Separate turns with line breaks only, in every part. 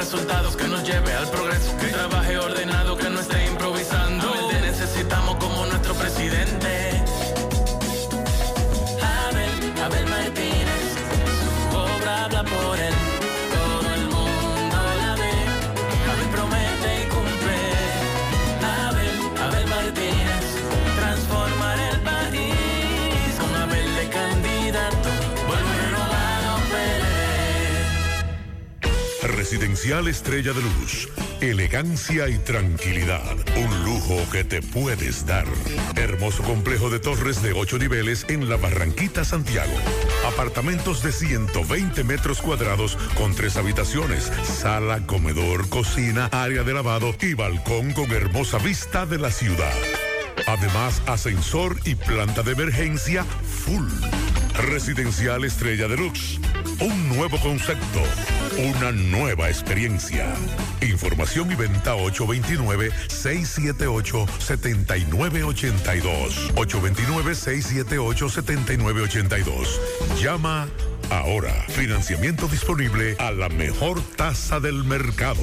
resultados, que nos lleve al
Residencial Estrella de Luz. Elegancia y tranquilidad. Un lujo que te puedes dar. Hermoso complejo de torres de 8 niveles en la Barranquita, Santiago. Apartamentos de 120 metros cuadrados con tres habitaciones, sala, comedor, cocina, área de lavado y balcón con hermosa vista de la ciudad. Además, ascensor y planta de emergencia full. Residencial Estrella Deluxe. Un nuevo concepto. Una nueva experiencia. Información y venta 829-678-7982. 829-678-7982. Llama ahora. Financiamiento disponible a la mejor tasa del mercado.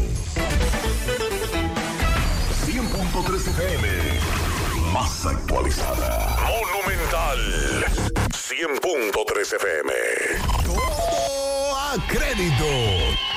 100.3 FM. Más actualizada.
Monumental. 100.3 FM.
Todo a crédito.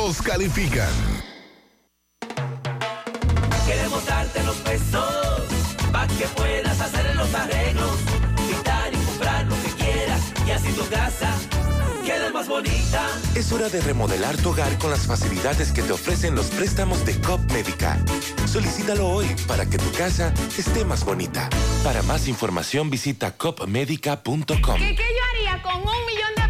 todos califican.
Queremos darte los pesos para que puedas hacer los arreglos, pintar y comprar lo que quieras y así tu casa quede más bonita.
Es hora de remodelar tu hogar con las facilidades que te ofrecen los préstamos de COP Médica. Solicítalo hoy para que tu casa esté más bonita. Para más información visita copmedica.com.
¿Qué, ¿Qué yo haría con un millón de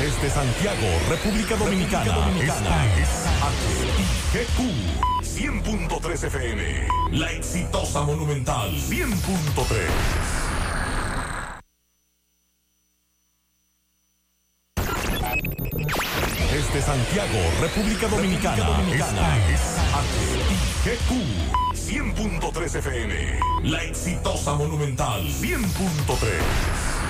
Desde Santiago, República Dominicana. Esta es HIGQ 100.3 FM. La exitosa Monumental 100.3. Desde Santiago, República Dominicana. Esta es HIGQ 100.3 FM. La exitosa Monumental 100.3.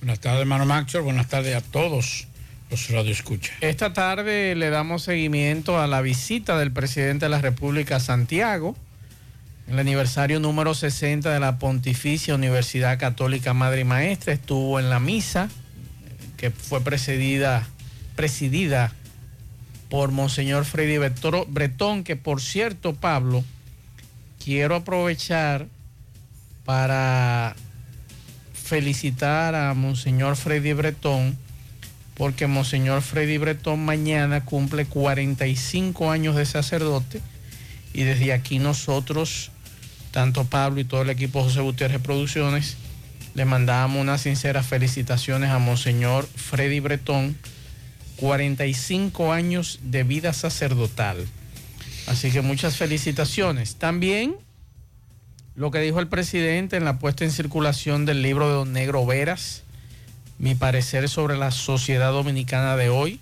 Buenas tardes, hermano Maxwell. Buenas tardes a todos los radioescuchas.
Esta tarde le damos seguimiento a la visita del presidente de la República a Santiago, el aniversario número 60 de la Pontificia Universidad Católica Madre y Maestra. Estuvo en la misa que fue presidida, presidida por Monseñor Freddy Bretón, que por cierto, Pablo, quiero aprovechar para felicitar a Monseñor Freddy Bretón, porque Monseñor Freddy Bretón mañana cumple 45 años de sacerdote Y desde aquí nosotros, tanto Pablo y todo el equipo José Gutiérrez Producciones, le mandamos unas sinceras felicitaciones a Monseñor Freddy Bretón, 45 años de vida sacerdotal. Así que muchas felicitaciones. También lo que dijo el presidente en la puesta en circulación del libro de Don Negro Veras, mi parecer sobre la sociedad dominicana de hoy.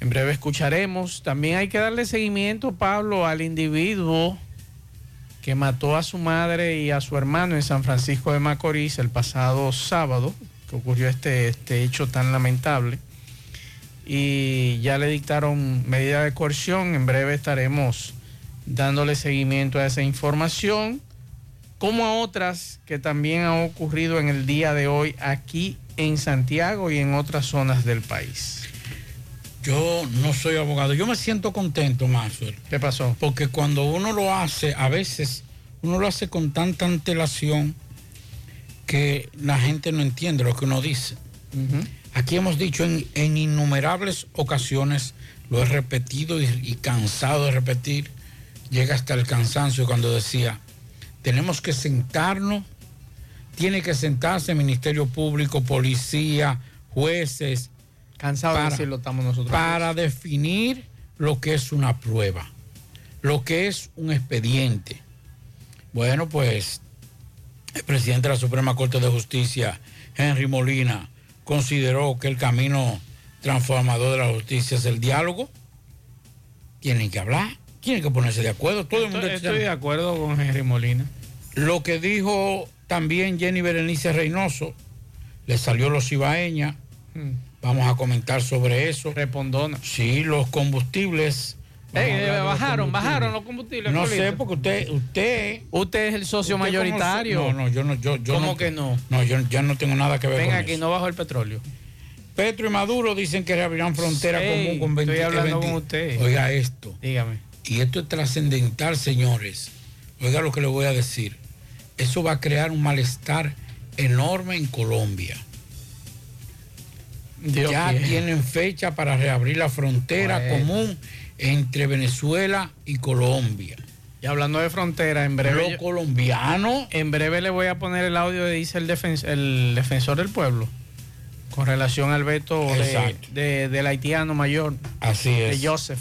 En breve escucharemos. También hay que darle seguimiento, Pablo, al individuo que mató a su madre y a su hermano en San Francisco de Macorís el pasado sábado, que ocurrió este, este hecho tan lamentable. Y ya le dictaron medida de coerción. En breve estaremos dándole seguimiento a esa información, como a otras que también han ocurrido en el día de hoy aquí en Santiago y en otras zonas del país.
Yo no soy abogado. Yo me siento contento, Maxwell.
¿Qué pasó?
Porque cuando uno lo hace, a veces uno lo hace con tanta antelación que la gente no entiende lo que uno dice. Aquí hemos dicho en, en, innumerables ocasiones, lo he repetido y, y, cansado de repetir, llega hasta el cansancio cuando decía, tenemos que sentarnos, tiene que sentarse el Ministerio Público, policía, jueces,
Cansado
para,
de decirlo estamos nosotros.
Para definir lo que es una prueba, lo que es un expediente. Bueno, pues el presidente de la Suprema Corte de Justicia, Henry Molina, consideró que el camino transformador de la justicia es el diálogo. Tienen que hablar, tienen que ponerse de acuerdo. Todo el mundo
estoy, estoy de acuerdo con Henry Molina.
Lo que dijo también Jenny Berenice Reynoso, le salió los ibaeñas. Hmm. Vamos a comentar sobre eso.
Respondona.
Sí, los combustibles.
Bajaron, bajaron los combustibles.
No sé, porque usted, usted.
Usted es el socio mayoritario.
No, no, yo no, yo, yo
¿Cómo
no,
que no?
No, yo ya no tengo nada que ver
Venga
con
aquí,
eso.
no bajó el petróleo.
Petro y Maduro dicen que reabrirán frontera
Sí,
común con 20
estoy hablando
20.
con usted.
Oiga esto.
Dígame.
Y esto es trascendental, señores. Oiga lo que le voy a decir. Eso va a crear un malestar enorme en Colombia.
Dios
ya tienen fecha para reabrir la frontera
Bueno.
común entre Venezuela y Colombia.
Y hablando de frontera, en breve.
Los colombianos.
En breve le voy a poner el audio de dice el, defen- el defensor del pueblo con relación al veto de, de- del haitiano mayor,
Así
de
es.
Joseph.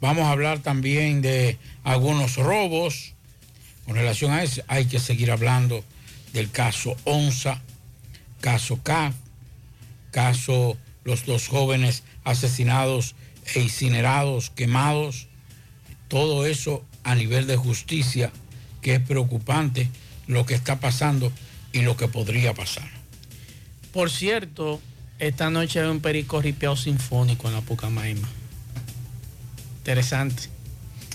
Vamos a hablar también de algunos robos. Con relación a eso, hay que seguir hablando del caso Onza, caso CAF, caso los dos jóvenes asesinados e incinerados, quemados. Todo eso a nivel de justicia, que es preocupante lo que está pasando y lo que podría pasar.
Por cierto, esta noche hay un perico sinfónico en la Pucamaima. Interesante.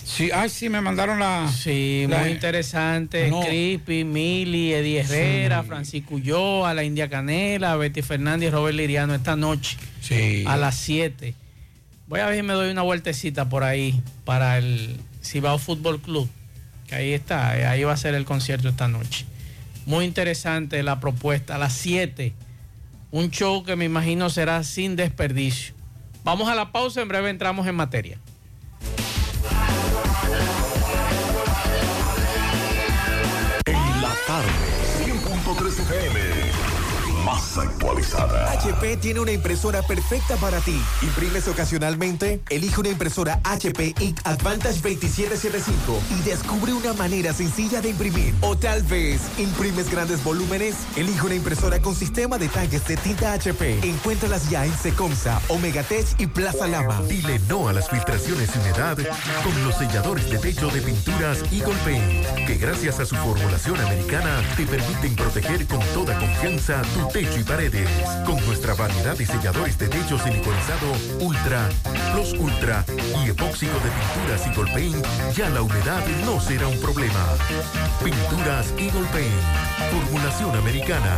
Sí, ay, sí, me mandaron la...
Sí,
la-
muy interesante.
No.
Crispy, Mili, Eddie Herrera,
Sí.
Francisco Ulloa, la India Canela, Betty Fernández y Robert Liriano esta noche
Sí.
a las 7. Voy a ver si me doy una vueltecita por ahí para el Cibao Fútbol Club, que ahí está, eh, ahí va a ser el concierto esta noche. Muy interesante la propuesta, a las 7. Un show que me imagino será sin desperdicio. Vamos a la pausa, en breve entramos en materia.
Más actualizada.
HP tiene una impresora perfecta para ti. ¿Imprimes ocasionalmente? Elige una impresora HP Ink Advantage 2775 y descubre una manera sencilla de imprimir. O tal vez, ¿imprimes grandes volúmenes? Elige una impresora con sistema de tanques de tinta HP. Encuéntralas ya en Secomsa, Omegatech y Plaza Lama.
Dile no a las filtraciones y humedad con los selladores de techo de pinturas Eagle Paint, que gracias a su formulación americana te permiten proteger con toda confianza tu techo paredes. Con nuestra variedad de selladores de techo siliconizado Ultra, Plus Ultra y epóxico de pinturas Eagle Paint, ya la humedad no será un problema. Pinturas Eagle Paint, formulación americana.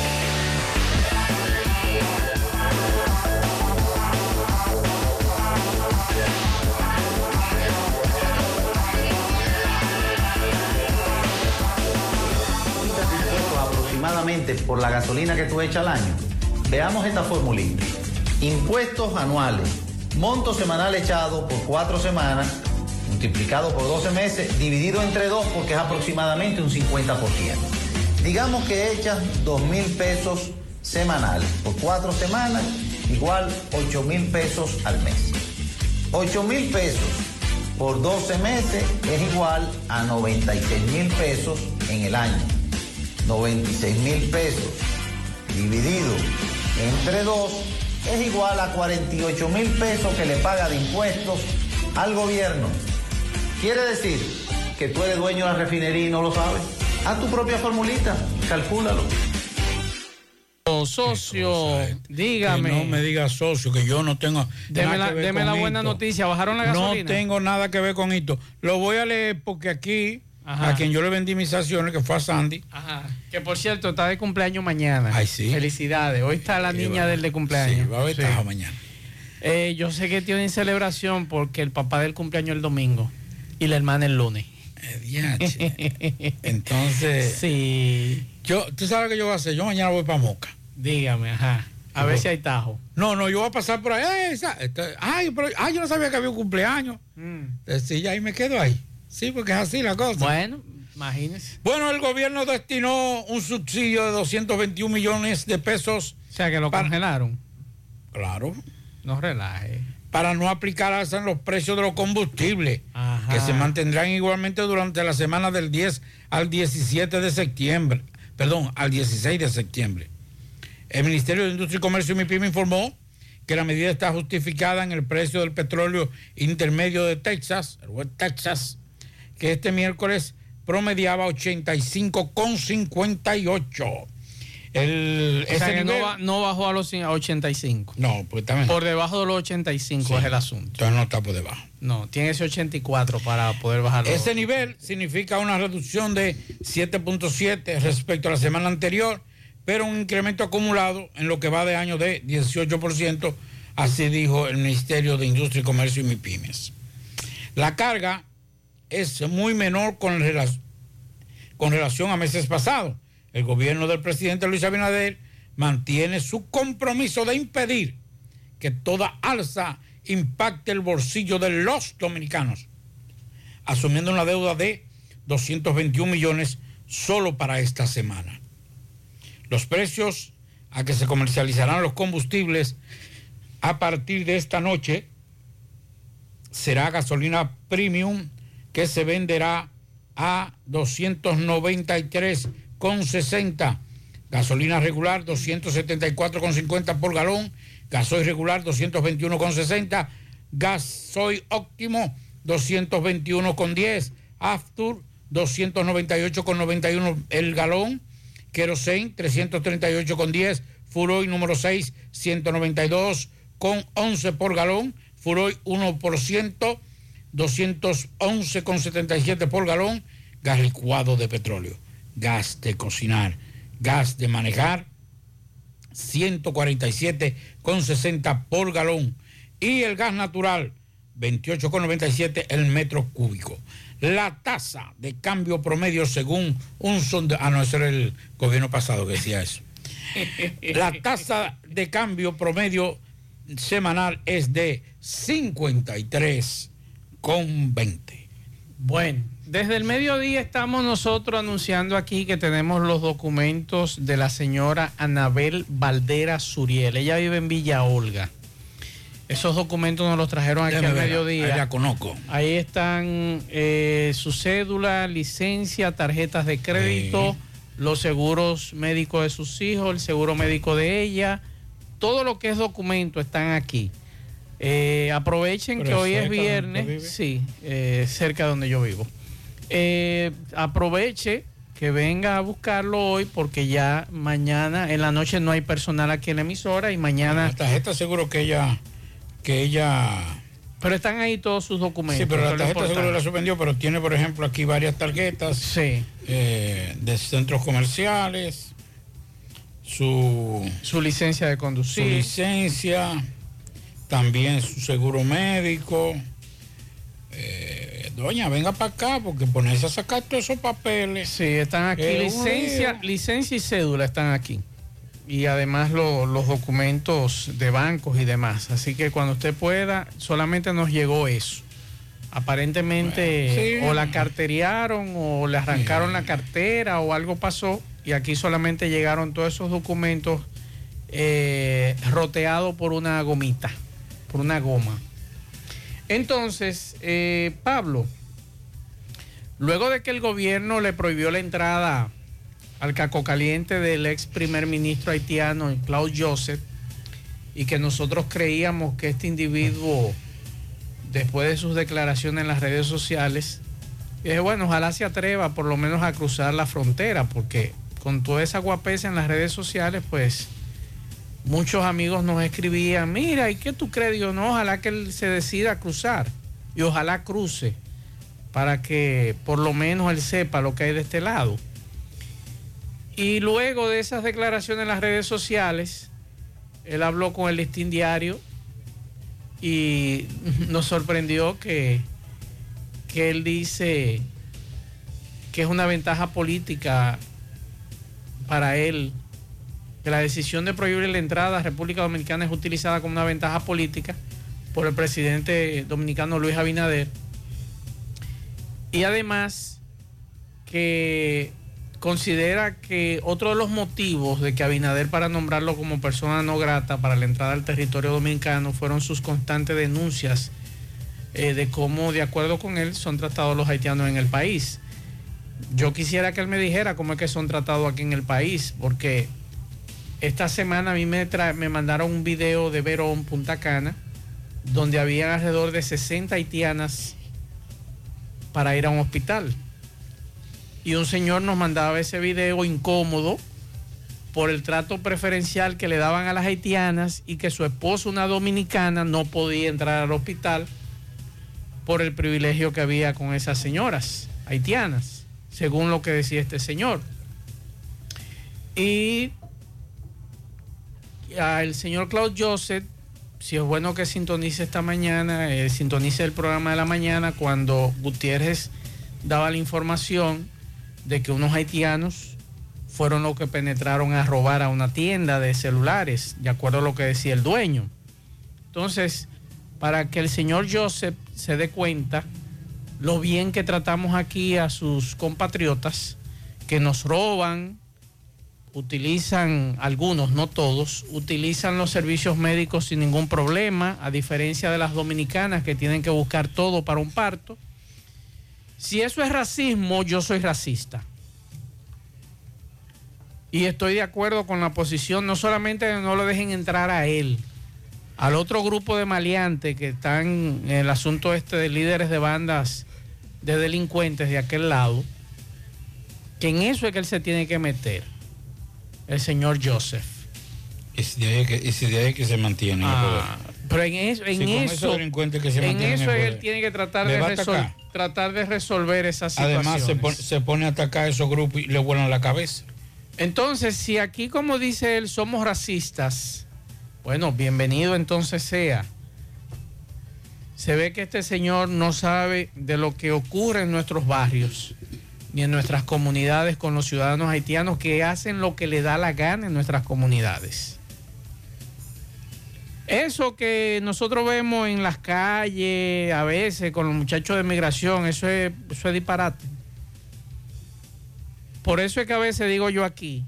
Por la gasolina que tú echas al año, veamos esta formulita. Impuestos anuales, monto semanal echado por cuatro semanas, multiplicado por 12 meses, dividido entre dos porque es aproximadamente un 50%. Digamos que echas 2 mil pesos semanales por cuatro semanas, igual 8 mil pesos al mes. 8 mil pesos por 12 meses es igual a 96 mil pesos en el año. 96 mil pesos dividido entre dos es igual a 48 mil pesos que le paga de impuestos al gobierno. Quiere decir que tú eres dueño de la refinería y no lo sabes. Haz tu propia formulita, calcúlalo.
Socio, dígame.
Que no me diga socio, que yo no tengo.
Deme la, deme la buena noticia, bajaron la gasolina.
No tengo nada que ver con esto. Lo voy a leer porque aquí, a quien yo le vendí mis acciones, que fue a Sandy,
Ajá. Que por cierto, está de cumpleaños mañana.
Ay, sí.
Felicidades. Hoy está la niña del de cumpleaños.
Sí, va a haber
Sí.
tajo mañana.
Eh, yo sé que tienen celebración porque el papá del cumpleaños el domingo y la hermana el lunes.
Entonces,
sí.
Yo, ¿Tú sabes lo que yo voy a hacer? Yo mañana voy para Moca.
Dígame, ajá. A ver si hay tajo.
No, no, yo voy a pasar por ahí. Eh, ay, pero, ay, yo no sabía que había un cumpleaños. Entonces, sí, ya ahí me quedo ahí. Sí, porque es así la cosa.
Bueno, imagínese.
Bueno, el gobierno destinó un subsidio de 221 millones de pesos.
O sea, que lo congelaron.
Claro.
No relaje.
Para no aplicar alza en los precios de los combustibles,
Ajá.
que se mantendrán igualmente durante la semana del 10 al 17 de septiembre. Perdón, al 16 de septiembre. El Ministerio de Industria y Comercio y MIPIM informó que la medida está justificada en el precio del petróleo intermedio de Texas, el West Texas, que este miércoles promediaba 85,58. El,
O sea
ese
que no,
nivel-
no bajó a los cin- a 85.
No, pues también.
Por debajo de los 85
Sí.
es el asunto.
Entonces no está por debajo.
No, tiene ese 84 para poder bajarlo.
Ese nivel significa una reducción de 7.7 respecto a la semana anterior, pero un incremento acumulado en lo que va de año de 18%, así dijo el Ministerio de Industria y Comercio y MIPIMES. La carga es muy menor con, rela- con relación a meses pasados. El gobierno del presidente Luis Abinader mantiene su compromiso de impedir que toda alza impacte el bolsillo de los dominicanos, asumiendo una deuda de 221 millones solo para esta semana. Los precios a que se comercializarán los combustibles a partir de esta noche será gasolina premium que se venderá a 293,60. Gasolina regular 274,50 por galón. Gasoil regular 221,60. Gasoil óptimo 221,10. Aftur 298,91 el galón. Kerosene 338,10. Furoy número 6 192,11 por galón. Furoy 1%. 211,77 por galón, gas licuado de petróleo, gas de cocinar, gas de manejar, 147,60 por galón y el gas natural, 28,97 el metro cúbico. La tasa de cambio promedio según un sondeo, ah no, ese era el gobierno pasado que decía eso. La tasa de cambio promedio semanal es de 53 con 20.
Bueno, desde el mediodía estamos nosotros anunciando aquí que tenemos los documentos de la señora Anabel Valdera Suriel. Ella vive en Villa Olga. Esos documentos nos los trajeron aquí
Déjame
al
ver,
mediodía.
ahí la conozco.
Ahí están eh, su cédula, licencia, tarjetas de crédito, los seguros médicos de sus hijos, el seguro médico de ella. Todo lo que es documento están aquí. Eh, aprovechen
Pero
que hoy es viernes. Sí, eh, cerca de donde yo vivo. Eh, aproveche que venga a buscarlo hoy porque ya mañana en la noche no hay personal aquí en la emisora y mañana...
La tarjeta seguro que ella, que ella...
Pero están ahí todos sus documentos.
Sí, pero la tarjeta seguro la suspendió, pero tiene, por ejemplo, aquí varias tarjetas eh, de centros comerciales, su,
su licencia de conducir,
su licencia, también su seguro médico. Eh, doña, venga para acá porque ponerse a sacar todos esos papeles.
Sí, están aquí.
Un
licencia, licencia y cédula están aquí. Y además lo- los documentos de bancos y demás. Así que cuando usted pueda, solamente nos llegó eso. Aparentemente
Bueno, sí.
o la carteriaron o le arrancaron la cartera o algo pasó. Y aquí solamente llegaron todos esos documentos eh, roteados por una gomita, por una goma. Entonces, eh, Pablo, luego de que el gobierno le prohibió la entrada al caco caliente del ex primer ministro haitiano, Claude Joseph, y que nosotros creíamos que este individuo, después de sus declaraciones en las redes sociales, dije, bueno, ojalá se atreva por lo menos a cruzar la frontera, porque con toda esa guapesa en las redes sociales, pues muchos amigos nos escribían, mira, ¿y qué tú crees? Digo, no, ojalá que él se decida a cruzar y ojalá cruce para que por lo menos él sepa lo que hay de este lado. Y luego de esas declaraciones en las redes sociales, él habló con el listín diario y nos sorprendió que, que él dice que es una ventaja política para él que la decisión de prohibir la entrada a República Dominicana es utilizada como una ventaja política por el presidente dominicano Luis Abinader. Y además que considera que otro de los motivos de que Abinader para nombrarlo como persona no grata para la entrada al territorio dominicano fueron sus constantes denuncias eh, de cómo, de acuerdo con él, son tratados los haitianos en el país. Yo quisiera que él me dijera cómo es que son tratados aquí en el país, porque esta semana a mí me, me mandaron un video de Verón, Punta Cana, donde había alrededor de 60 haitianas para ir a un hospital. Y un señor nos mandaba ese video incómodo por el trato preferencial que le daban a las haitianas y que su esposa, una dominicana, no podía entrar al hospital por el privilegio que había con esas señoras haitianas, según lo que decía este señor. Y al señor Claude Joseph, si es bueno que sintonice esta mañana, eh, sintonice el programa de la mañana cuando Gutiérrez daba la información de que unos haitianos fueron los que penetraron a robar a una tienda de celulares, de acuerdo a lo que decía el dueño. Entonces, para que el señor Joseph se dé cuenta lo bien que tratamos aquí a sus compatriotas que nos roban, utilizan, algunos, no todos, utilizan los servicios médicos sin ningún problema, a diferencia de las dominicanas que tienen que buscar todo para un parto. Si eso es racismo, yo soy racista. Y estoy de acuerdo con la posición, no solamente no lo dejen entrar a él, al otro grupo de maleantes que están en el asunto este de líderes de bandas de delincuentes de aquel lado, que en eso es que él se tiene que meter, el señor Joseph.
Es de ahí que, es de ahí que se mantiene.
Ah, pero en eso, en eso,
que se
en eso él tiene que tratar de, resol- tratar de resolver esas situaciones.
Además, se pone, se pone a atacar a esos grupos y le vuelan la cabeza.
Entonces, si aquí, como dice él, somos racistas, bueno, bienvenido entonces sea. Se ve que este señor no sabe de lo que ocurre en nuestros barrios ni en nuestras comunidades con los ciudadanos haitianos que hacen lo que le da la gana en nuestras comunidades. Eso que nosotros vemos en las calles, a veces con los muchachos de migración, eso es, eso es disparate. Por eso es que a veces digo yo aquí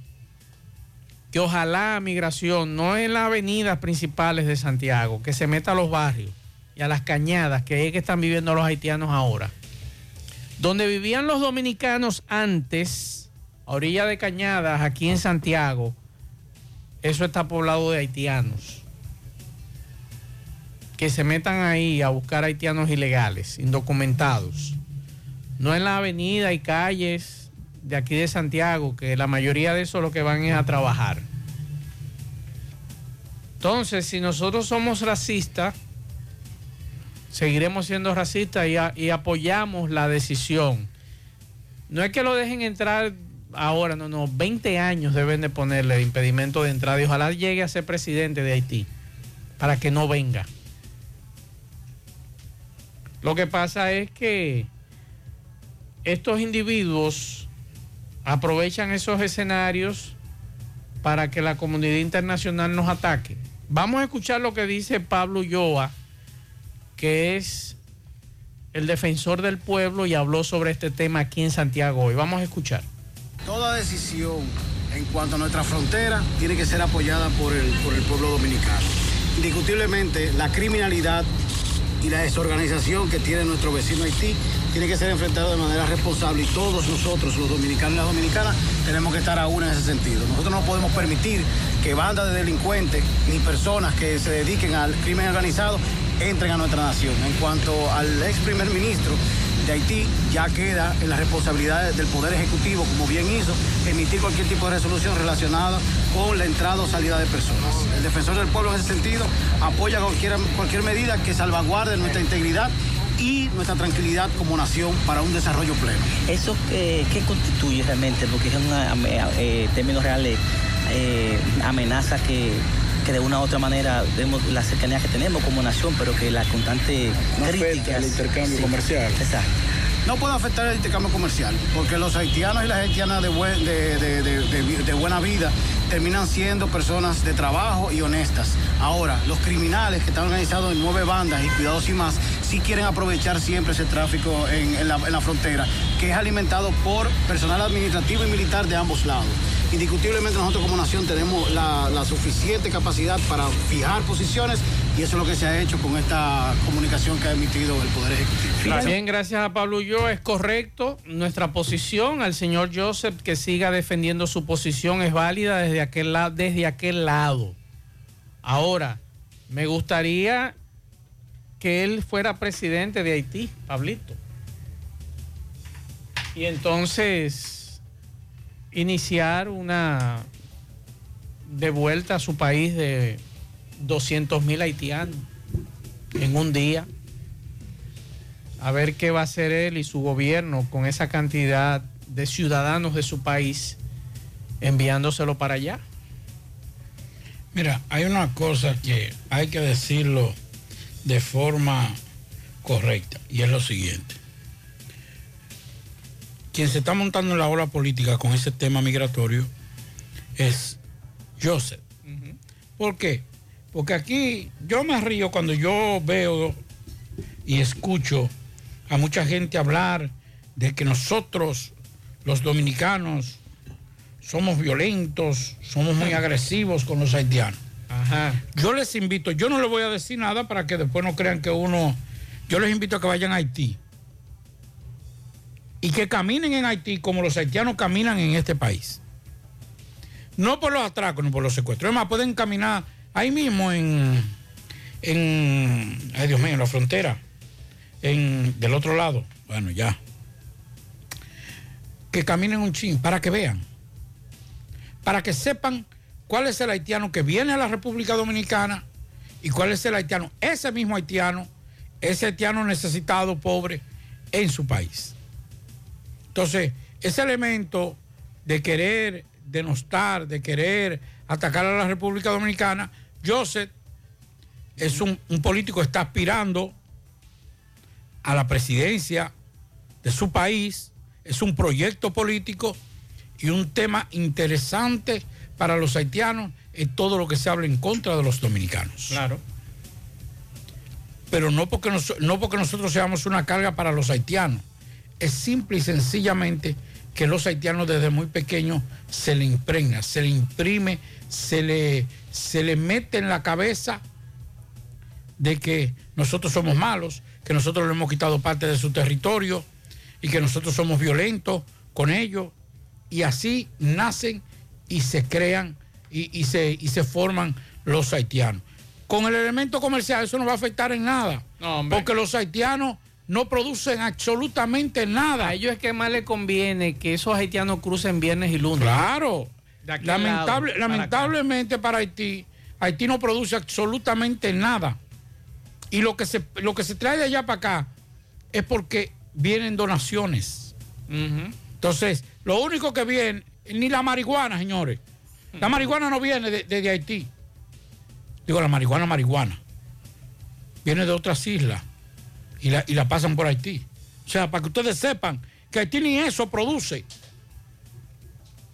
que ojalá migración, no en las avenidas principales de Santiago, que se meta a los barrios y a las cañadas, que es que están viviendo los haitianos ahora. Donde vivían los dominicanos antes, a orilla de cañadas, aquí en Santiago, eso está poblado de haitianos. Que se metan ahí a buscar haitianos ilegales, indocumentados. No en la avenida y calles de aquí de Santiago, que la mayoría de esos lo que van es a trabajar. Entonces, si nosotros somos racistas, seguiremos siendo racistas y, apoyamos la decisión. No es que lo dejen entrar ahora, no, no, 20 años deben de ponerle impedimento de entrada y ojalá llegue a ser presidente de Haití para que no venga. Lo que pasa es que estos individuos aprovechan esos escenarios para que la comunidad internacional nos ataque. Vamos a escuchar lo que dice Pablo Ulloa, que es el defensor del pueblo y habló sobre este tema aquí en Santiago hoy. Vamos a escuchar.
Toda decisión en cuanto a nuestra frontera tiene que ser apoyada por el, por el pueblo dominicano. Indiscutiblemente, la criminalidad y la desorganización que tiene nuestro vecino Haití tiene que ser enfrentada de manera responsable y todos nosotros, los dominicanos y las dominicanas, tenemos que estar a una en ese sentido. Nosotros no podemos permitir que bandas de delincuentes ni personas que se dediquen al crimen organizado entren a nuestra nación. En cuanto al ex primer ministro, de Haití ya queda en las responsabilidades del Poder Ejecutivo, como bien hizo, emitir cualquier tipo de resolución relacionada con la entrada o salida de personas. El defensor del pueblo en ese sentido apoya cualquier, cualquier medida que salvaguarde nuestra integridad y nuestra tranquilidad como nación para un desarrollo pleno.
¿Eso qué, qué constituye realmente? Porque es una, ame- eh, términos reales, eh, amenaza que, que de una u otra manera vemos la cercanía que tenemos como nación, pero que la constante
No
crítica
afecta al intercambio comercial.
Exacto.
No puede afectar el intercambio comercial, porque los haitianos y las haitianas de, buen- de- de- de- de- de buena vida terminan siendo personas de trabajo y honestas. Ahora, los criminales que están organizados en nueve bandas y cuidados y más, sí quieren aprovechar siempre ese tráfico en, en la, en la frontera, que es alimentado por personal administrativo y militar de ambos lados. Indiscutiblemente nosotros como nación tenemos la, la suficiente capacidad para fijar posiciones y eso es lo que se ha hecho con esta comunicación que ha emitido el Poder Ejecutivo.
También gracias a Pablo Ulloa es correcto nuestra posición. Al señor Joseph que siga defendiendo su posición es válida desde aquel, la- desde aquel lado. Ahora, me gustaría que él fuera presidente de Haití, Pablito. Y entonces iniciar una de vuelta a su país de 200 mil haitianos en un día. A ver qué va a hacer él y su gobierno con esa cantidad de ciudadanos de su país enviándoselo para allá.
Mira, hay una cosa que hay que decirlo de forma correcta y es lo siguiente. Quien se está montando en la ola política con ese tema migratorio es Joseph. ¿Por qué? Porque aquí yo me río cuando yo veo y escucho a mucha gente hablar de que nosotros, los dominicanos, somos violentos, somos muy agresivos con los haitianos. Yo les invito, yo no les voy a decir nada para que después no crean que uno, yo les invito a que vayan a Haití y que caminen en Haití como los haitianos caminan en este país. No por los atracos, no por los secuestros. Además, pueden caminar ahí mismo en, en, ay Dios mío, en la frontera, en, del otro lado. Bueno, ya. Que caminen un chin para que vean, para que sepan cuál es el haitiano que viene a la República Dominicana y cuál es el haitiano, ese mismo haitiano, ese haitiano necesitado, pobre, en su país. Entonces, ese elemento de querer denostar, de querer atacar a la República Dominicana, Joseph es un, un político que está aspirando a la presidencia de su país, es un proyecto político y un tema interesante para los haitianos es todo lo que se habla en contra de los dominicanos.
Claro.
Pero no porque, nos- no porque nosotros seamos una carga para los haitianos, es simple y sencillamente que los haitianos desde muy pequeños se le impregna, se le imprime, se le, se le mete en la cabeza de que nosotros somos malos, que nosotros le hemos quitado parte de su territorio y que nosotros somos violentos con ellos. Y así nacen y se crean y, y se, y se forman los haitianos. Con el elemento comercial eso no va a afectar en nada. porque los haitianos no producen absolutamente nada.
A ellos es que más les conviene que esos haitianos crucen viernes y lunes.
Claro. Lamentable-
lado,
lamentablemente para Haití, Haití no produce absolutamente nada. Y lo que se, lo que se trae de allá para acá es porque vienen donaciones. Entonces, lo único que viene, ni la marihuana, señores. La marihuana no viene de, de- de Haití. Digo, la marihuana, marihuana. Viene de otras islas y la, y la pasan por Haití. O sea, para que ustedes sepan que Haití ni eso produce.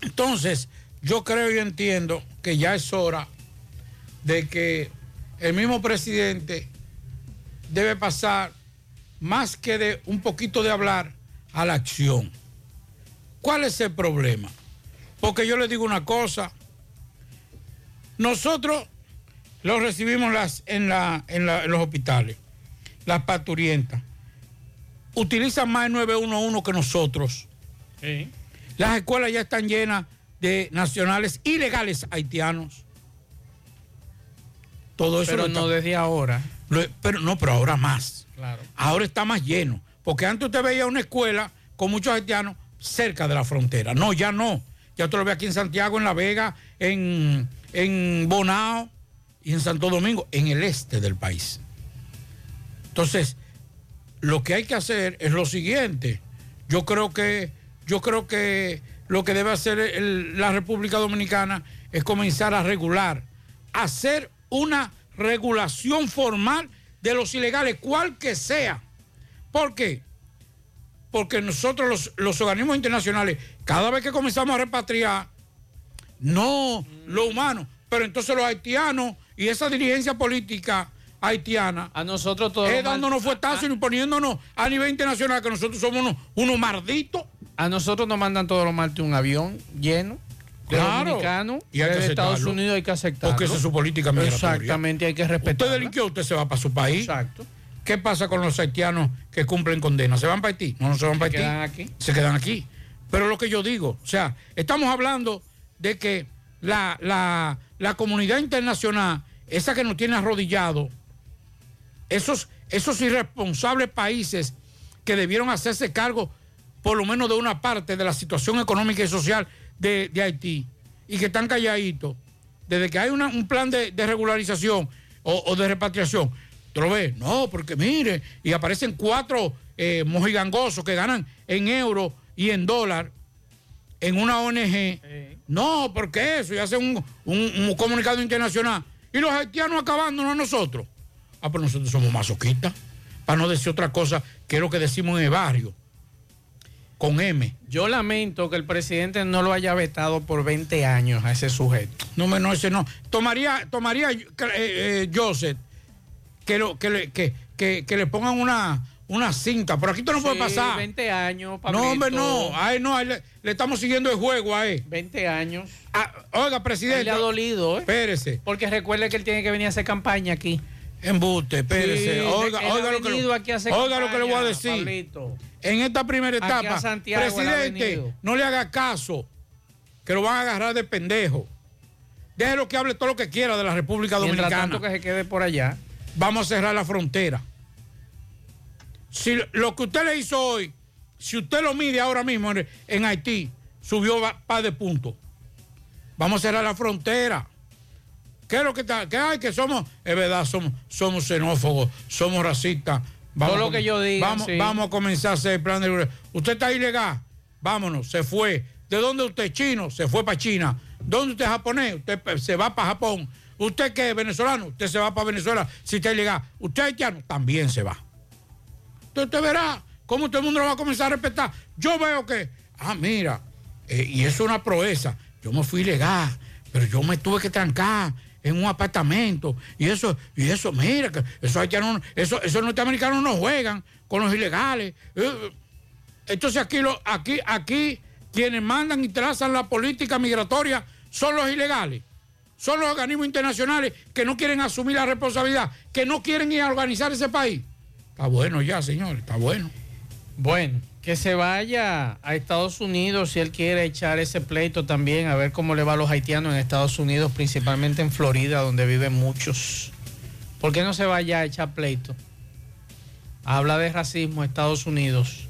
Entonces, yo creo y entiendo que ya es hora de que el mismo presidente debe pasar más que de un poquito de hablar a la acción. ¿Cuál es el problema? Porque yo le digo una cosa, nosotros los recibimos las, en, la- en la- en los hospitales, las parturientas, utilizan más el 911 que nosotros. Las escuelas ya están llenas de nacionales ilegales haitianos. Todo eso
Pero no
está-
desde ahora.
lo- pero no, pero ahora más.
Claro.
Ahora está más lleno. Porque antes usted veía una escuela con muchos haitianos cerca de la frontera. No, ya no. Ya usted lo ve aquí en Santiago, en La Vega, en, en Bonao y en Santo Domingo, en el este del país. Entonces, lo que hay que hacer es lo siguiente. Yo creo que, yo creo que lo que debe hacer la República Dominicana es comenzar a regular, hacer una regulación formal de los ilegales, cual que sea. ¿Por qué? Porque nosotros los, los organismos internacionales, cada vez que comenzamos a repatriar, no lo humano, pero entonces los haitianos y esa dirigencia política haitiana
a nosotros todos
es dándonos fuetazos y poniéndonos a nivel internacional que nosotros somos unos, unos malditos.
A nosotros nos mandan todos los martes un avión lleno de
Claro. Y hay que
desde Estados. Unidos hay que aceptarlo.
Porque esa es su política migratoria.
Exactamente, hay que respetar.
Usted delinquió, usted se va para su país.
Exacto.
¿Qué pasa con los haitianos que cumplen condena? ¿Se van para Haití? No, no se van para Haití.
quedan aquí.
Se quedan aquí. Pero lo que yo digo, o sea, estamos hablando de que la, la- la comunidad internacional, esa que nos tiene arrodillado, esos, esos irresponsables países que debieron hacerse cargo por lo menos de una parte de la situación económica y social de, de Haití y que están calladitos, desde que hay una- un plan de, de regularización o, o de repatriación, tú lo ves, no, porque mire, y aparecen cuatro eh, mojigangosos que ganan en euro y en dólar en una ONG. No, porque eso, y hacen un, un- un comunicado internacional. Y los haitianos acabándonos a nosotros. Ah, pero nosotros somos masoquistas. Para no decir otra cosa que es lo que decimos en el barrio. Con M.
Yo lamento que el presidente no lo haya vetado por 20 años a ese sujeto.
No, no, ese no. Tomaría, tomaría eh, eh, Joseph que, lo, que, le, que, que- que le pongan una, una cinta. Por aquí esto no puede pasar.
20 años,
No, hombre, no. A él no, le estamos siguiendo el juego a él.
20 años.
Ah, oiga, presidente.
Él le ha dolido, ¿eh?
Espérese.
Porque recuerde que él tiene que venir a hacer campaña aquí.
Embuste, espérese.
Sí,
oiga, oiga, lo que, lo- lo le voy a decir.
Pablito.
En esta primera etapa,
Santiago
presidente, no le haga caso, que lo van a agarrar de pendejo. Déjelo que hable todo lo que quiera de la República Dominicana.
tanto que se quede por allá.
Vamos a cerrar la frontera. Si lo que usted le hizo hoy, si usted lo mide ahora mismo en, en Haití, subió par de puntos. Vamos a cerrar la frontera. ¿Qué es lo que está? ¿Qué hay? Que somos, es verdad, somos, somos xenófobos, somos racistas.
Todo lo que yo diga,
Vamos,
sí.
vamos a comenzar a hacer el plan de. Usted está ilegal. Vámonos, se fue. ¿De dónde usted es chino? Se fue para China. ¿Dónde usted es japonés? Usted se va para Japón. ¿Usted qué es venezolano? Usted se va para Venezuela si está ilegal. ¿Usted es haitiano? También se va. Entonces usted verá cómo todo el mundo lo va a comenzar a respetar. Yo veo que, ah, mira, eh, y eso es una proeza. Yo me fui ilegal, pero yo me tuve que trancar en un apartamento. Y eso, y eso, mira, que esos haitianos, eso, esos norteamericanos no juegan con los ilegales. Eh, entonces aquí, lo, aquí, aquí quienes mandan y trazan la política migratoria son los ilegales. Son los organismos internacionales que no quieren asumir la responsabilidad, que no quieren ir a organizar ese país. Está bueno ya, señor, está bueno.
Bueno, que se vaya a Estados Unidos si él quiere echar ese pleito también, a ver cómo le va a los haitianos en Estados Unidos, principalmente en Florida, donde viven muchos. ¿Por qué no se vaya a echar pleito? Habla de racismo Estados Unidos.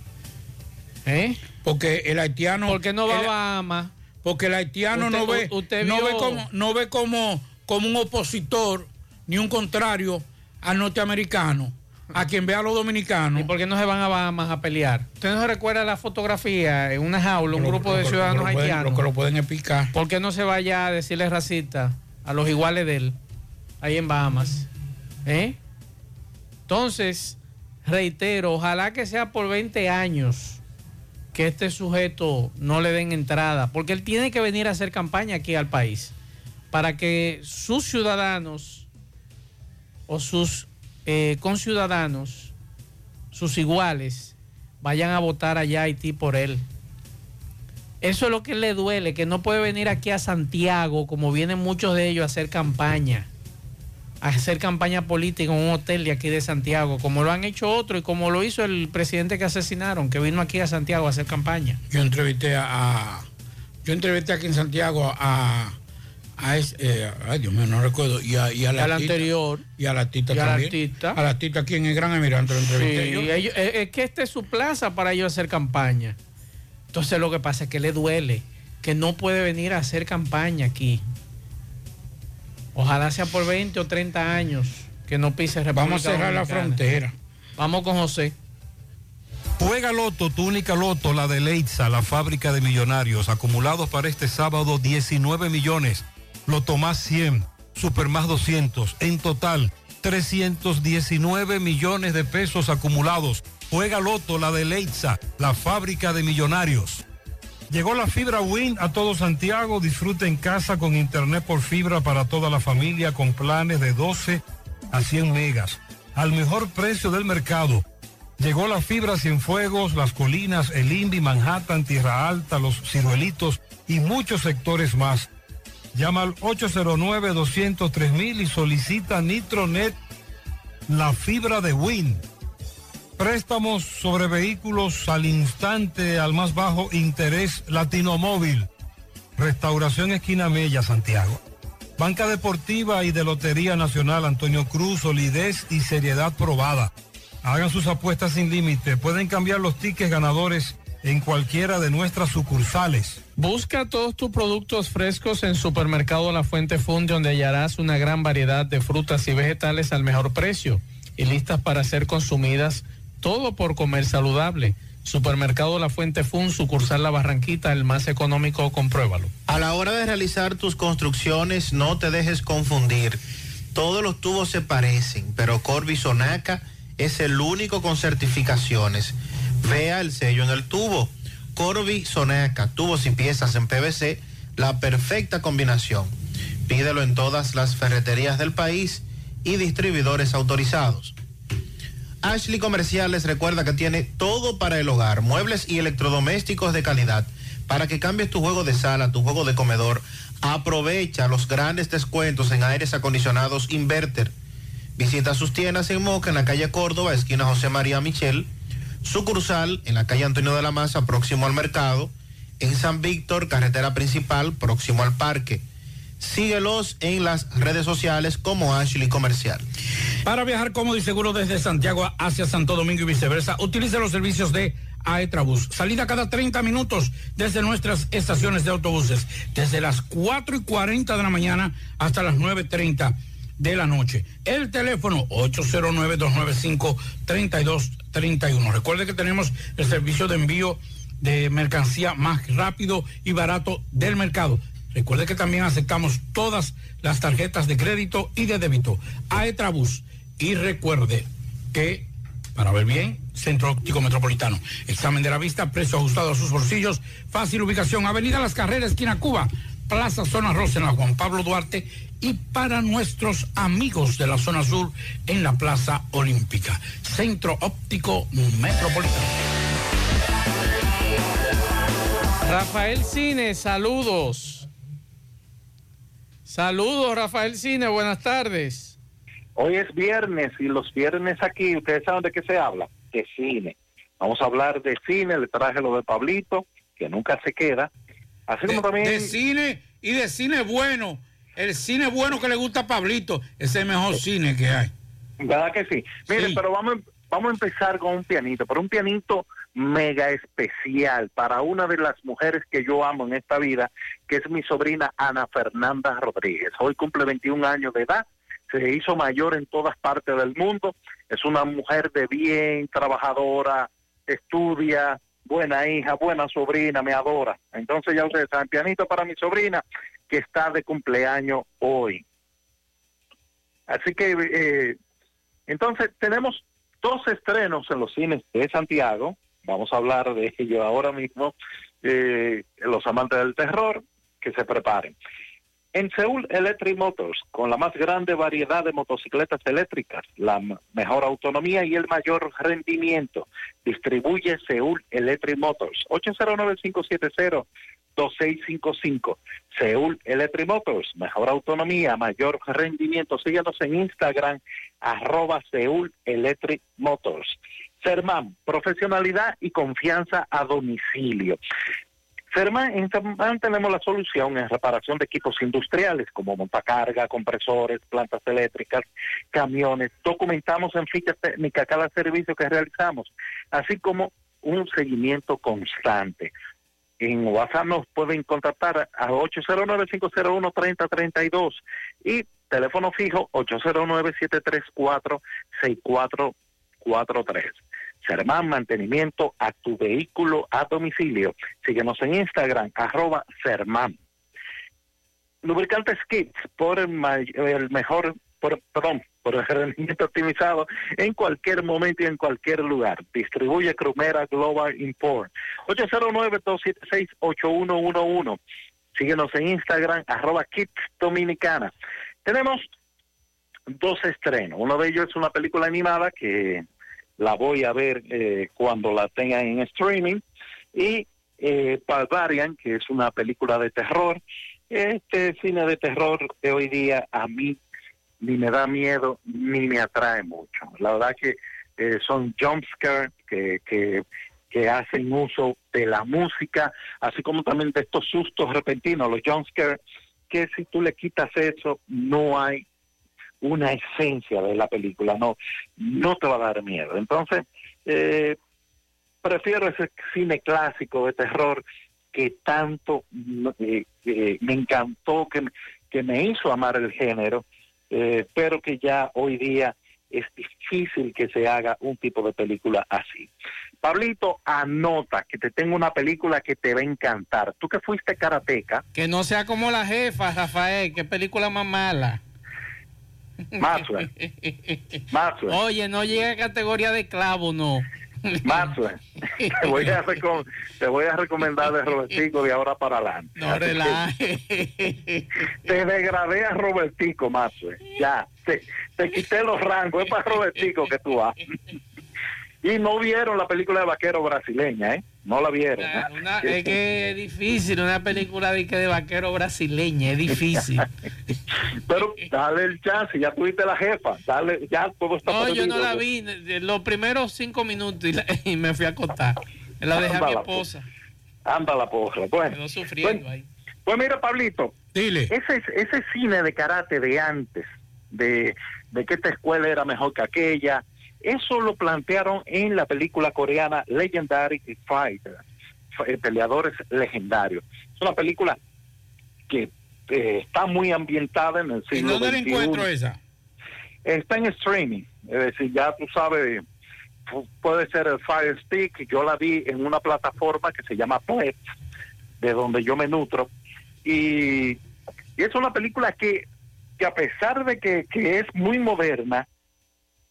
¿Eh?
Porque el haitiano.
¿Por qué no va
el-
a Bahamas?
Porque el haitiano
Usted-
no ve,
usted
no ve, como, no ve como, como un opositor ni un contrario al norteamericano, a quien ve a los dominicanos.
¿Y por qué no se van a Bahamas a pelear? ¿Usted no se recuerda la fotografía en una jaula, un
Lo-
grupo
lo
de ciudadanos
lo
haitianos?
Lo que lo pueden explicar.
¿Por qué no se vaya a decirle racista a los iguales de él ahí en Bahamas? ¿Eh? Entonces, reitero, ojalá que sea por 20 años que este sujeto no le den entrada, porque él tiene que venir a hacer campaña aquí al país para que sus ciudadanos o sus eh, conciudadanos, sus iguales, vayan a votar allá a Haití por él. Eso es lo que le duele, que no puede venir aquí a Santiago, como vienen muchos de ellos, a hacer campaña, a hacer campaña política en un hotel de aquí de Santiago, como lo han hecho otros y como lo hizo el presidente que asesinaron, que vino aquí a Santiago a hacer campaña.
Yo entrevisté a- yo entrevisté aquí en Santiago a, a ese, eh, ay Dios mío, no recuerdo, y a, y a la
Al
artista-
anterior.
Y a la artista
Y al
también.
artista.
A la artista aquí en el Gran Emirante lo entrevisté
Sí,
yo.
ellos- es, es que esta es su plaza para ellos hacer campaña. Entonces lo que pasa es que le duele, que no puede venir a hacer campaña aquí. Ojalá sea por 20 o 30 años que no pise República
Vamos a cerrar la frontera.
Vamos con José.
Juega Loto, tu única Loto, la de Leitza, la fábrica de millonarios. Acumulados para este sábado 19 millones. Loto más 100, Super más 200. En total, 319 millones de pesos acumulados. Juega Loto, la de Leitza, la fábrica de millonarios. Llegó la fibra Win a todo Santiago. Disfruta en casa con internet por fibra para toda la familia con planes de 12 a 100 megas. Al mejor precio del mercado. Llegó la fibra Cienfuegos, Las Colinas, El Indy, Manhattan, Tierra Alta, Los Ciruelitos y muchos sectores más. Llama al 809-203 y solicita Nitronet, la fibra de Win. Préstamos sobre vehículos al instante, al más bajo interés, Latinomóvil. Restauración Esquina Mella, Santiago. Banca Deportiva y de Lotería Nacional Antonio Cruz, solidez y seriedad probada. Hagan sus apuestas sin límite. Pueden cambiar los tickets ganadores
en cualquiera de nuestras sucursales.
Busca todos tus productos frescos en Supermercado La Fuente Fun, donde hallarás una gran variedad de frutas y vegetales al mejor precio y listas para ser consumidas, todo por comer saludable. Supermercado La Fuente Fun, sucursal La Barranquita, el más económico, compruébalo.
A la hora de realizar tus construcciones, no te dejes confundir. Todos los tubos se parecen, pero Corby Sonaca es el único con certificaciones. Vea el sello en el tubo. Corby Sonaca, tubos y piezas en PVC, la perfecta combinación. Pídelo en todas las ferreterías del país y distribuidores autorizados. Ashley Comerciales recuerda que tiene todo para el hogar, muebles y electrodomésticos de calidad. Para que cambies tu juego de sala, tu juego de comedor, aprovecha los grandes descuentos en aires acondicionados Inverter. Visita sus tiendas en Moca, en la calle Córdoba, esquina José María Michel, sucursal en la calle Antonio de la Maza, próximo al mercado, en San Víctor, carretera principal, próximo al parque. Síguelos en las redes sociales como Ashley Comercial.
Para viajar cómodo y seguro desde Santiago hacia Santo Domingo y viceversa, utilice los servicios de Aetrabús. Salida cada 30 minutos desde nuestras estaciones de autobuses, desde las 4 y 40 de la mañana hasta las 9.30 de la noche. El teléfono 809-295-3231. Recuerde que tenemos el servicio de envío de mercancía más rápido y barato del mercado. Recuerde que también aceptamos todas las tarjetas de crédito y de débito. Aetrabús. Y recuerde que, para ver bien, Centro Óptico Metropolitano. Examen de la vista, precio ajustado a sus bolsillos, fácil ubicación, Avenida Las Carreras, esquina Cuba, Plaza Zona Rosa en la Juan Pablo Duarte y para nuestros amigos de la zona sur en la Plaza Olímpica. Centro Óptico Metropolitano.
Rafael Cine, saludos. Saludos, Rafael Cine, buenas tardes.
Hoy es viernes y los viernes aquí, ustedes saben de qué se habla, de cine. Vamos a hablar de cine, le traje lo de Pablito, que nunca se queda. Así como también...
De cine y de cine bueno. El cine bueno que le gusta a Pablito, es el mejor cine que hay.
¿Verdad que sí? Miren, pero vamos, vamos a empezar con un pianito, pero un pianito mega especial para una de las mujeres que yo amo en esta vida, que es mi sobrina Ana Fernanda Rodríguez. Hoy cumple 21 años de edad, se hizo mayor en todas partes del mundo, es una mujer de bien, trabajadora, estudia, buena hija, buena sobrina, me adora. Entonces ya ustedes saben, pianito para mi sobrina que está de cumpleaños hoy. Así que, eh, entonces tenemos dos estrenos en los cines de Santiago. Vamos a hablar de ello ahora mismo. Eh, los amantes del terror, que se preparen. En Seúl Electric Motors, con la más grande variedad de motocicletas eléctricas, la mejor autonomía y el mayor rendimiento, distribuye Seúl Electric Motors. 809-570-2655. Seúl Electric Motors, mejor autonomía, mayor rendimiento. Síguenos en Instagram, arroba Seúl Electric Motors. Sermán, profesionalidad y confianza a domicilio. Ferman, en Ferman tenemos la solución en reparación de equipos industriales como montacarga, compresores, plantas eléctricas, camiones. Documentamos en ficha técnica cada servicio que realizamos, así como un seguimiento constante. En WhatsApp nos pueden contactar a 809-501-3032 y teléfono fijo 809-734-6443. Sermán Mantenimiento a tu vehículo a domicilio. Síguenos en Instagram, arroba Sermán. Lubricantes Kits por el, el mejor, por, perdón, por el rendimiento optimizado en cualquier momento y en cualquier lugar. Distribuye Crumera Global Import. 809-276-8111. Síguenos en Instagram, arroba Kits Dominicana. Tenemos dos estrenos. Uno de ellos es una película animada que la voy a ver eh, cuando la tengan en streaming. Y eh, Barbarian, que es una película de terror. Este cine de terror de hoy día a mí ni me da miedo ni me atrae mucho. La verdad que eh, son jumpscares que, que, que hacen uso de la música, así como también de estos sustos repentinos, los jumpscares, que si tú le quitas eso, no hay una esencia de la película, no, no te va a dar miedo. Entonces, eh, prefiero ese cine clásico de terror que tanto eh, eh, me encantó, que, que me hizo amar el género, eh, pero que ya hoy día es difícil que se haga un tipo de película así. Pablito, anota que te tengo una película que te va a encantar. Tú que fuiste karateca,
Que no sea como la jefa, Rafael, qué película más mala.
Maxwell. Maxwell.
Oye, no llega a categoría de clavo, no.
Maxwell, te voy a, te voy a recomendar de Robertico de ahora para adelante.
No relaje.
Te degradé a Robertico, Maxwell. Ya, te, te quité los rangos, es para Robertico que tú vas. Y no vieron la película de vaquero brasileña, ¿eh? No la vieron.
Una- es que es difícil, una película de, que de vaquero brasileña, es difícil.
Pero dale el chance, ya tuviste la jefa, dale, ya todo está
No, yo no la vi, los primeros cinco minutos y, la- y me fui a acostar. La dejé a mi
Ándala,
esposa.
Anda la porra. Bueno,
Quedó sufriendo
bueno,
ahí.
pues mira, Pablito.
Dile.
Ese, ese cine de karate de antes, de, de que esta escuela era mejor que aquella, eso lo plantearon en la película coreana Legendary Fighter, eh, Peleadores Legendarios. Es una película que eh, está muy ambientada en el
¿Y
siglo
dónde la
XXI.
encuentro esa?
Está en streaming, es decir, ya tú sabes, pu- puede ser el Fire Stick, yo la vi en una plataforma que se llama Plex, de donde yo me nutro, y, y es una película que, que a pesar de que, que es muy moderna,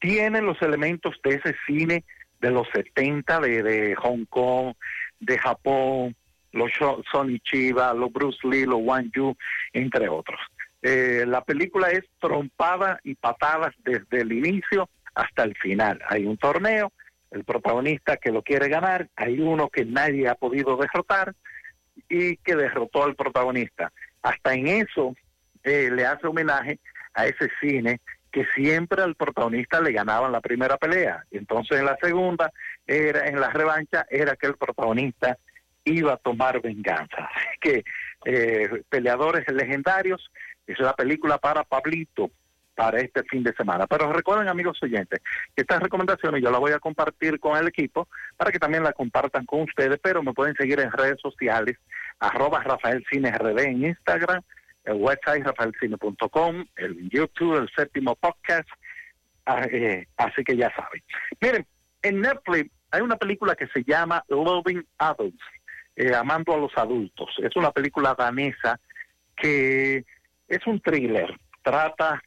tiene los elementos de ese cine de los 70 de, de Hong Kong, de Japón, los Sonny Chiba, los Bruce Lee, los Wang Yu, entre otros. Eh, la película es trompada y patadas desde el inicio hasta el final. Hay un torneo, el protagonista que lo quiere ganar, hay uno que nadie ha podido derrotar y que derrotó al protagonista. Hasta en eso eh, le hace homenaje a ese cine que siempre al protagonista le ganaban la primera pelea. Entonces en la segunda, era en la revancha, era que el protagonista iba a tomar venganza. Así que eh, Peleadores Legendarios es la película para Pablito para este fin de semana. Pero recuerden, amigos oyentes, que estas recomendaciones yo las voy a compartir con el equipo para que también la compartan con ustedes, pero me pueden seguir en redes sociales, arroba Rafael Cine RD en Instagram, el website rafaelcine.com, el YouTube, el séptimo podcast, ah, eh, así que ya saben. Miren, en Netflix hay una película que se llama Loving Adults, eh, Amando a los Adultos. Es una película danesa que es un thriller, trata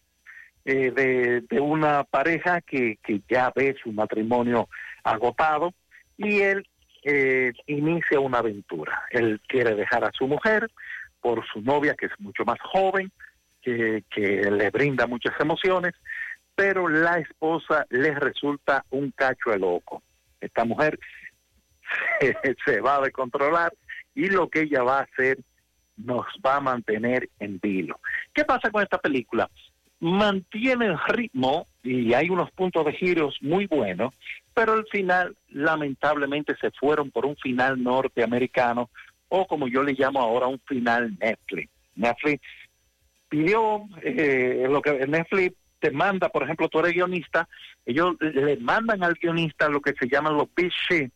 eh, de, de una pareja que, que ya ve su matrimonio agotado y él eh, inicia una aventura. Él quiere dejar a su mujer por su novia, que es mucho más joven, que, le brinda muchas emociones, pero la esposa le resulta un cacho de loco. Esta mujer se, se va a descontrolar y lo que ella va a hacer nos va a mantener en vilo. ¿Qué pasa con esta película? Mantiene el ritmo y hay unos puntos de giros muy buenos, pero al final lamentablemente se fueron por un final norteamericano o como yo le llamo ahora un final Netflix. Netflix pidió eh, lo que Netflix te manda, por ejemplo, tú eres guionista, ellos le mandan al guionista lo que se llaman los sheet,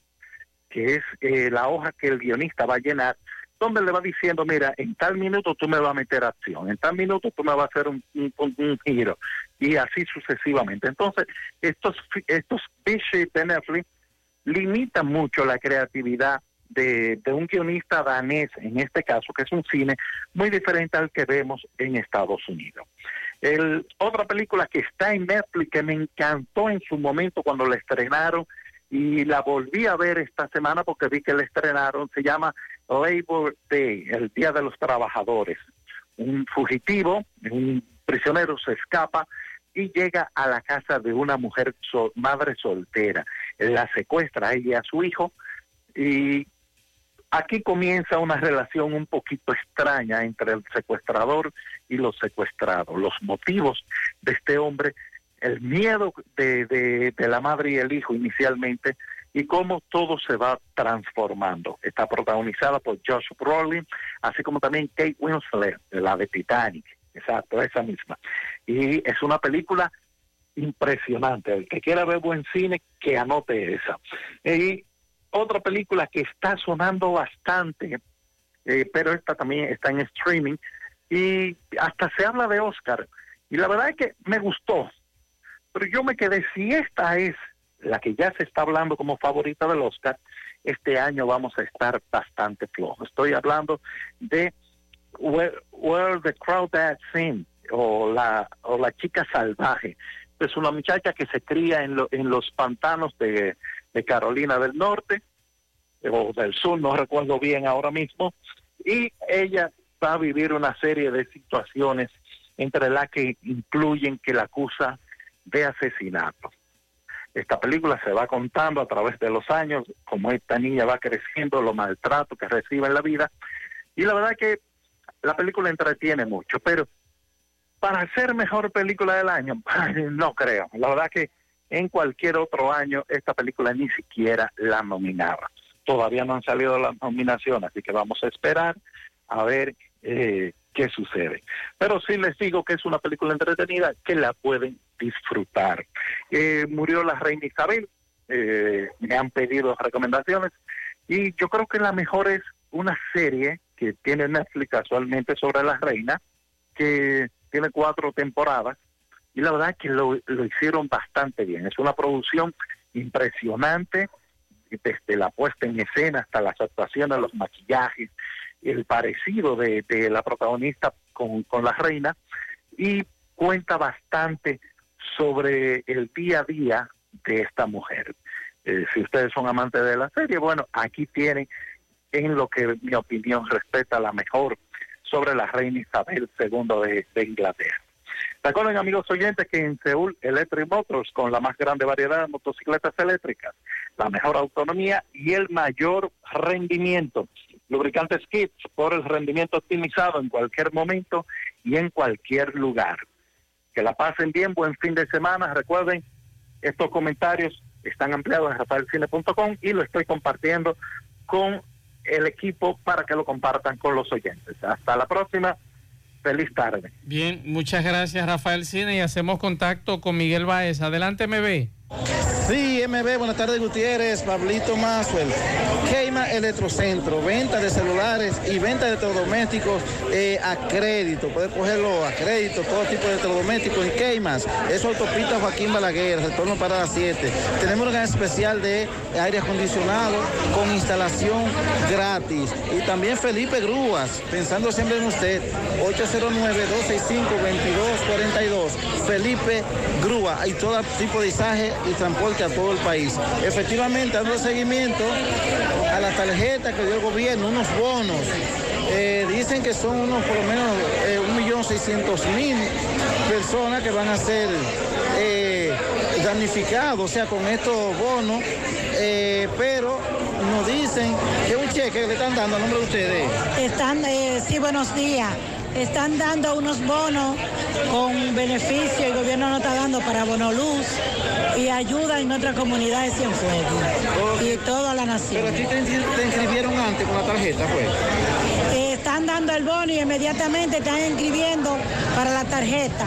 que es eh, la hoja que el guionista va a llenar, donde le va diciendo, mira, en tal minuto tú me vas a meter acción, en tal minuto tú me vas a hacer un, giro, y así sucesivamente. Entonces, estos, estos sheet de Netflix limitan mucho la creatividad de, un guionista danés, en este caso, que es un cine muy diferente al que vemos en Estados Unidos. El, otra película que está en Netflix que me encantó en su momento cuando la estrenaron y la volví a ver esta semana porque vi que la estrenaron, se llama Labor Day, el Día de los Trabajadores. Un fugitivo, un prisionero se escapa y llega a la casa de una mujer sol- madre soltera. La secuestra a ella y a su hijo y aquí comienza una relación un poquito extraña entre el secuestrador y los secuestrados. Los motivos de este hombre, el miedo de, de- la madre y el hijo inicialmente y cómo todo se va transformando. Está protagonizada por Josh Brolin, así como también Kate Winslet, la de Titanic. Exacto, esa misma. Y es una película impresionante. El que quiera ver buen cine, que anote esa. Y otra película que está sonando bastante, eh, pero esta también está en streaming y hasta se habla de Oscar. Y la verdad es que me gustó, pero yo me quedé, si esta es la que ya se está hablando como favorita del Oscar, este año vamos a estar bastante flojos. Estoy hablando de Where, the Crawdads Sing o la, o la chica salvaje. Es una muchacha que se cría en, lo- en los pantanos de, de Carolina del Norte o del Sur, no recuerdo bien ahora mismo, y ella va a vivir una serie de situaciones entre las que incluyen que la acusa de asesinato. Esta película se va contando a través de los años, cómo esta niña va creciendo, los maltratos que recibe en la vida, y la verdad que la película entretiene mucho, pero para ser mejor película del año, no creo. La verdad que en cualquier otro año esta película ni siquiera la nominaba. Todavía no han salido las nominaciones, así que vamos a esperar a ver eh, qué sucede. Pero sí les digo que es una película entretenida que la pueden disfrutar. Eh, murió la reina Isabel, eh, me han pedido recomendaciones y yo creo que la mejor es una serie que tiene Netflix casualmente sobre la reina, que tiene cuatro temporadas y la verdad que lo, hicieron bastante bien. Es una producción impresionante, desde la puesta en escena hasta las actuaciones, los maquillajes, el parecido de, la protagonista con, con la reina y cuenta bastante sobre el día a día de esta mujer. Eh, si ustedes son amantes de la serie, bueno, aquí tienen en lo que mi opinión respeta la mejor sobre la reina Isabel II de Inglaterra. Recuerden, amigos oyentes, que en Seúl Electric Motors, con la más grande variedad de motocicletas eléctricas, la mejor autonomía y el mayor rendimiento. Lubricantes Kits por el rendimiento optimizado en cualquier momento y en cualquier lugar. Que la pasen bien, buen fin de semana. Recuerden, estos comentarios están ampliados en rafaelcine.com y lo estoy compartiendo con el equipo para que lo compartan con los oyentes. Hasta la próxima. Feliz tarde.
Bien, muchas gracias Rafael Cine y hacemos contacto con Miguel Baez. Adelante, MB.
Sí, MB, buenas tardes Gutiérrez, Pablito Maswell. Keima Electrocentro, venta de celulares y venta de electrodomésticos eh, a crédito. Puedes cogerlo a crédito, todo tipo de electrodomésticos en Keimas. Es autopista Joaquín Balaguer, retorno para las 7. Tenemos una especial de aire acondicionado con instalación gratis. Y también Felipe Grúas, pensando siempre en usted, 809-265-2242. Felipe Grúa, hay todo tipo de izaje y transporte a todo el país. Efectivamente, dando seguimiento a la tarjeta que dio el gobierno, unos bonos. Eh, dicen que son unos por lo menos eh, 1.600.000 personas que van a ser eh, damnificados, o sea, con estos bonos, eh, pero nos dicen que un cheque que le están dando a nombre de ustedes.
Están, eh, sí, buenos días. Están dando unos bonos con beneficio, el gobierno no está dando para Bonoluz y ayuda en otras comunidades en fuego y toda la nación.
Pero a ti te, te inscribieron antes con la tarjeta, pues.
Eh, están dando el bono y inmediatamente están inscribiendo para la tarjeta.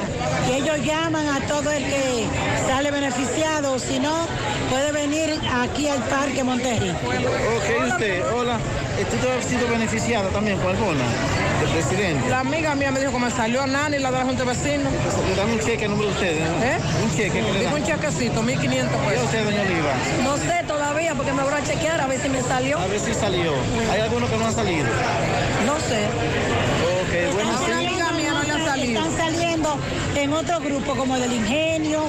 Y ellos llaman a todo el que sale beneficiado, si no, puede venir aquí al Parque Monterrey.
Ok, usted, hola. ¿Tú has sido beneficiada también con el bono del presidente?
La amiga mía me dijo que me salió Nani, la de la Junta de Vecinos.
Le dan un cheque a nombre de ustedes, ¿no?
¿Eh?
Un cheque que le dan.
un chequecito, 1.500
¿Y
pesos.
usted, doña Oliva?
No sé todavía porque me voy a chequear a ver si me salió.
A ver si salió. ¿Hay algunos que no han salido?
No sé.
Ok, bueno,
Están
Una amiga mía no le ha salido.
Están saliendo en otro grupo como del Ingenio,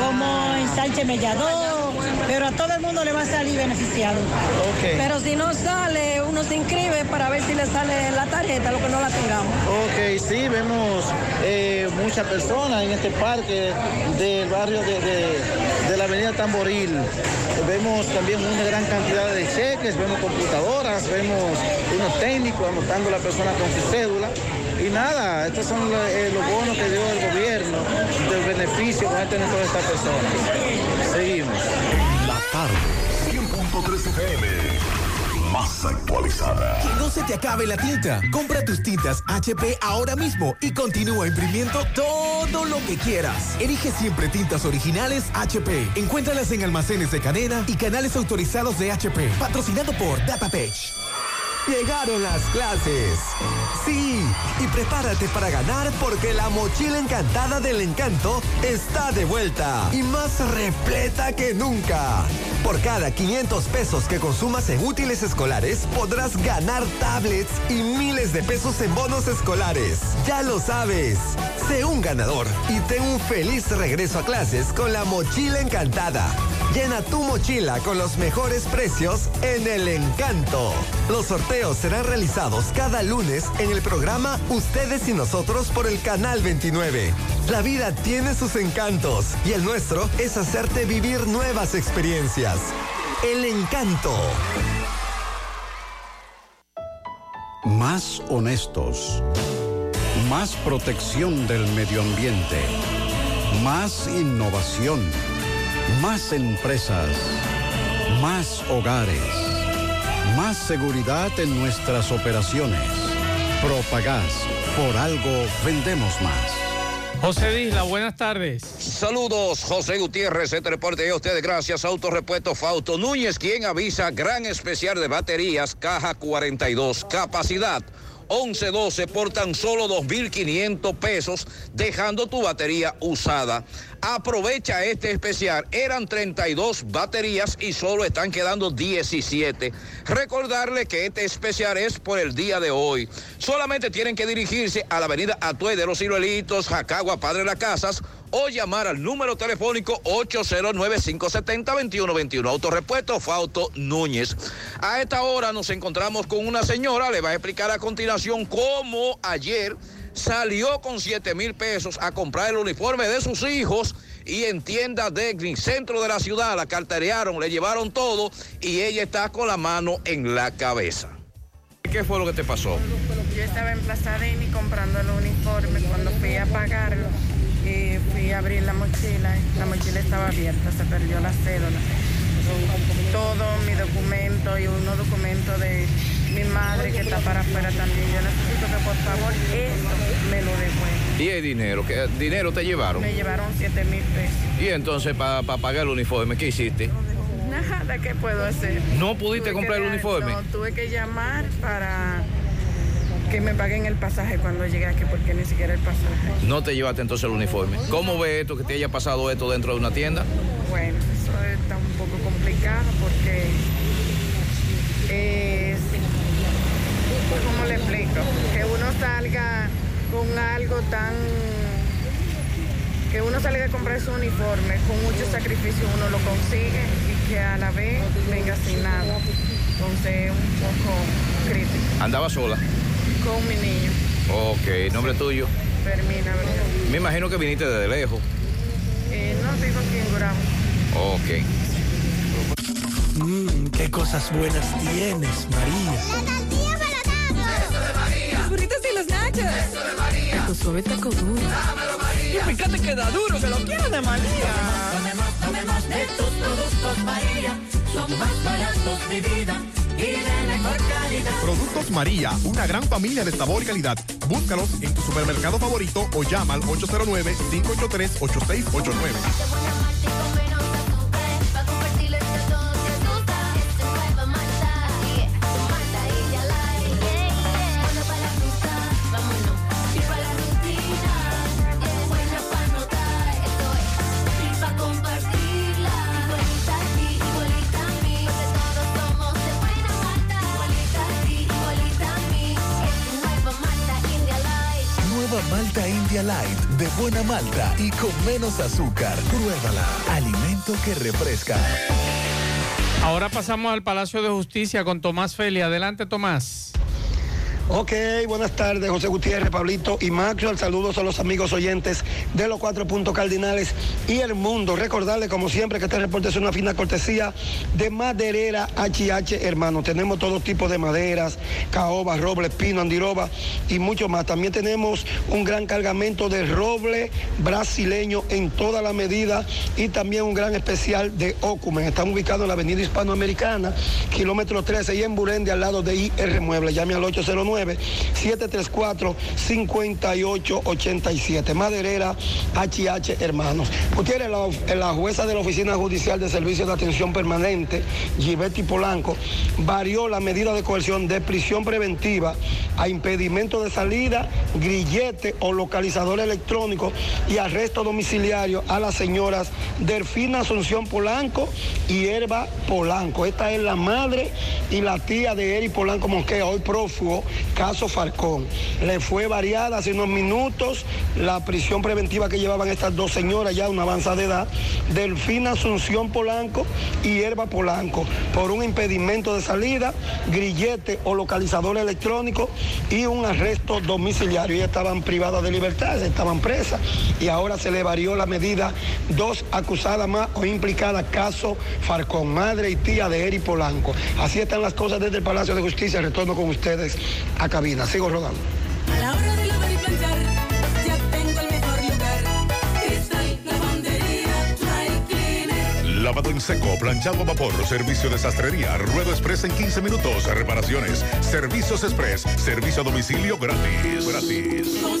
como en Sánchez Mellador, pero a todo el mundo le va a salir beneficiado.
Ok.
Pero si no sale, uno se inscribe para ver si le sale la tarjeta, lo que no la tengamos.
Ok, sí, vemos eh, muchas personas en este parque del barrio de, de- de la avenida Tamboril. Vemos también una gran cantidad de cheques, vemos computadoras, vemos unos técnicos anotando a la persona con su cédula. Y nada, estos son lo- eh, los bonos que dio el gobierno del beneficio que van a tener todas estas personas. Seguimos.
Tarde, 100.3 FM. Más
actualizada.
Que no se te acabe la tinta. Compra tus tintas HP ahora mismo y continúa imprimiendo todo lo que quieras. Elige siempre tintas originales HP. Encuéntralas en almacenes de cadena y canales autorizados de HP. Patrocinado por DataPage.
Llegaron las clases. Sí, y prepárate para ganar porque la mochila encantada del encanto está de vuelta y más repleta que nunca. Por cada 500 pesos que consumas en útiles escolares, podrás ganar tablets y miles de pesos en bonos escolares. Ya lo sabes. Sé un ganador y ten un feliz regreso a clases con la mochila encantada. Llena tu mochila con los mejores precios en el encanto. Los sorteos serán realizados cada lunes en el programa Ustedes y Nosotros por el Canal 29. La vida tiene sus encantos y el nuestro es hacerte vivir nuevas experiencias. El encanto.
Más honestos. Más protección del medio ambiente. Más innovación. Más empresas. Más hogares. Más seguridad en nuestras operaciones. Propagás. Por algo vendemos más.
José Disla, buenas tardes.
Saludos, José Gutiérrez, este reporte a ustedes gracias Autorepuesto Fausto Núñez, quien avisa gran especial de baterías, caja 42, capacidad 1112 por tan solo 2.500 pesos, dejando tu batería usada. Aprovecha este especial. Eran 32 baterías y solo están quedando 17. Recordarle que este especial es por el día de hoy. Solamente tienen que dirigirse a la avenida Atue de los Ciruelitos, Jacagua, Padre de las Casas o llamar al número telefónico 809-570-2121. Autorepuesto Fausto Núñez. A esta hora nos encontramos con una señora, le va a explicar a continuación cómo ayer salió con 7 mil pesos a comprar el uniforme de sus hijos y en tiendas de centro de la ciudad la carterearon, le llevaron todo y ella está con la mano en la cabeza. ¿Qué fue lo que te pasó?
Yo estaba en Plaza Deni comprando el uniforme cuando fui a pagarlo y fui a abrir la mochila. La mochila estaba abierta, se perdió la cédula. Todo mi documento y unos documentos de mi madre que está para afuera también. Yo necesito que por favor esto me lo devuelvan.
¿Y el dinero? ¿Qué dinero te llevaron?
Me llevaron 7 mil pesos.
Y entonces para pagar el uniforme, ¿qué hiciste?
Nada, ¿qué puedo hacer?
¿No pudiste
Tuve
comprar
que
el uniforme?
No, tuve que llamar para que me paguen el pasaje cuando llegue aquí, porque ni siquiera el pasaje.
No te llevaste entonces el uniforme. ¿Cómo ves esto que te haya pasado esto dentro de una tienda?
Bueno, eso está un poco complicado porque es, ¿cómo le explico? Que uno salga con algo tan, que uno salga a comprar su uniforme, con mucho sacrificio uno lo consigue y que a la vez venga sin nada. Entonces, un poco crítico.
Andaba sola.
Con mi niño,
Ok, nombre tuyo.
Fermina, ¿verdad?
Me imagino que viniste desde lejos.
Eh, no vivo aquí en Gurabo.
Ok.
Mmm, qué cosas buenas tienes, María.
Eso de María. Tu suave taco duro. Y fíjate que da duro, que lo quiero de María.
Tomemos, tomemos de tus productos María. Son más baratos de vida y de mejor calidad.
Productos María, una gran familia de sabor y calidad. Búscalos en tu supermercado favorito o llama al 809-583-8689.
De buena malta y con menos azúcar. Pruébala. Alimento que refresca.
Ahora pasamos al Palacio de Justicia con Tomás Feli. Adelante, Tomás.
Ok, buenas tardes, José Gutiérrez, Pablito y Maxwell. Saludos a los amigos oyentes de los cuatro puntos cardinales y el mundo. Recordarle, como siempre, que este reporte es una fina cortesía de Maderera HH, hermano. Tenemos todo tipo de maderas, caoba, roble, pino, andiroba y mucho más. También tenemos un gran cargamento de roble brasileño en toda la medida y también un gran especial de Ocumen. Están ubicados en la avenida hispanoamericana, kilómetro 13 y en Burendi, al lado de IR Mueble. Llame al 809-734-5887. Maderera HH Hermanos. Gutiérrez, la, la jueza de la Oficina Judicial de Servicios de Atención Permanente, Givetti Polanco, varió la medida de coerción de prisión preventiva a impedimento de salida, grillete o localizador electrónico y arresto domiciliario a las señoras Delfina Asunción Polanco y Herba Polanco. Esta es la madre y la tía de Eri Polanco Mosquea, hoy prófugo, caso Falcón. Le fue variada hace unos minutos la prisión preventiva que llevaban estas dos señoras, ya una avanzada edad, Delfina Asunción Polanco y Herba Polanco, por un impedimento de salida, grillete o localizador electrónico y un arresto domiciliario. Ya estaban privadas de libertad, estaban presas y ahora se le varió la medida, dos acusadas más o implicadas, caso Falcón, madre y tía de Eri Polanco. Así están las cosas desde el Palacio de Justicia. Retorno con ustedes a cabina. Sigo rodando.
A la hora de lavar y planchar, ya tengo el mejor lugar. Cristal, lavandería, dry cleaner.
Lavado en seco, planchado a vapor, servicio de sastrería, ruedo express en 15 minutos, reparaciones, servicios express, servicio a domicilio gratis. Gratis.
Con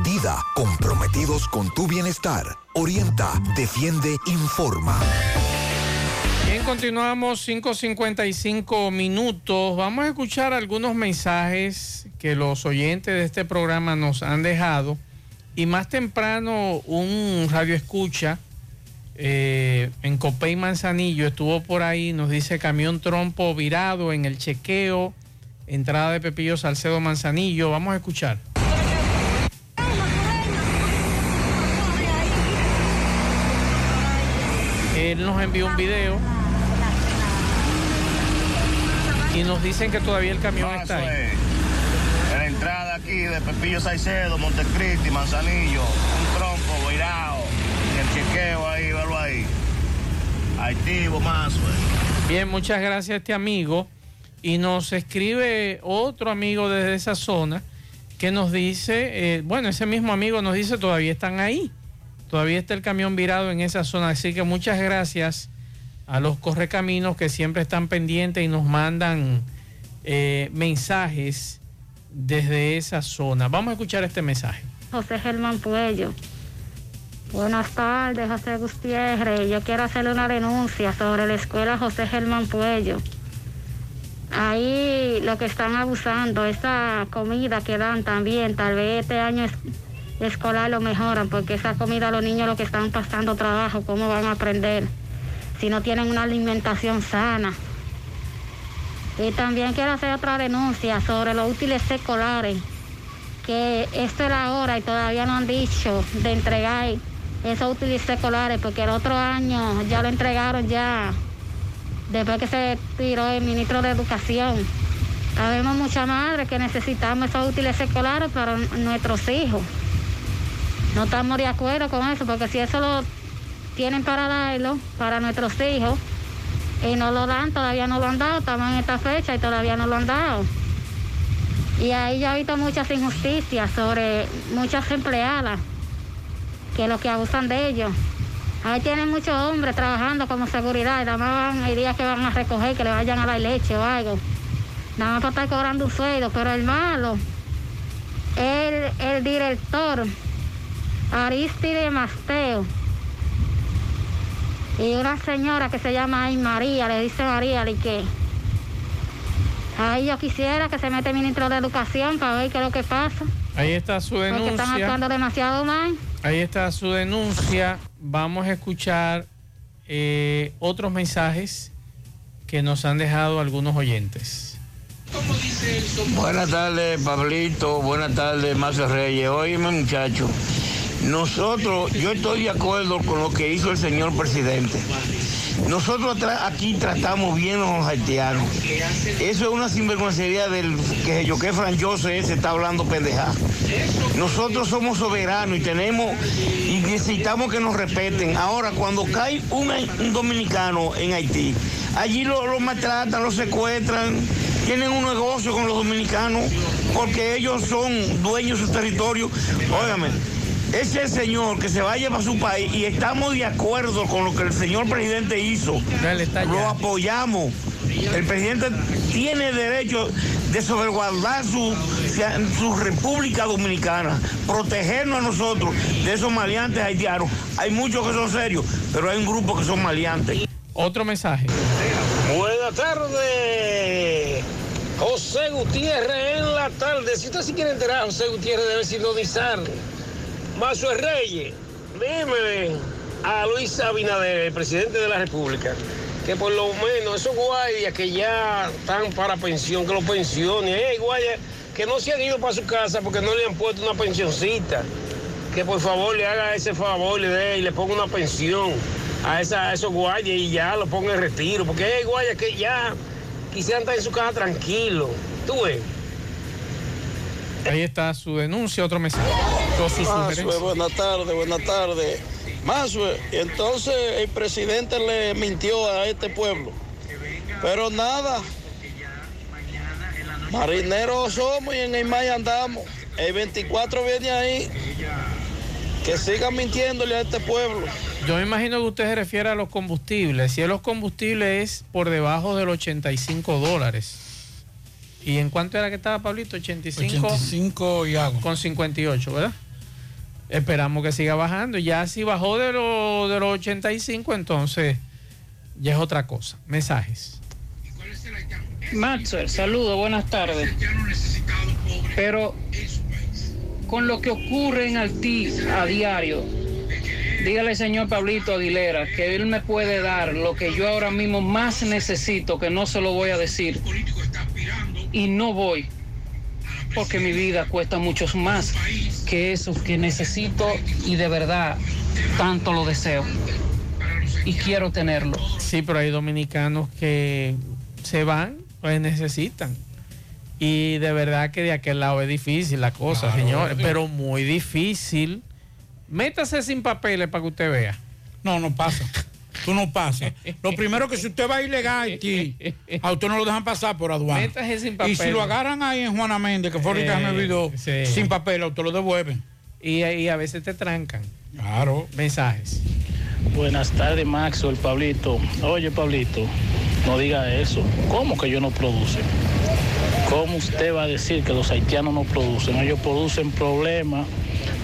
Dida, comprometidos con tu bienestar. Orienta, defiende, informa.
Bien, continuamos 5.55 minutos. Vamos a escuchar algunos mensajes que los oyentes de este programa nos han dejado. Y más temprano un radio escucha eh, en Copey Manzanillo estuvo por ahí, nos dice camión trompo virado en el chequeo, entrada de Pepillo Salcedo Manzanillo. Vamos a escuchar. Envió un video y nos dicen que todavía el camión está ahí.
En la entrada aquí de Pepillo Salcedo, Montecristi, Manzanillo, un tronco y el chequeo ahí, velo ahí. Activo más, güey.
Bien, muchas gracias a este amigo. Y nos escribe otro amigo desde esa zona que nos dice, eh, bueno, ese mismo amigo nos dice todavía están ahí. Todavía está el camión virado en esa zona. Así que muchas gracias a los correcaminos que siempre están pendientes y nos mandan eh, mensajes desde esa zona. Vamos a escuchar este mensaje.
José Germán Puello. Buenas tardes, José Gutiérrez. Yo quiero hacerle una denuncia sobre la escuela José Germán Puello. Ahí lo que están abusando, esa comida que dan también, tal vez este año escolar lo mejoran, porque esa comida los niños lo que están pasando trabajo, ¿cómo van a aprender? Si no tienen una alimentación sana. Y también quiero hacer otra denuncia sobre los útiles escolares, que esto es la hora y todavía no han dicho de entregar esos útiles escolares, porque el otro año ya lo entregaron ya, después que se tiró el ministro de Educación. Sabemos muchas madres que necesitamos esos útiles escolares para nuestros hijos. No estamos de acuerdo con eso, porque si eso lo tienen para darlo, para nuestros hijos, y no lo dan, todavía no lo han dado, estamos en esta fecha y todavía no lo han dado. Y ahí yo he visto muchas injusticias sobre muchas empleadas, que lo que abusan de ellos. Ahí tienen muchos hombres trabajando como seguridad, nada más van, hay días que van a recoger, que le vayan a dar leche o algo. Nada más para estar cobrando un sueldo, pero el malo, el, el director, Aristide Masteo, y una señora que se llama Ay María, le dice María, y que ahí yo quisiera que se mete ministro de Educación para ver qué es lo que pasa,
Ahí está su
porque están
denuncia.
actuando demasiado mal.
Ahí está su denuncia. Vamos a escuchar eh, otros mensajes que nos han dejado algunos oyentes.
Buenas tardes, Pablito. Buenas tardes, Marcio Reyes. Oíme, muchacho. Nosotros, yo estoy de acuerdo con lo que hizo el señor presidente. Nosotros aquí tratamos bien a los haitianos. Eso es una sinvergüencería del que yo que franjoso ese está hablando pendeja. Nosotros somos soberanos y tenemos y necesitamos que nos respeten. Ahora, cuando cae un, un dominicano en Haití, allí lo, lo maltratan, lo secuestran, tienen un negocio con los dominicanos porque ellos son dueños de su territorio. Óigame, ese señor que se vaya para su país y estamos de acuerdo con lo que el señor presidente hizo. Lo apoyamos. El presidente tiene derecho de sobreguardar su, su República Dominicana, protegernos a nosotros de esos maleantes haitianos. Hay muchos que son serios, pero hay un grupo que son maleantes.
Otro mensaje.
Buenas tardes. José Gutiérrez en la tarde. Si usted se quiere enterar, José Gutiérrez debe sintonizar. Mazo Reyes, dime a Luis Abinader, el presidente de la República, que por lo menos esos guardias que ya están para pensión, que los pensiones, eh, guardias que no se han ido para su casa porque no le han puesto una pensioncita, que por favor le haga ese favor le dé y le ponga una pensión a, esa, esos guardias y ya lo ponga en retiro, porque hay guardias que ya quisieran estar en su casa tranquilos. Tú ves.
Ahí está su denuncia, otro mensaje.
Buenas tardes, buenas tardes. Mazue, entonces el presidente le mintió a este pueblo. Pero nada, marineros somos y en el mar andamos. El 24 viene ahí. Que sigan mintiéndole a este pueblo.
Yo me imagino que usted se refiere a los combustibles. Si es los combustibles es por debajo de los 85 dólares. ¿Y en cuánto era que estaba, Pablito? 85.
85 y algo.
Con 58, ¿verdad? Esperamos que siga bajando. Ya si bajó de, lo- de los 85, entonces ya es otra cosa. Mensajes.
Maxwell, saludos, buenas tardes. Pero con lo que ocurre en Haití a diario, dígale señor Pablito Aguilera que él me puede dar lo que yo ahora mismo más necesito, que no se lo voy a decir. Y no voy, porque mi vida cuesta mucho más que eso que necesito y de verdad tanto lo deseo. Y quiero tenerlo.
Sí, pero hay dominicanos que se van, pues necesitan. Y de verdad que de aquel lado es difícil la cosa,
Claro,
señores,
sí.
pero muy difícil. Métase sin papeles para que usted vea.
No, no pasa. Tú no pasas. Lo primero que si usted va ilegal a Haití, a usted no lo dejan pasar por aduana.
Sin
Y
papeles.
si lo agarran ahí en Juana Méndez, que fue ahorita que me
Eh,
olvidó,
sí.
sin papel, a usted lo devuelven.
Y, y a veces te trancan.
Claro.
Mensajes.
Buenas tardes, Maxwell, Pablito. Oye, Pablito, no diga eso. ¿Cómo que ellos no producen? ¿Cómo usted va a decir que los haitianos no producen? Ellos producen problemas,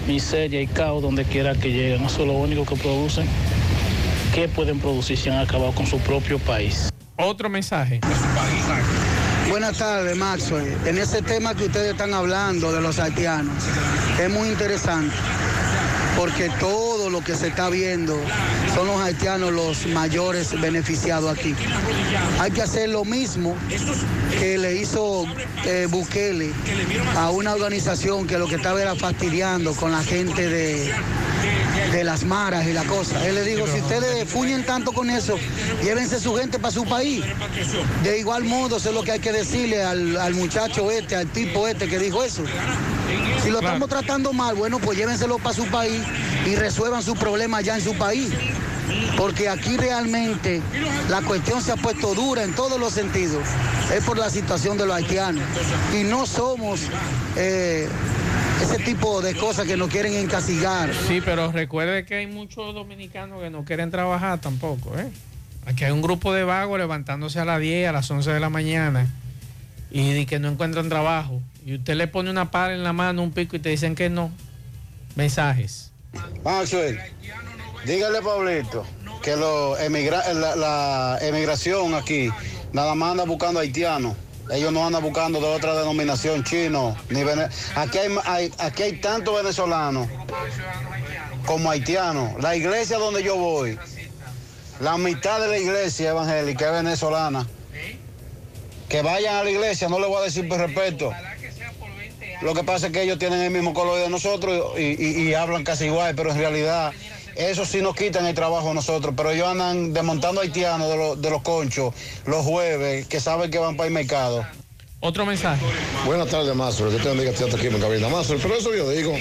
miseria y caos donde quiera que lleguen. Eso es lo único que producen. ¿Qué pueden producir si han acabado con su propio país?
Otro mensaje.
Buenas tardes, Maxwell. En ese tema que ustedes están hablando de los haitianos, es muy interesante, porque todo lo que se está viendo son los haitianos los mayores beneficiados aquí. Hay que hacer lo mismo que le hizo eh, Bukele a una organización que lo que estaba era fastidiando con la gente de,
de las maras y la cosa. Él le digo, si ustedes fuñen tanto con eso, llévense su gente para su país. De igual modo, eso es lo que hay que decirle al, al muchacho este, al tipo este que dijo eso. Si lo estamos tratando mal, bueno, pues llévenselo para su país y resuelvan su problema allá en su país. Porque aquí realmente la cuestión se ha puesto dura en todos los sentidos. Es por la situación de los haitianos. Y no somos eh, ese tipo de cosas que nos quieren encasigar.
Sí, pero recuerde que hay muchos dominicanos que no quieren trabajar tampoco, ¿eh? Aquí hay un grupo de vagos levantándose a las 10, a las 11 de la mañana y que no encuentran trabajo. Y usted le pone una pala en la mano, un pico y te dicen que no. Mensajes.
Maxwell, dígale a Pablito que lo emigra- la, la emigración aquí nada más anda buscando haitianos. Ellos no andan buscando de otra denominación chino. Ni aquí, hay, hay- aquí hay tanto venezolanos como haitianos. La iglesia donde yo voy, la mitad de la iglesia evangélica es venezolana. Que vayan a la iglesia, no les voy a decir por respeto. Lo que pasa es que ellos tienen el mismo color de nosotros y- y hablan casi igual, pero en realidad eso sí nos quitan el trabajo a nosotros. Pero ellos andan desmontando haitianos de, los- de los conchos los jueves, que saben que van para el mercado.
Otro mensaje.
Buenas tardes, Mazo. Yo tengo amiga que está aquí en cabina. Mazo, pero eso yo digo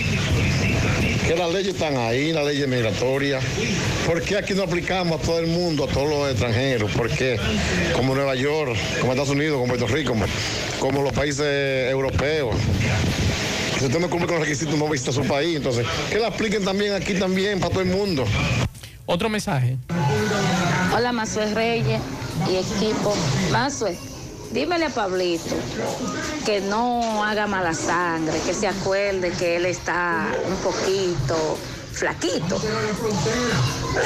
que las leyes están ahí, las leyes migratorias. ¿Por qué aquí no aplicamos a todo el mundo, a todos los extranjeros? ¿Por qué? Como Nueva York, como Estados Unidos, como Puerto Rico, como los países europeos. Si usted no cumple con los requisitos, no visita su país. Entonces, que la apliquen también aquí también, para todo el mundo.
Otro mensaje.
Hola, Mazue Reyes y equipo. Mazue, dímele a Pablito que no haga mala sangre, que se acuerde que él está un poquito flaquito.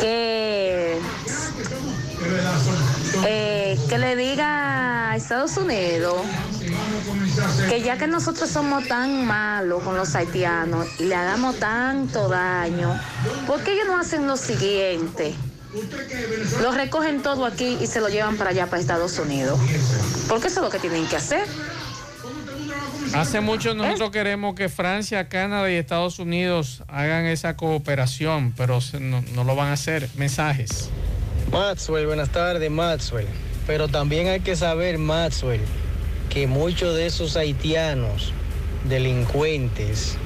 Que, eh, que le diga a Estados Unidos que ya que nosotros somos tan malos con los haitianos y le hagamos tanto daño, ¿por qué ellos no hacen lo siguiente? Lo recogen todo aquí y se lo llevan para allá, para Estados Unidos. Porque eso es lo que tienen que hacer.
Hace mucho nosotros queremos que Francia, Canadá y Estados Unidos hagan esa cooperación, pero no lo van a hacer. Mensajes.
Maxwell, buenas tardes, Maxwell. Pero también hay que saber, Maxwell, que muchos de esos haitianos delincuentes,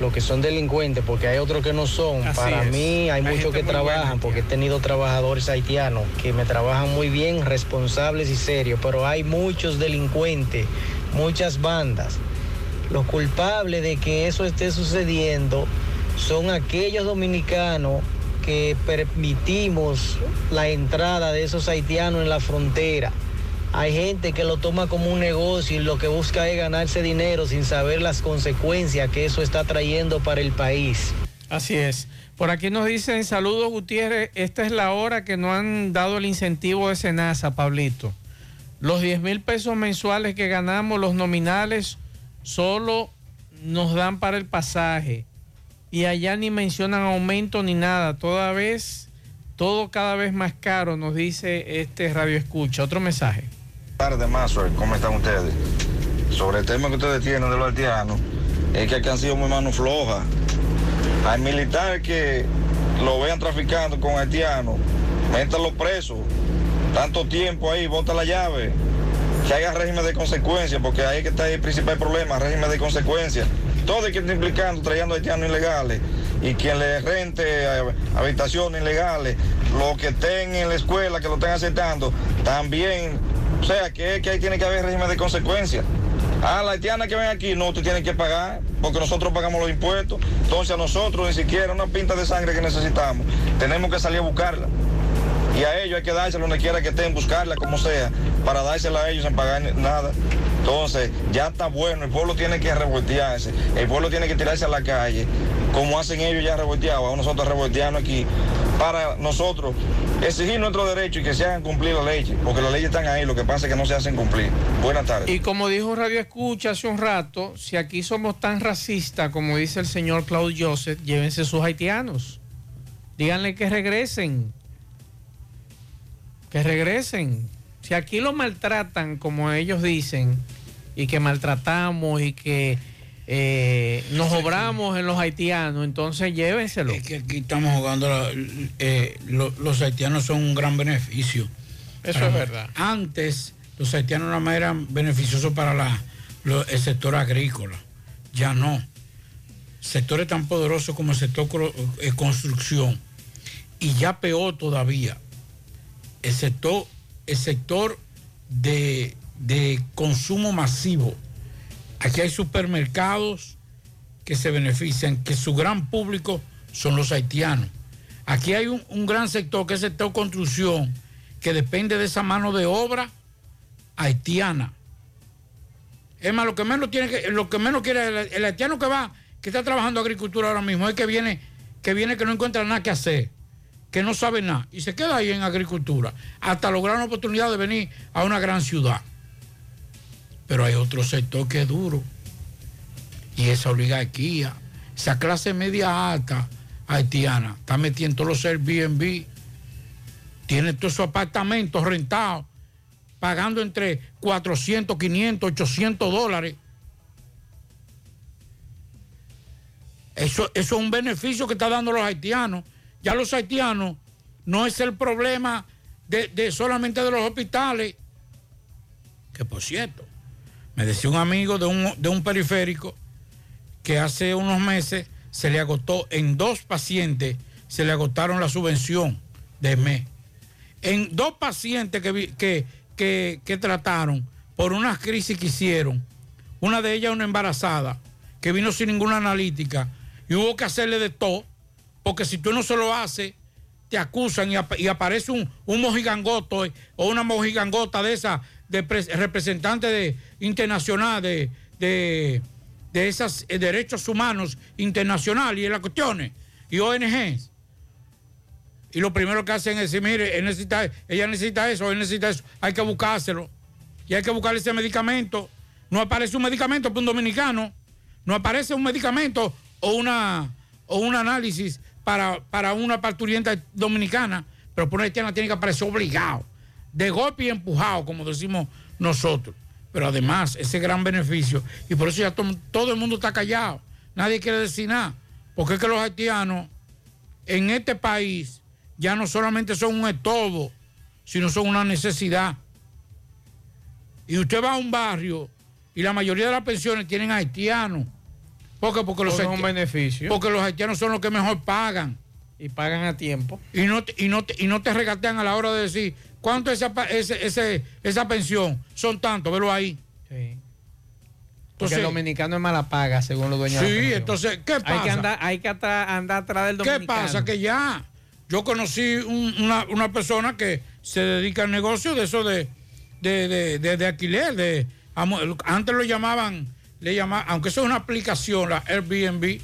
lo que son delincuentes, porque hay otros que no son,
Así
para
es.
mí hay,
Hay
muchos que trabajan, porque he tenido trabajadores haitianos que me trabajan muy bien, responsables y serios, pero hay muchos delincuentes, muchas bandas. Los culpables de que eso esté sucediendo son aquellos dominicanos que permitimos la entrada de esos haitianos en la frontera. Hay gente que lo toma como un negocio y lo que busca es ganarse dinero sin saber las consecuencias que eso está trayendo para el país.
Así es. Por aquí nos dicen, saludos Gutiérrez, esta es la hora que no han dado el incentivo de Senasa, Pablito. Los 10 mil pesos mensuales que ganamos, los nominales, solo nos dan para el pasaje. Y allá ni mencionan aumento ni nada. Toda vez, todo cada vez más caro, nos dice este radio escucha. Otro mensaje.
Tardes, Maxwell. ¿Cómo están ustedes? Sobre el tema que ustedes tienen de los haitianos, es que aquí han sido muy manos flojas. Hay militares que lo vean traficando con haitianos, métanlo preso. Tanto tiempo ahí, bota la llave. Que haya régimen de consecuencias, porque ahí que está el principal problema, régimen de consecuencias. Todo el que está implicando, trayendo haitianos ilegales, y quien le rente eh, habitaciones ilegales, los que estén en la escuela, que lo estén aceptando, también, o sea, que, que ahí tiene que haber régimen de consecuencias. Ah, la haitiana que ven aquí, no, usted tiene que pagar, porque nosotros pagamos los impuestos. Entonces a nosotros ni siquiera una pinta de sangre que necesitamos, tenemos que salir a buscarla. Y a ellos hay que dársela donde quiera que estén, buscarla como sea, para dársela a ellos sin pagar nada. Entonces, ya está bueno, el pueblo tiene que revoltearse, el pueblo tiene que tirarse a la calle, como hacen ellos ya revolteados, a nosotros revoltearnos aquí, para nosotros exigir nuestro derecho y que se hagan cumplir las leyes, porque las leyes están ahí, lo que pasa es que no se hacen cumplir. Buenas tardes.
Y como dijo Radio Escucha hace un rato, si aquí somos tan racistas como dice el señor Claude Joseph, llévense sus haitianos. Díganle que regresen. Que regresen. Si aquí lo maltratan como ellos dicen, y que maltratamos y que eh, nos obramos en los haitianos, entonces llévenselo.
Es que aquí estamos jugando, la- eh, lo- los haitianos son un gran beneficio.
Eso
Para-
es verdad.
Antes los haitianos nada más eran beneficiosos para la- lo- el sector agrícola, ya no. Sectores tan poderosos como el sector eh, construcción y ya peor todavía, el sector, el sector de, de consumo masivo. Aquí hay supermercados que se benefician, que su gran público son los haitianos. Aquí hay un, un gran sector que es el sector construcción, que depende de esa mano de obra haitiana. Es más, lo que menos tiene que, lo que menos quiere el, el haitiano que va, que está trabajando agricultura ahora mismo, es que viene, que viene que no encuentra nada que hacer, que no sabe nada, y se queda ahí en agricultura, hasta lograr una oportunidad de venir a una gran ciudad. Pero hay otro sector que es duro. Y esa oligarquía, esa clase media alta haitiana, está metiendo todos los Airbnb, tiene todos esos apartamentos rentados, pagando entre 400, 500, 800 dólares. Eso, eso es un beneficio que está dando los haitianos. Ya los haitianos no es el problema de, solamente de los hospitales. Que por cierto, me decía un amigo de un, de un periférico que hace unos meses se le agotó en dos pacientes, se le agotaron la subvención de mes. En dos pacientes que, que, que, que trataron por unas crisis que hicieron, una de ellas una embarazada, que vino sin ninguna analítica, y hubo que hacerle de todo, porque si tú no se lo haces, te acusan y, ap- y aparece un, mojigangoto eh, o una mojigangota de esa, de pres- representante de, internacional de, de, esos derechos humanos internacionales y de las cuestiones, y ONGs. Y lo primero que hacen es decir, mire, ella necesita eso, él necesita eso, hay que buscárselo. Y hay que buscarle ese medicamento. No aparece un medicamento para un dominicano, no aparece un medicamento o una o un análisis para, para una parturienta dominicana, pero por una haitiana tiene que aparecer obligado, de golpe y empujado, como decimos nosotros. Pero además, ese gran beneficio, y por eso ya to- todo el mundo está callado, nadie quiere decir nada, porque es que los haitianos en este país ya no solamente son un estorbo, sino son una necesidad. Y usted va a un barrio y la mayoría de las pensiones tienen haitianos. ¿Por qué? Porque los,
es un beneficio.
porque los haitianos son los que mejor pagan.
Y pagan a tiempo.
Y no, te- y no, y no te regatean a la hora de decir, ¿cuánto es esa, ese- ese- esa pensión? Son tantos, velo ahí.
Sí.
Entonces-
Porque el dominicano es mala paga, según los dueños de la
Sí, entonces, ¿qué
Hay que
pasa?
andar, hay que atra- andar atrás del
¿Qué
dominicano.
pasa? Que ya, yo conocí un- una, una persona que se dedica al negocio de eso de, de, de, de- alquiler. De, antes lo llamaban, le llamaban, aunque eso es una aplicación, la Airbnb,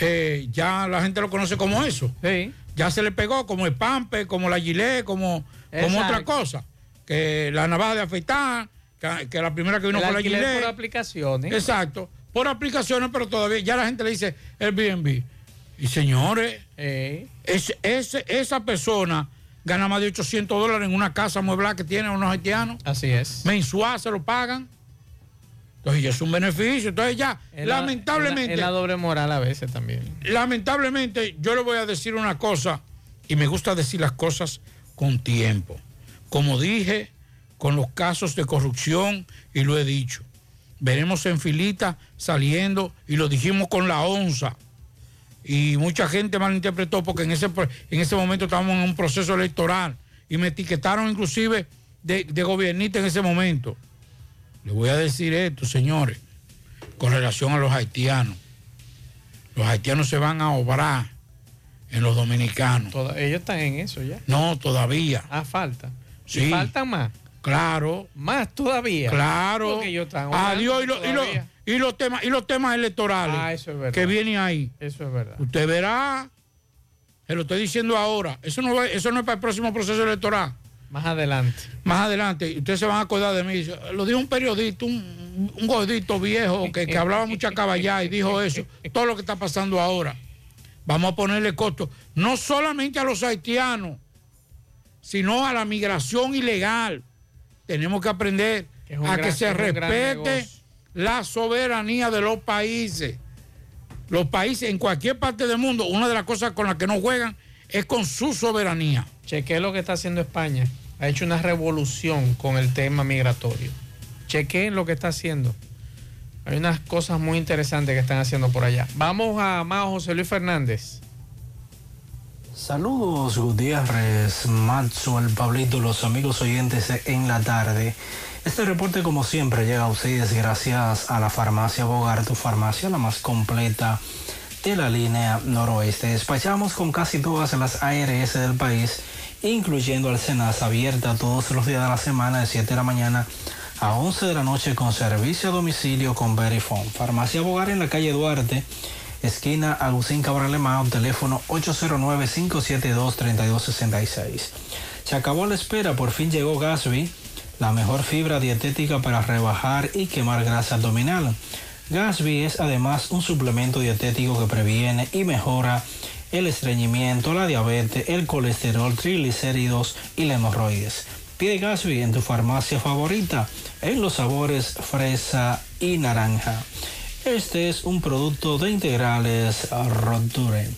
eh, ya la gente lo conoce como eso. Ya se le pegó como el Pampe, como la Gilet, como, como otra cosa. Que la navaja de afeitar, que, que la primera que vino con la Gilet.
por aplicaciones.
Exacto, por aplicaciones, pero todavía ya la gente le dice Airbnb. Y señores, es- ese- esa persona gana más de 800 dólares en una casa mueblada que tienen unos haitianos.
Así es.
Mensual se lo pagan. Entonces ya es un beneficio. Entonces ya,
la-
lamentablemente,
Es la, doble moral a veces también.
lamentablemente, yo le voy a decir una cosa, y me gusta decir las cosas con tiempo. Como dije, con los casos de corrupción, y lo he dicho, veremos en filita saliendo, y lo dijimos con la onza. Y mucha gente malinterpretó porque en ese, en ese momento estábamos en un proceso electoral, y me etiquetaron inclusive de, de gobiernista en ese momento. Le voy a decir esto, señores, con relación a los haitianos. Los haitianos se van a obrar en los dominicanos.
Toda- ellos están en eso ya.
No, todavía.
Ah, falta.
Sí.
¿Y faltan más?
Claro.
Más todavía.
Claro.
Porque ellos están
Adiós. Y, lo- y lo- y los temas, y los temas electorales
Ah, eso es verdad.
que vienen ahí.
Eso es verdad.
Usted verá. Se lo estoy diciendo ahora. Eso no, va- eso no es para el próximo proceso electoral.
Más adelante.
Más adelante, y ustedes se van a acordar de mí. Lo dijo un periodista, un, un gordito viejo que, que hablaba mucha caballá y dijo eso. Todo lo que está pasando ahora. Vamos a ponerle costo, no solamente a los haitianos, sino a la migración ilegal. Tenemos que aprender a
gran-
que se respete la soberanía de los países. Los países en cualquier parte del mundo, una de las cosas con las que no juegan es con su soberanía.
Chequé lo que está haciendo España. Ha hecho una revolución con el tema migratorio. Chequé lo que está haciendo. Hay unas cosas muy interesantes que están haciendo por allá. Vamos a más José Luis Fernández.
Saludos Gutiérrez, Maxwell, Pablito, los amigos oyentes en la tarde. Este reporte como siempre llega a ustedes gracias a la farmacia Bogar, tu farmacia la más completa de la línea noroeste. Despachamos con casi todas las ARS del país, incluyendo al Senas, abierta todos los días de la semana de 7 de la mañana a 11 de la noche con servicio a domicilio con Verifone. Farmacia Bogar en la calle Duarte, esquina Agustín Cabral Alemán, teléfono 809-572-3266. Se acabó la espera, por fin llegó Gasby, la mejor fibra dietética para rebajar y quemar grasa abdominal. Gasby es además un suplemento dietético que previene y mejora el estreñimiento, la diabetes, el colesterol, triglicéridos y la hemorroides. Pide Gasby en tu farmacia favorita en los sabores fresa y naranja. Este es un producto de integrales Roture.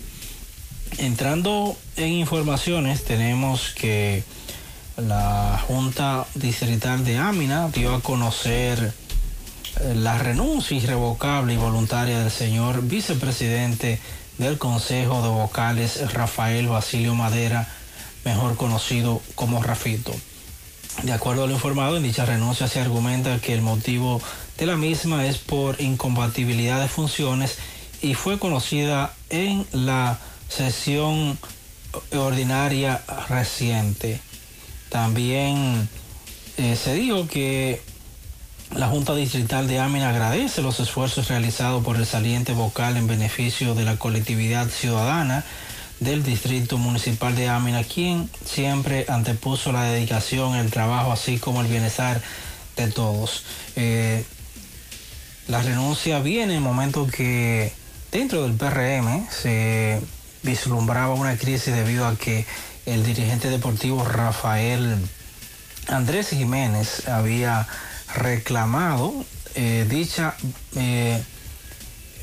Entrando en informaciones, tenemos que la Junta Distrital de Ámina dio a conocer la renuncia irrevocable y voluntaria del señor vicepresidente del Consejo de Vocales, Rafael Basilio Madera, mejor conocido como Rafito. De acuerdo a lo informado, en dicha renuncia se argumenta que el motivo de la misma es por incompatibilidad de funciones y fue conocida en la sesión ordinaria reciente. También eh, se dijo que la Junta Distrital de Amina agradece los esfuerzos realizados por el saliente vocal en beneficio de la colectividad ciudadana del Distrito Municipal de Amina, quien siempre antepuso la dedicación, el trabajo, así como el bienestar de todos. Eh, la renuncia viene en el momento que dentro del PRM se vislumbraba una crisis debido a que el dirigente deportivo Rafael Andrés Jiménez había reclamado eh, dicha eh,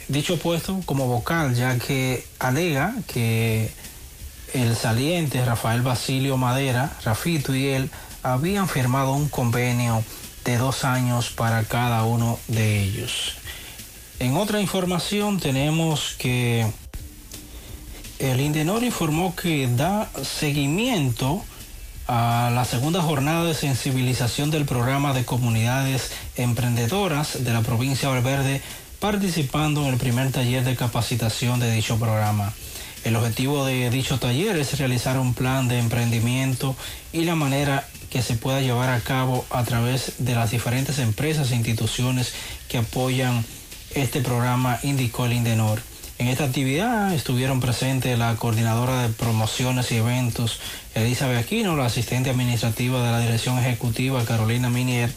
dicho puesto como vocal, ya que alega que el saliente Rafael Basilio Madera, Rafito y él habían firmado un convenio de dos años para cada uno de ellos. En otra información tenemos que el Indenor informó que da seguimiento a la segunda jornada de sensibilización del programa de comunidades emprendedoras de la provincia de Valverde participando en el primer taller de capacitación de dicho programa. El objetivo de dicho taller es realizar un plan de emprendimiento y la manera que se pueda llevar a cabo a través de las diferentes empresas e instituciones que apoyan este programa, indicó el Indenor. En esta actividad estuvieron presentes la coordinadora de promociones y eventos, Elizabeth Aquino, la asistente administrativa de la Dirección Ejecutiva, Carolina Minier,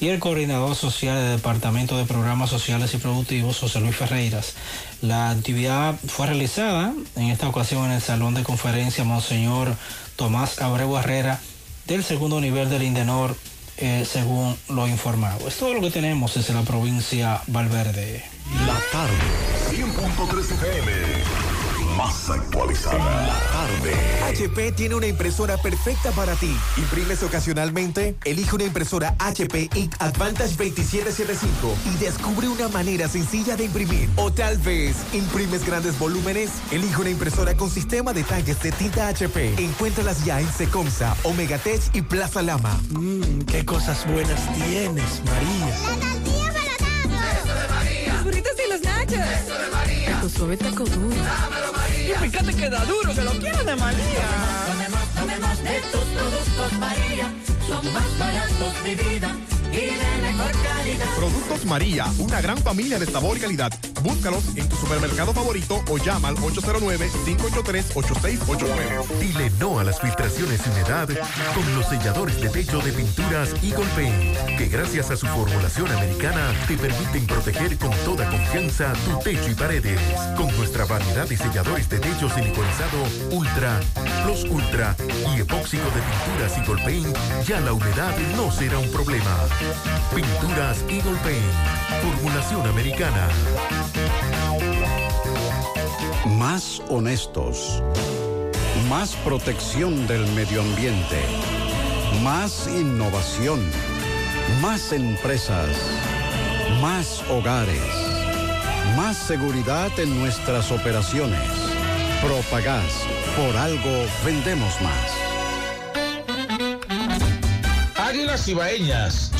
y el coordinador social del Departamento de Programas Sociales y Productivos, José Luis Ferreiras. La actividad fue realizada en esta ocasión en el Salón de Conferencia Monseñor Tomás Abreu Herrera del segundo nivel del Indenor, eh, según lo informado. Es todo lo que tenemos desde la provincia Valverde.
La tarde, 100.3 FM. Más actualizada. La tarde.
HP tiene una impresora perfecta para ti. ¿Imprimes ocasionalmente? Elige una impresora HP Ink Advantage 2775 y descubre una manera sencilla de imprimir. O tal vez, ¿imprimes grandes volúmenes? Elige una impresora con sistema de tanques de tinta HP. Encuéntralas ya en Secomsa, Omegatech y Plaza Lama.
Mmm, qué cosas buenas tienes, María.
La tortilla para Eso de María. Los burritos y los nachos. Eso de María.
Tu suave taco duro.
Dámelo, María.
Y fíjate que da duro, que lo quiero de María.
Tomemos, tomemos de tus productos, María. Son más baratos de vida
Productos María, una gran familia de sabor y calidad. Búscalos en tu supermercado favorito o llama al 809-583-8689.
Dile no a las filtraciones y humedad con los selladores de techo de pinturas Eagle Paint, que gracias a su formulación americana te permiten proteger con toda confianza tu techo y paredes. Con nuestra variedad de selladores de techo siliconizado Ultra, Plus Ultra y epóxico de pinturas Eagle Paint, ya la humedad no será un problema. Pinturas Eagle Paint. Formulación americana.
Más honestos. Más protección del medio ambiente. Más innovación. Más empresas. Más hogares. Más seguridad en nuestras operaciones. Propagás. Por algo vendemos más.
Águilas Ibaeñas,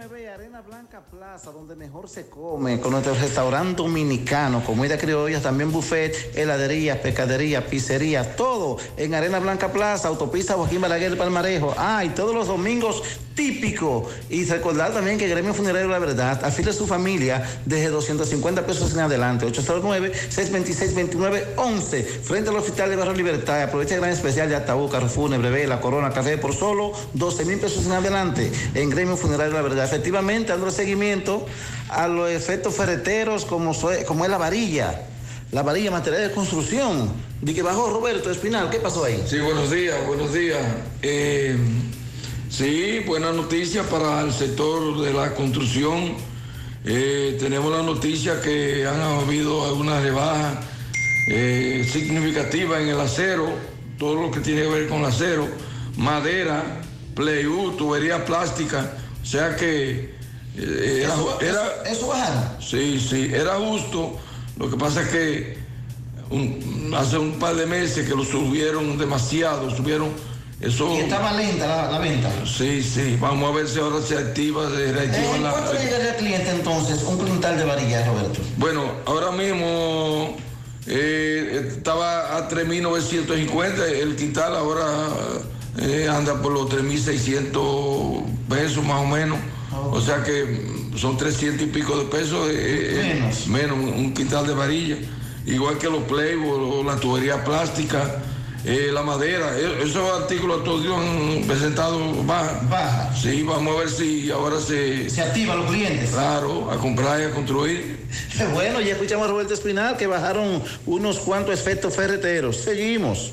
Arena Blanca Plaza, donde mejor se come, con nuestro restaurante dominicano, comida criolla, también buffet, heladería, pescadería, pizzería, todo en Arena Blanca Plaza, autopista Joaquín Balaguer Palmarejo. Ah, todos los domingos típico. Y recordar también que Gremio Funerario La Verdad afile a su familia desde 250 pesos en adelante. 809-626-2911, frente al Hospital de Barrio Libertad. Aprovecha el gran especial de ataúd, carro fúnebre, vela, corona, café por solo 12 mil pesos en adelante en Gremio Funerario La Verdad. Efectivamente, dando seguimiento a los efectos ferreteros como, como es la varilla. La varilla material de construcción. De que bajó Roberto Espinal, ¿qué pasó ahí?
Sí, buenos días, buenos días. Eh, sí, buena noticia para el sector de la construcción. Eh, tenemos la noticia que han habido algunas rebajas eh, significativas en el acero, todo lo que tiene que ver con el acero, madera, playwood, tubería plástica. O sea que eh, era,
¿Eso-
era-
eso bajaron?
Sí, sí, era justo. Lo que pasa es que un- hace un par de meses que lo subieron demasiado, subieron eso.
Y estaba lenta la, la venta.
Sí, sí, vamos a ver si ahora se activa, se reactiva
Eh,
la.
¿Cuánto llegaría al cliente entonces un quintal de varilla, Roberto?
Bueno, ahora mismo eh, estaba a 3.950, el quintal ahora eh, anda por los 3.600 pesos más o menos. O sea que son 300 y pico de pesos. eh, eh,
Menos.
menos, un, quintal de varilla. Igual que los playboys, la tubería plástica, eh, la madera. esos artículos todos han presentado baja.
Baja.
Sí, vamos a ver si ahora se...
Se activan los clientes.
Claro, a comprar y a construir.
Bueno, ya escuchamos a Roberto Espinal que bajaron unos cuantos efectos ferreteros. Seguimos.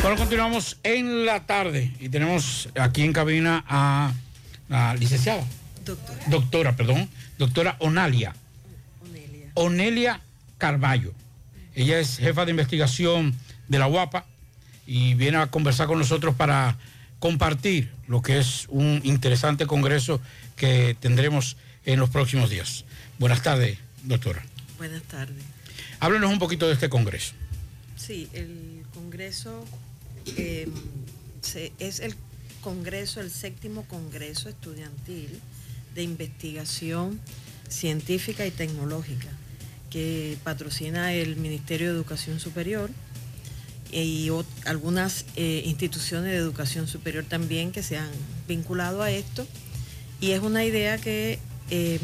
Bueno, continuamos en la tarde y tenemos aquí en cabina a la licenciada.
Doctora.
Doctora, perdón. Doctora Onalia. Onelia Carballo. Ella es jefa de investigación de la UAPA y viene a conversar con nosotros para compartir lo que es un interesante congreso que tendremos en los próximos días. Buenas tardes, doctora.
Buenas tardes.
Háblenos un poquito de este congreso.
Sí, el Congreso se- es el Congreso, el séptimo Congreso Estudiantil de Investigación Científica y Tecnológica que patrocina el Ministerio de Educación Superior y algunas eh, instituciones de educación superior también que se han vinculado a esto. Y es una idea que eh,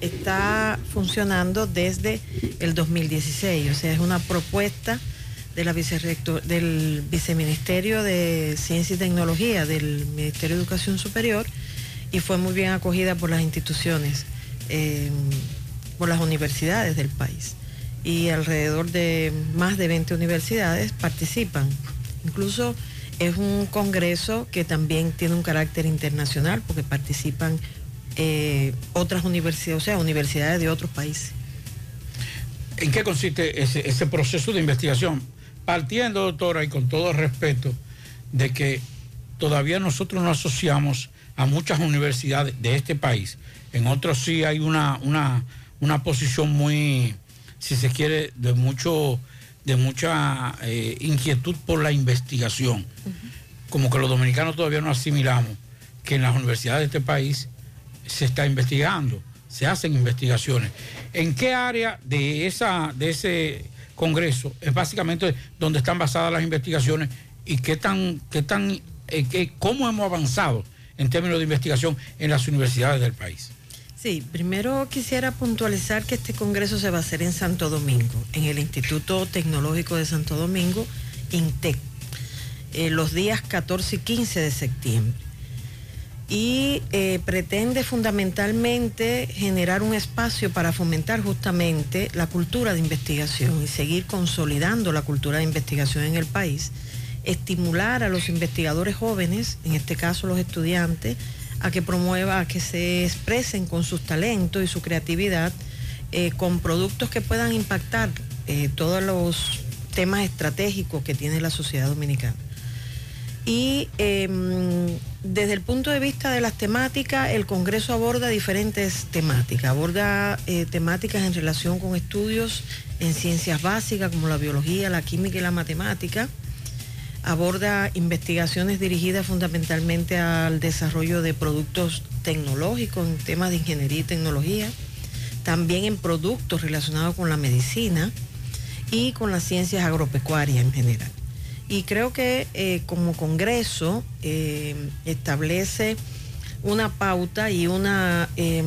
está funcionando desde el 2016, o sea, es una propuesta de la vicerrector, del Viceministerio de Ciencia y Tecnología del Ministerio de Educación Superior y fue muy bien acogida por las instituciones, eh, por las universidades del país. Y alrededor de más de 20 universidades participan. Incluso es un congreso que también tiene un carácter internacional porque participan eh, otras universidades, o sea, universidades de otros países.
¿En qué consiste ese proceso de investigación? Partiendo, doctora, y con todo respeto, de que todavía nosotros no asociamos a muchas universidades de este país. En otros sí hay una, una, una posición muy, si se quiere, de mucho de mucha eh, inquietud por la investigación. Como que los dominicanos todavía no asimilamos que en las universidades de este país se está investigando, se hacen investigaciones. ¿En qué área de, esa, de ese congreso es básicamente donde están basadas las investigaciones y qué tan, qué tan, eh, qué- cómo hemos avanzado en términos de investigación en las universidades del país?
Sí, primero quisiera puntualizar que este congreso se va a hacer en Santo Domingo, en el Instituto Tecnológico de Santo Domingo, INTEC, eh, los días 14 y 15 de septiembre. Y eh, pretende fundamentalmente generar un espacio para fomentar justamente la cultura de investigación y seguir consolidando la cultura de investigación en el país, estimular a los investigadores jóvenes, en este caso los estudiantes, a que promueva, a que se expresen con sus talentos y su creatividad eh, con productos que puedan impactar eh, todos los temas estratégicos que tiene la sociedad dominicana. Y em, desde el punto de vista de las temáticas, el Congreso aborda diferentes temáticas. Aborda eh, temáticas en relación con estudios en ciencias básicas como la biología, la química y la matemática. Aborda investigaciones dirigidas fundamentalmente al desarrollo de productos tecnológicos en temas de ingeniería y tecnología. También en productos relacionados con la medicina y con las ciencias agropecuarias en general. Y creo que eh, como Congreso eh, establece una pauta y una, em,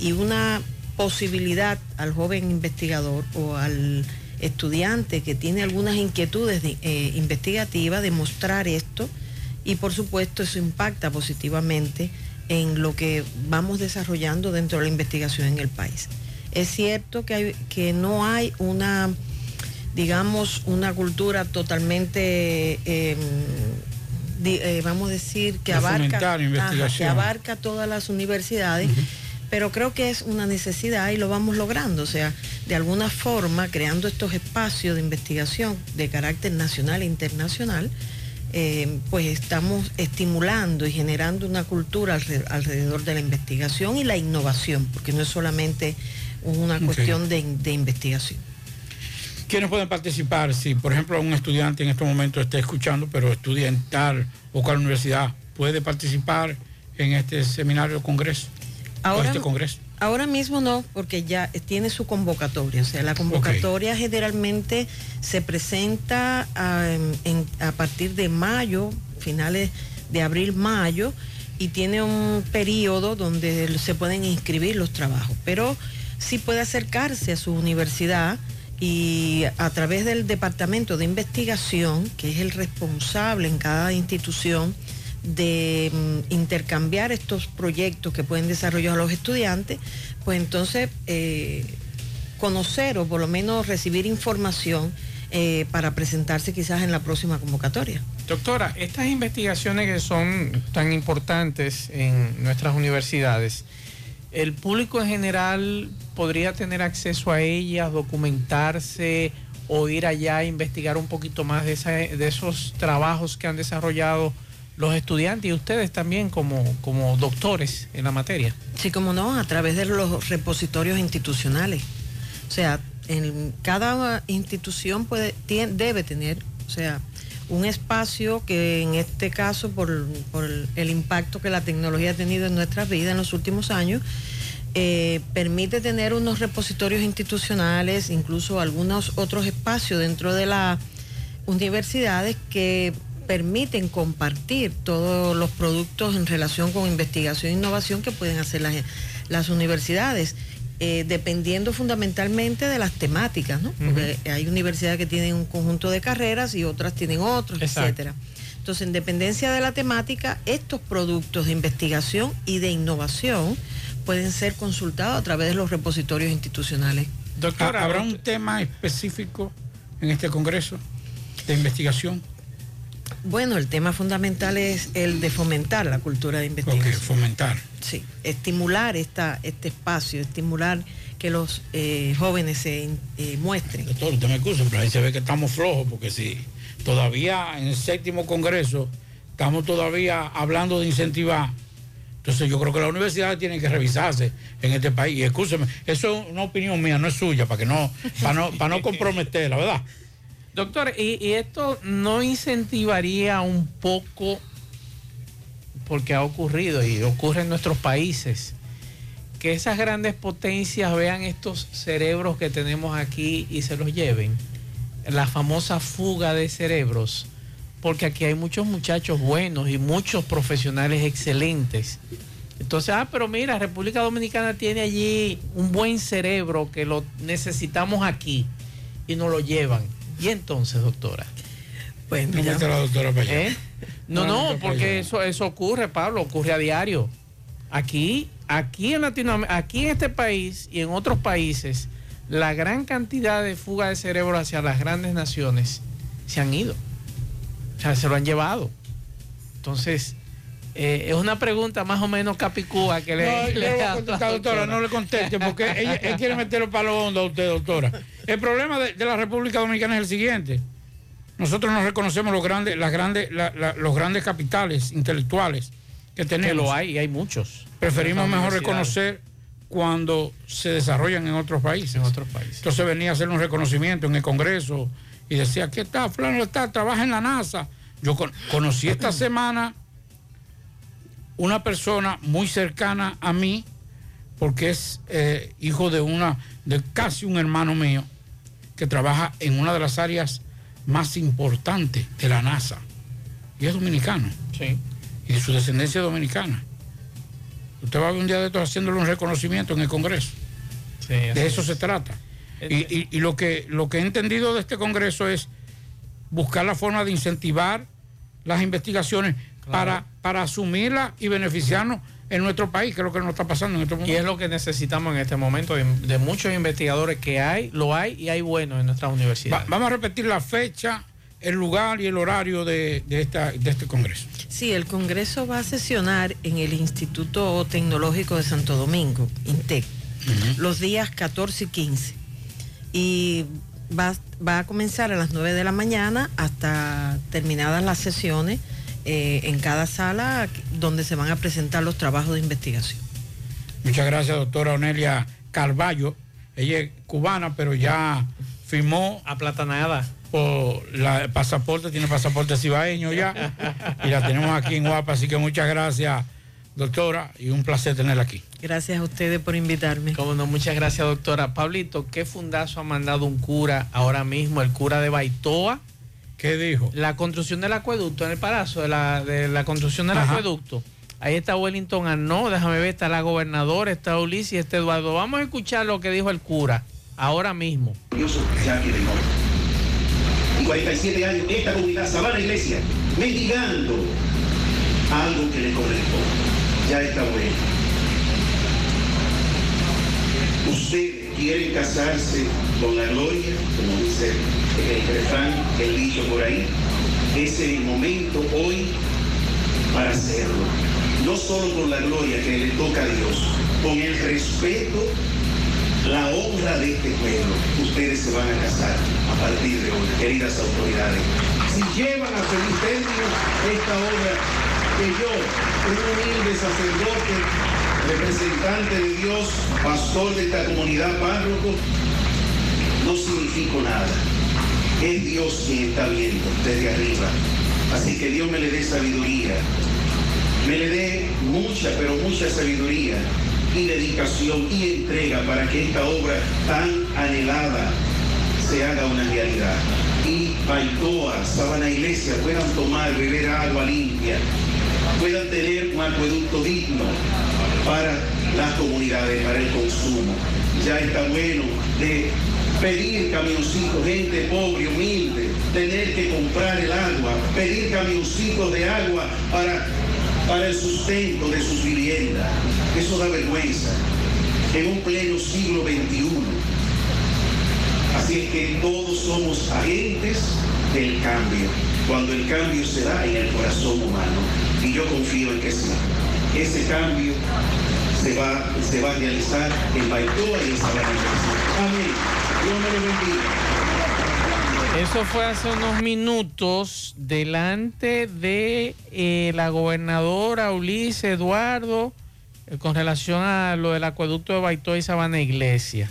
y una posibilidad al joven investigador o al estudiante que tiene algunas inquietudes de- eh, investigativas de mostrar esto y por supuesto eso impacta positivamente en lo que vamos desarrollando dentro de la investigación en el país. Es cierto que, hay- que no hay una digamos, una cultura totalmente, eh, di- eh, vamos a decir, que abarca, ajá, que abarca todas las universidades, pero creo que es una necesidad y lo vamos logrando, o sea, de alguna forma, creando estos espacios de investigación de carácter nacional e internacional, eh, pues estamos estimulando y generando una cultura alre- alrededor de la investigación y la innovación, porque no es solamente una cuestión de- de investigación.
¿Quiénes pueden participar? Si, por ejemplo, un estudiante en este momento está escuchando, pero estudia en tal o cual universidad, ¿puede participar en este seminario o congreso? o
Ahora,
este congreso.
ahora mismo no, porque ya tiene su convocatoria. O sea, la convocatoria generalmente se presenta ah, en- en- a partir de mayo, finales de abril, mayo, y tiene un periodo donde se pueden inscribir los trabajos. Pero sí puede acercarse a su universidad y a través del departamento de investigación, que es el responsable en cada institución, de mm, intercambiar estos proyectos que pueden desarrollar los estudiantes, pues entonces eh, conocer o por lo menos recibir información eh, para presentarse quizás en la próxima convocatoria.
Doctora, estas investigaciones que son tan importantes en nuestras universidades, ¿el público en general podría tener acceso a ellas, documentarse o ir allá a investigar un poquito más de, esa- de esos trabajos que han desarrollado los estudiantes y ustedes también como, como doctores en la materia?
Sí, como no, a través de los repositorios institucionales. O sea, en cada institución puede, tien- debe tener, o sea, un espacio que en este caso, por, por el, impacto que la tecnología ha tenido en nuestras vidas en los últimos años, eh, permite tener unos repositorios institucionales, incluso algunos otros espacios dentro de las universidades que permiten compartir todos los productos en relación con investigación e innovación que pueden hacer las, las universidades. Eh, dependiendo fundamentalmente de las temáticas, ¿no? Porque hay universidades que tienen un conjunto de carreras y otras tienen otros,
Exacto.
etcétera. Entonces, en dependencia de la temática, estos productos de investigación y de innovación pueden ser consultados a través de los repositorios institucionales.
Doctora, ¿habrá un tema específico en este Congreso de investigación?
Bueno, el tema fundamental es el de fomentar la cultura de investigación.
Ok, fomentar.
Sí, estimular esta, este espacio, estimular que los eh, jóvenes se eh, muestren.
Doctor, usted me excusa, pero ahí se ve que estamos flojos, porque si todavía en el séptimo Congreso estamos todavía hablando de incentivar, entonces yo creo que las universidades tienen que revisarse en este país. Y escúcheme, eso es una opinión mía, no es suya, para que no, para no, para no comprometerla, ¿verdad?
Doctor, ¿y, esto no incentivaría un poco, porque ha ocurrido y ocurre en nuestros países, que esas grandes potencias vean estos cerebros que tenemos aquí y se los lleven? La famosa fuga de cerebros, porque aquí hay muchos muchachos buenos y muchos profesionales excelentes. Entonces, ah, pero mira, República Dominicana tiene allí un buen cerebro que lo necesitamos aquí y nos lo llevan. Y entonces, doctora.
Pues
No mete a la doctora para allá.
¿Eh? No,
No,
no, porque eso, eso ocurre, Pablo, ocurre a diario. Aquí, aquí en Latinoamérica, aquí en este país y en otros países, la gran cantidad de fuga de cerebro hacia las grandes naciones se han ido. O sea, se lo han llevado. Entonces, eh, es una pregunta más o menos capicúa que le,
No,
le
le a contestar, doctora, no le conteste, porque ella, él quiere meterlo para lo hondo a usted, doctora. El problema de, de la República Dominicana es el siguiente. Nosotros no reconocemos los grandes, las grandes, la- la- los grandes capitales intelectuales que tenemos.
Que lo hay, y hay muchos.
Preferimos mejor reconocer cuando se desarrollan en otros países.
En otros países.
Entonces venía a hacer un reconocimiento en el Congreso y decía, aquí está, fulano está, trabaja en la NASA. Yo con- conocí esta semana una persona muy cercana a mí, porque es eh, hijo de una, de casi un hermano mío, que trabaja en una de las áreas más importantes de la NASA. Y es dominicano.
Sí.
Y de su descendencia dominicana. Usted va a ver un día de estos haciéndole un reconocimiento en el Congreso.
Sí,
de eso
es.
se trata. Y, y- y lo, que, lo que he entendido de este Congreso es buscar la forma de incentivar las investigaciones para, para asumirlas y beneficiarnos en nuestro país, que es lo que nos está pasando en este momento.
Y es lo que necesitamos en este momento de, de muchos investigadores que hay, lo hay y hay buenos en nuestras
Va-
universidades.
vamos a repetir la fecha, el lugar y el horario de, de esta, de este Congreso.
Sí, el Congreso va a sesionar en el Instituto Tecnológico de Santo Domingo, INTEC, los días 14 y 15. Y va, va a comenzar a las 9 de la mañana hasta terminadas las sesiones eh, en cada sala donde se van a presentar los trabajos de investigación.
Muchas gracias, doctora Onelia Carballo. Ella es cubana, pero ya firmó
aplatanada
por la el pasaporte, tiene pasaporte cibaeño ya. y la tenemos aquí en Guapa. Así que muchas gracias, doctora, y un placer tenerla aquí.
Gracias a ustedes por invitarme.
Cómo no, muchas gracias, doctora. Pablito, ¿qué fundazo ha mandado un cura ahora mismo, el cura de Baitoa?
¿Qué dijo?
La construcción del acueducto en el palacio, de la, de la construcción del
Ajá.
acueducto. Ahí está Wellington Arnaud, déjame ver, está la gobernadora, está Ulises y está Eduardo. Vamos a escuchar lo que dijo el cura ahora mismo.
Yo soy Jackie de Norte. Y 47 años, esta comunidad, Sabana Iglesia, mendigando algo que le corresponde. Ya está bueno. Ustedes quieren casarse con la gloria, como dice el refrán, el dicho por ahí. Es el momento hoy para hacerlo. No solo con la gloria que le toca a Dios, con el respeto la honra de este pueblo. Ustedes se van a casar a partir de hoy, queridas autoridades. Si llevan a feliz término esta obra que yo, un humilde sacerdote, representante de Dios, pastor de esta comunidad, párroco, no significo nada. Es Dios quien está viendo desde arriba. Así que Dios me le dé sabiduría, me le dé mucha, pero mucha sabiduría y dedicación y entrega para que esta obra tan anhelada se haga una realidad. Y Baitoa, Sabana Iglesia puedan tomar, beber agua limpia, puedan tener un acueducto digno para las comunidades, para el consumo. Ya está bueno de pedir camioncitos, gente pobre, humilde, tener que comprar el agua, pedir camioncitos de agua para, para el sustento de sus viviendas. Eso da vergüenza en un pleno siglo XXI. Así es que todos somos agentes del cambio, cuando el cambio se da en el corazón humano. Y yo confío en que sí. Ese cambio se va, se va a realizar en Baitoa y en Sabana Iglesia. Amén. Dios me lo bendiga.
Eso fue hace unos minutos delante de eh, la gobernadora Ulises Eduardo eh, con relación a lo del acueducto de Baitoa y Sabana Iglesia.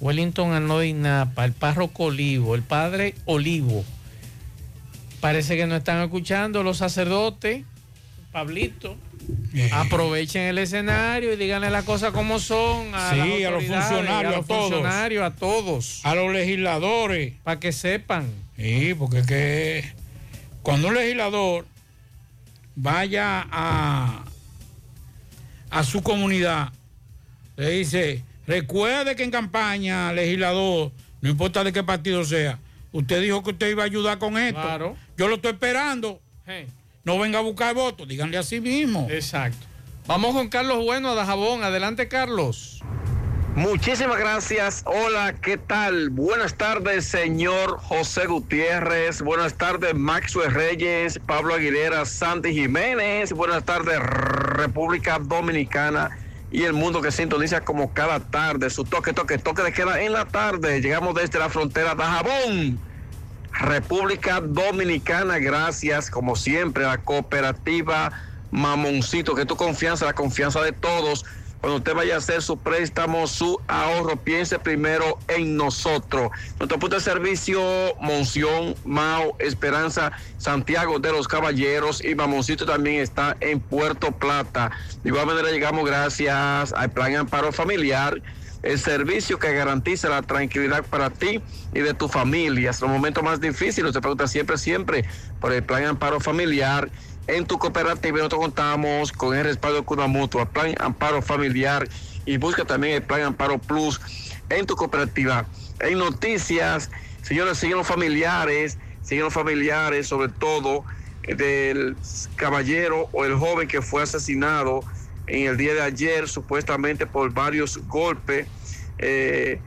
Wellington Arno de Inapa, el párroco Olivo, el padre Olivo. Parece que no están escuchando los sacerdotes, Pablito. Aprovechen el escenario y díganle las cosas como son a,
Sí,
las
a los funcionarios,
a
todos.
funcionarios, a todos.
A los legisladores.
Para que sepan.
Sí, porque que cuando un legislador vaya a, a su comunidad, le dice, recuerde que en campaña, legislador, no importa de qué partido sea, usted dijo que usted iba a ayudar con esto.
Claro.
Yo lo estoy esperando. No venga a buscar votos, díganle así mismo.
Exacto. Vamos con Carlos Bueno a Dajabón. Adelante, Carlos.
Muchísimas gracias. Hola, ¿qué tal? Buenas tardes, señor José Gutiérrez. Buenas tardes, Maxwell Reyes, Pablo Aguilera, Santi Jiménez. Buenas tardes, República Dominicana y el mundo que sintoniza como cada tarde. Su toque, toque, toque de queda en la tarde. Llegamos desde la frontera de Jabón. República Dominicana, gracias como siempre a la cooperativa Mamoncito, que tu confianza, la confianza de todos. Cuando usted vaya a hacer su préstamo, su ahorro, piense primero en nosotros. Nuestro punto de servicio, Monción, Mao, Esperanza, Santiago de los Caballeros y Mamoncito también está en Puerto Plata. De igual manera llegamos gracias al Plan Amparo Familiar el servicio que garantiza la tranquilidad para ti y de tu familia. En los momentos más difíciles, te pregunta siempre, siempre por el plan amparo familiar. En tu cooperativa nosotros contamos con el respaldo de Cuna Mutua, plan amparo familiar y busca también el plan amparo plus en tu cooperativa. En noticias, señores, siguen los familiares, siguen los familiares, sobre todo del caballero o el joven que fue asesinado en el día de ayer, supuestamente por varios golpes, eh,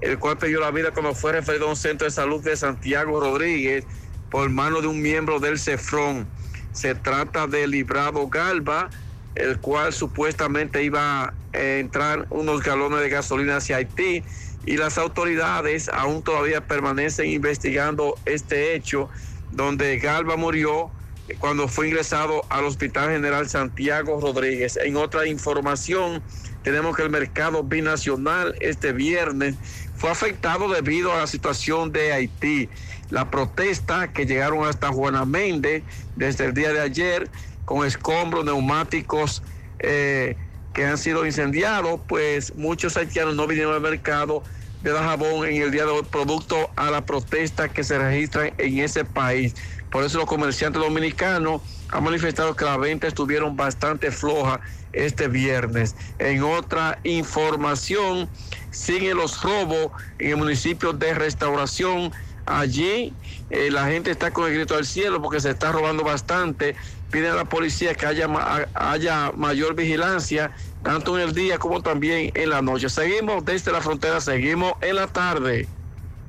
el cual perdió la vida cuando fue referido a un centro de salud de Santiago Rodríguez por mano de un miembro del CEFRON. Se trata de Librado Galva, el cual supuestamente iba a entrar unos galones de gasolina hacia Haití y las autoridades aún todavía permanecen investigando este hecho donde Galva murió cuando fue ingresado al Hospital General Santiago Rodríguez. En otra información, tenemos que el mercado binacional este viernes fue afectado debido a la situación de Haití. La protesta que llegaron hasta Juana Méndez desde el día de ayer con escombros neumáticos eh, que han sido incendiados, pues muchos haitianos no vinieron al mercado de Dajabón en el día de hoy, producto a la protesta que se registra en ese país. Por eso los comerciantes dominicanos han manifestado que las ventas estuvieron bastante flojas este viernes. En otra información, siguen los robos en el municipio de Restauración. Allí eh, la gente está con el grito al cielo porque se está robando bastante. Piden a la policía que haya, ma- haya mayor vigilancia, tanto en el día como también en la noche. Seguimos desde la frontera, seguimos en la tarde.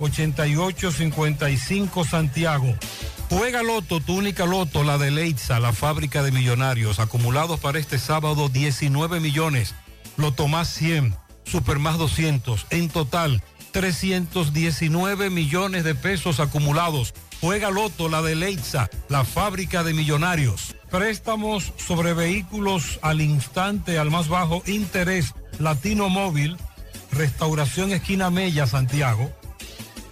829-440-8855 Santiago. Juega Loto, tu única Loto, la de Leitza, la fábrica de millonarios. Acumulados para este sábado 19 millones. Loto más 100, Super más 200. En total, 319 millones de pesos acumulados. Juega Loto, la de Leitza, la fábrica de millonarios. Préstamos sobre vehículos al instante, al más bajo interés. Latino Móvil, Restauración Esquina Mella, Santiago.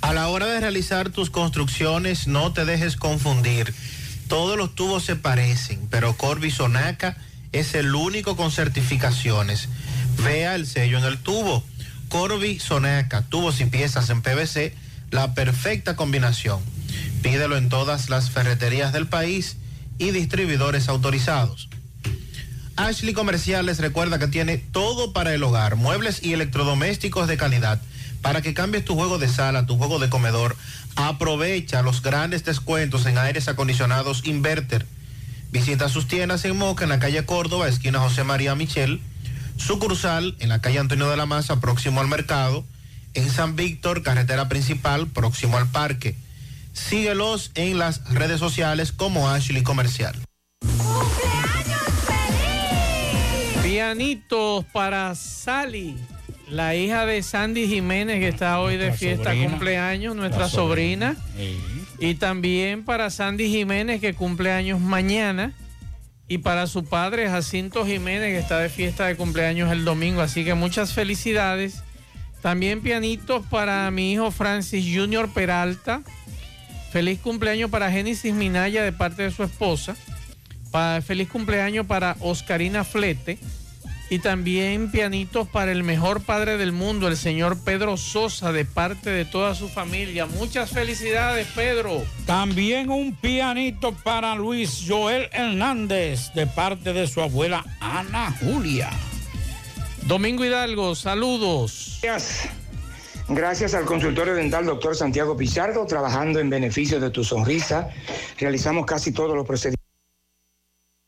A la hora de realizar tus construcciones, no te dejes confundir. Todos los tubos se parecen, pero Corby Sonaca es el único con certificaciones. Vea el sello en el tubo. Corby Sonaca, tubos y piezas en PVC, la perfecta combinación. Pídelo en todas las ferreterías del país y distribuidores autorizados. Ashley Comerciales recuerda que tiene todo para el hogar, muebles y electrodomésticos de calidad. Para que cambies tu juego de sala, tu juego de comedor, aprovecha los grandes descuentos en aires acondicionados Inverter. Visita sus tiendas en Moca, en la calle Córdoba, esquina José María Michel, sucursal en la calle Antonio de la Maza, próximo al mercado, en San Víctor, carretera principal, próximo al parque. Síguelos en las redes sociales como Ashley Comercial.
Pianitos para Sally, la hija de Sandy Jiménez que está hoy de fiesta
sobrina.
cumpleaños, nuestra sobrina. Y también para Sandy Jiménez que cumple años mañana. Y para su padre Jacinto Jiménez que está de fiesta de cumpleaños el domingo. Así que muchas felicidades. También pianitos para mi hijo Francis Junior Peralta. Feliz cumpleaños para Génesis Minaya de parte de su esposa. Pa- feliz cumpleaños para Oscarina Flete. Y también pianitos para el mejor padre del mundo, el señor Pedro Sosa, de parte de toda su familia. Muchas felicidades, Pedro.
También un pianito para Luis Joel Hernández de parte de su abuela Ana Julia.
Domingo Hidalgo, saludos.
Gracias. Gracias al consultorio dental doctor Santiago Pichardo, trabajando en beneficio de tu sonrisa. Realizamos casi todos los procedimientos.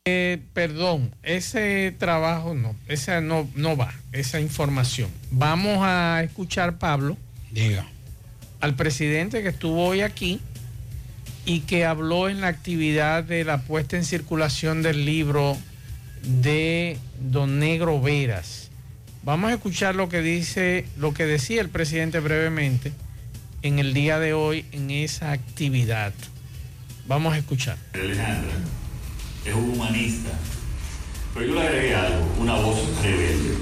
Eh, perdón, ese trabajo no, esa no, no va, esa información. Vamos a escuchar, Pablo,
Diga.
al presidente que estuvo hoy aquí y que habló en la actividad de la puesta en circulación del libro de Don Negro Veras. Vamos a escuchar lo que dice, lo que decía el presidente brevemente en el día de hoy en esa actividad. Vamos a escuchar.
Alejandra es un humanista, pero yo le agregué algo, una voz rebelde.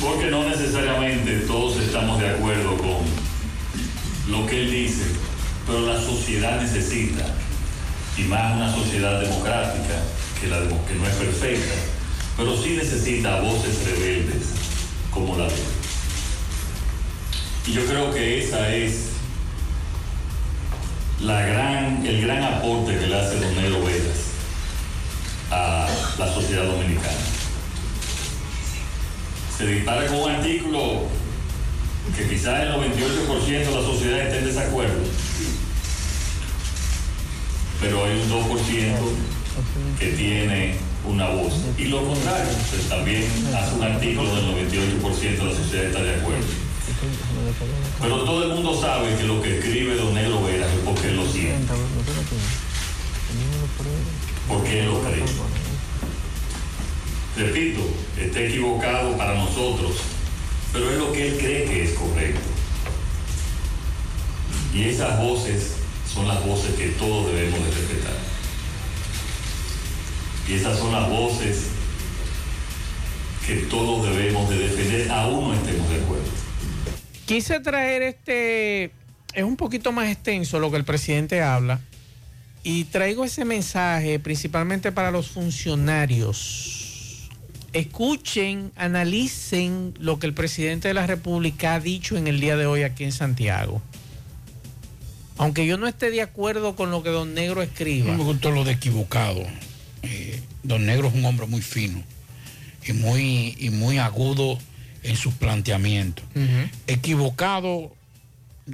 Porque no necesariamente todos estamos de acuerdo con lo que él dice, pero la sociedad necesita, y más una sociedad democrática, que, la no es perfecta, pero sí necesita voces rebeldes como la de él. Y yo creo que esa es el gran aporte que le hace Don Negro Veras a la sociedad dominicana. Se dispara con un artículo que quizás el 98% de la sociedad esté en desacuerdo, pero hay un 2% que tiene una voz. Y lo contrario, pues también hace un artículo del 98% de la sociedad está de acuerdo. Pero todo el mundo sabe que lo que escribe Don Negro Veras es porque él lo siente. Porque él lo cree. Repito, está equivocado para nosotros, pero es lo que él cree que es correcto. Y esas voces son las voces que todos debemos de respetar. Y esas son las voces que todos debemos de defender, aún no estemos de acuerdo.
Quise traer este, es un poquito más extenso lo que el presidente habla, y traigo ese mensaje principalmente para los funcionarios escuchen, analicen lo que el presidente de la República ha dicho en el día de hoy aquí en Santiago. Aunque yo no esté de acuerdo con lo que Don Negro escriba.
No me gustó lo de equivocado. Eh, don Negro es un hombre muy fino y muy, y muy agudo en sus planteamientos. Equivocado,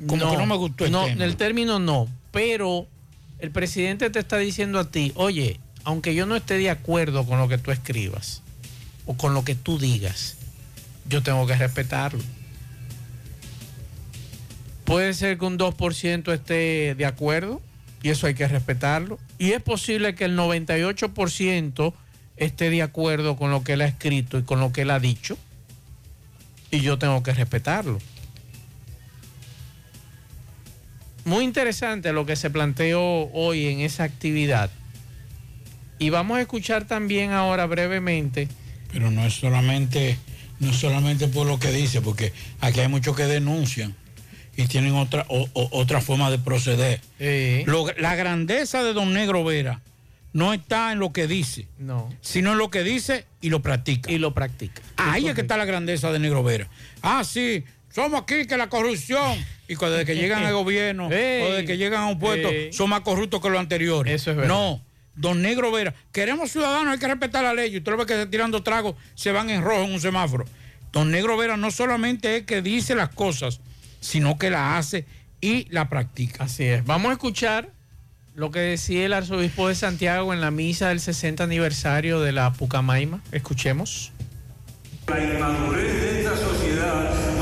como que no me gustó el
no,
tema.
el término no, pero el presidente te está diciendo a ti, oye, aunque yo no esté de acuerdo con lo que tú escribas o con lo que tú digas, yo tengo que respetarlo. Puede ser que un 2% esté de acuerdo y eso hay que respetarlo. Y es posible que el 98% esté de acuerdo con lo que él ha escrito y con lo que él ha dicho. Y yo tengo que respetarlo. Muy interesante lo que se planteó hoy en esa actividad. Y vamos a escuchar también ahora brevemente.
Pero no es solamente, no es solamente por lo que dice, porque aquí hay muchos que denuncian y tienen otra, o- o- otra forma de proceder. Lo- la grandeza de Don Negro Vera no está en lo que dice,
No.
sino en lo que dice y lo practica.
Y lo practica.
Ahí es que está la grandeza de Negro Vera. Ah, sí, somos aquí que la corrupción. Y cuando desde que llegan al gobierno o desde que llegan a un puesto son más corruptos que los anteriores.
Eso es verdad.
No, don Negro Vera, queremos ciudadanos, hay que respetar la ley. Y usted lo ve que se tirando tragos, se van en rojo en un semáforo. Don Negro Vera no solamente es que dice las cosas, sino que la hace y la practica.
Así es. Vamos a escuchar lo que decía el arzobispo de Santiago en la misa del 60 aniversario de la Pucamaima. Escuchemos.
La inmadurez de esta sociedad,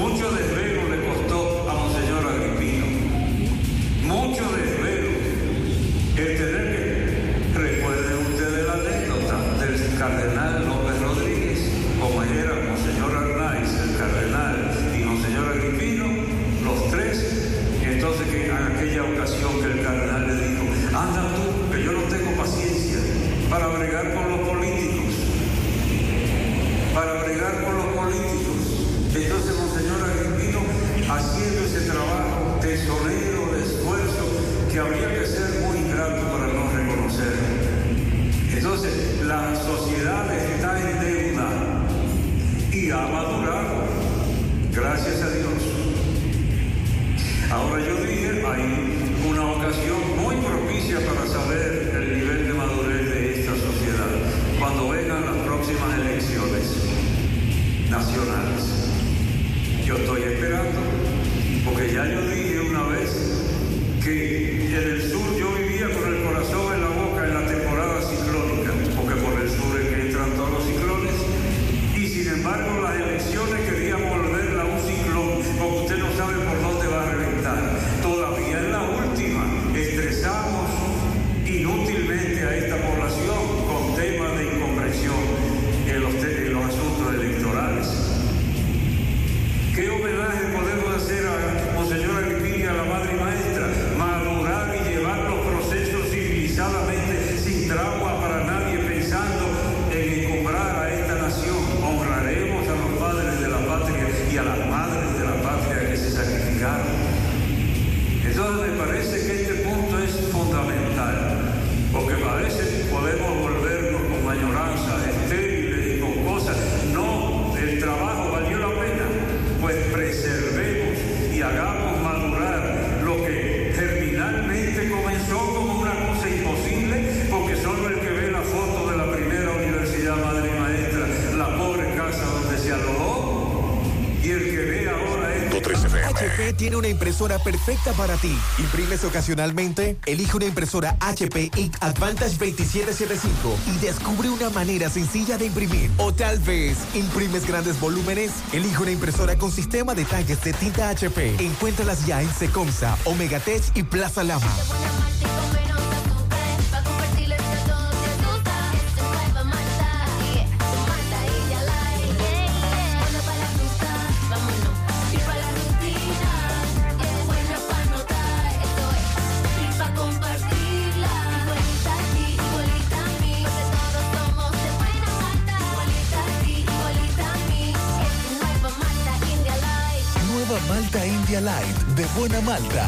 perfecta para ti. ¿Imprimes ocasionalmente? Elige una impresora HP Ink Advantage 2775 y descubre una manera sencilla de imprimir. O tal vez, ¿imprimes grandes volúmenes? Elige una impresora con sistema de tanques de tinta HP. Encuéntralas ya en Secomsa, Omega Tech y Plaza Lama.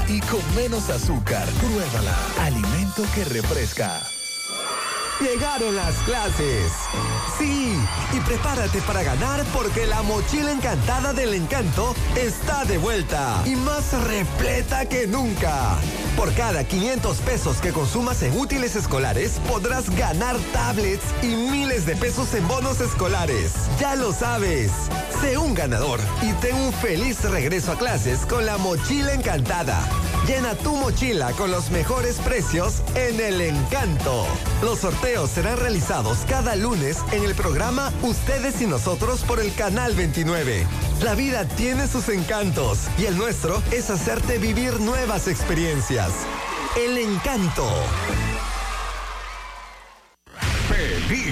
Y con menos azúcar. Pruébala. Alimento que refresca.
Llegaron las clases. Sí, y prepárate para ganar porque la mochila encantada del encanto está de vuelta y más repleta que nunca. Por cada 500 pesos que consumas en útiles escolares, podrás ganar tablets y miles de pesos en bonos escolares. Ya lo sabes. Sé un ganador y ten un feliz regreso a clases con la mochila encantada. Llena tu mochila con los mejores precios en el encanto. Los sorteos serán realizados cada lunes en el programa Ustedes y Nosotros por el Canal 29. La vida tiene sus encantos y el nuestro es hacerte vivir nuevas experiencias. El encanto.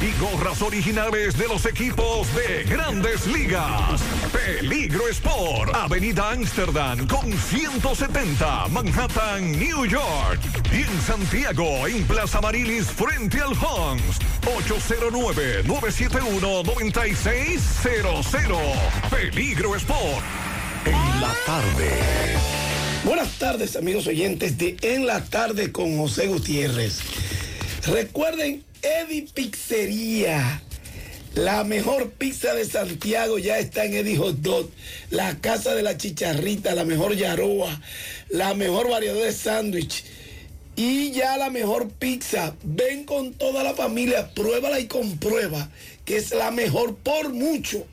y gorras originales de los equipos de grandes ligas. Peligro Sport, Avenida Amsterdam con 170, Manhattan, New York. Y en Santiago, en Plaza Marilis, frente al Hans, 809-971-9600. Peligro Sport. En la tarde.
Buenas tardes, amigos oyentes de En la tarde con José Gutiérrez. Recuerden, Eddie Pizzería. La mejor pizza de Santiago ya está en Eddie Hot Dog. La casa de la chicharrita, la mejor yaroa, la mejor variedad de sándwich. Y ya la mejor pizza. Ven con toda la familia, pruébala y comprueba que es la mejor por mucho.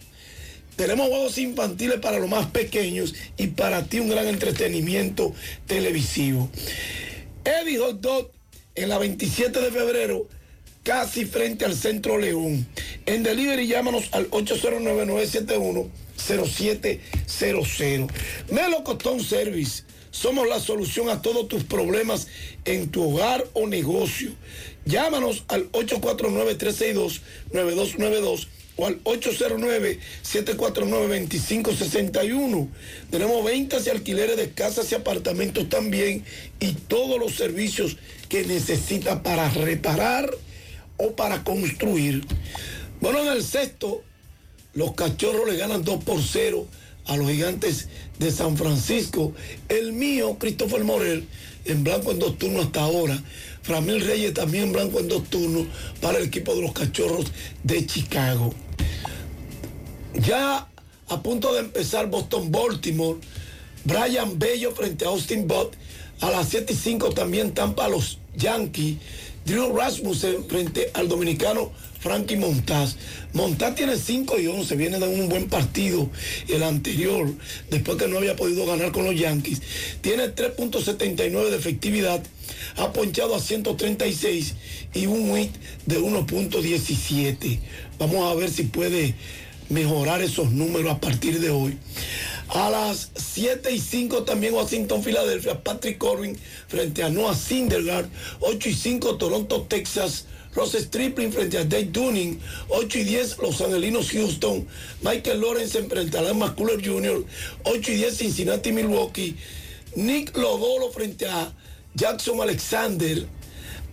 Tenemos juegos infantiles para los más pequeños y para ti un gran entretenimiento televisivo. Eddie Hot Dog en la 27 de febrero, casi frente al Centro León. En delivery llámanos al 809-971-0700. Melo Costón Service. Somos la solución a todos tus problemas en tu hogar o negocio. Llámanos al 849-362-9292 o al 809-749-2561. Tenemos ventas y alquileres de casas y apartamentos también y todos los servicios que necesita para reparar o para construir. Bueno, en el sexto, los cachorros le ganan 2 por 0 a los gigantes de San Francisco. El mío, Christopher Morel, en blanco en dos turnos hasta ahora. Framil Reyes también en blanco en dos turnos para el equipo de los cachorros de Chicago. Ya a punto de empezar Boston-Baltimore, Brian Bello frente a Austin Bott. A las 7 y 5 también Tampa los Yankees. Drew Rasmussen frente al dominicano Frankie Montaz. Montaz tiene 5 y 11, viene de un buen partido el anterior, después que no había podido ganar con los Yankees. Tiene 3.79 de efectividad, ha ponchado a 136 y un WIT de 1.17. Vamos a ver si puede mejorar esos números a partir de hoy. A las 7 y 5 también Washington, Filadelfia, Patrick Corbin frente a Noah Syndergaard, 8 y 5 Toronto, Texas, Ross Stripling frente a Dave Dunning, 8 y 10 Los Angelinos, Houston, Michael Lawrence frente a McCuller Jr., 8 y 10 Cincinnati, Milwaukee, Nick Lodolo frente a Jackson Alexander,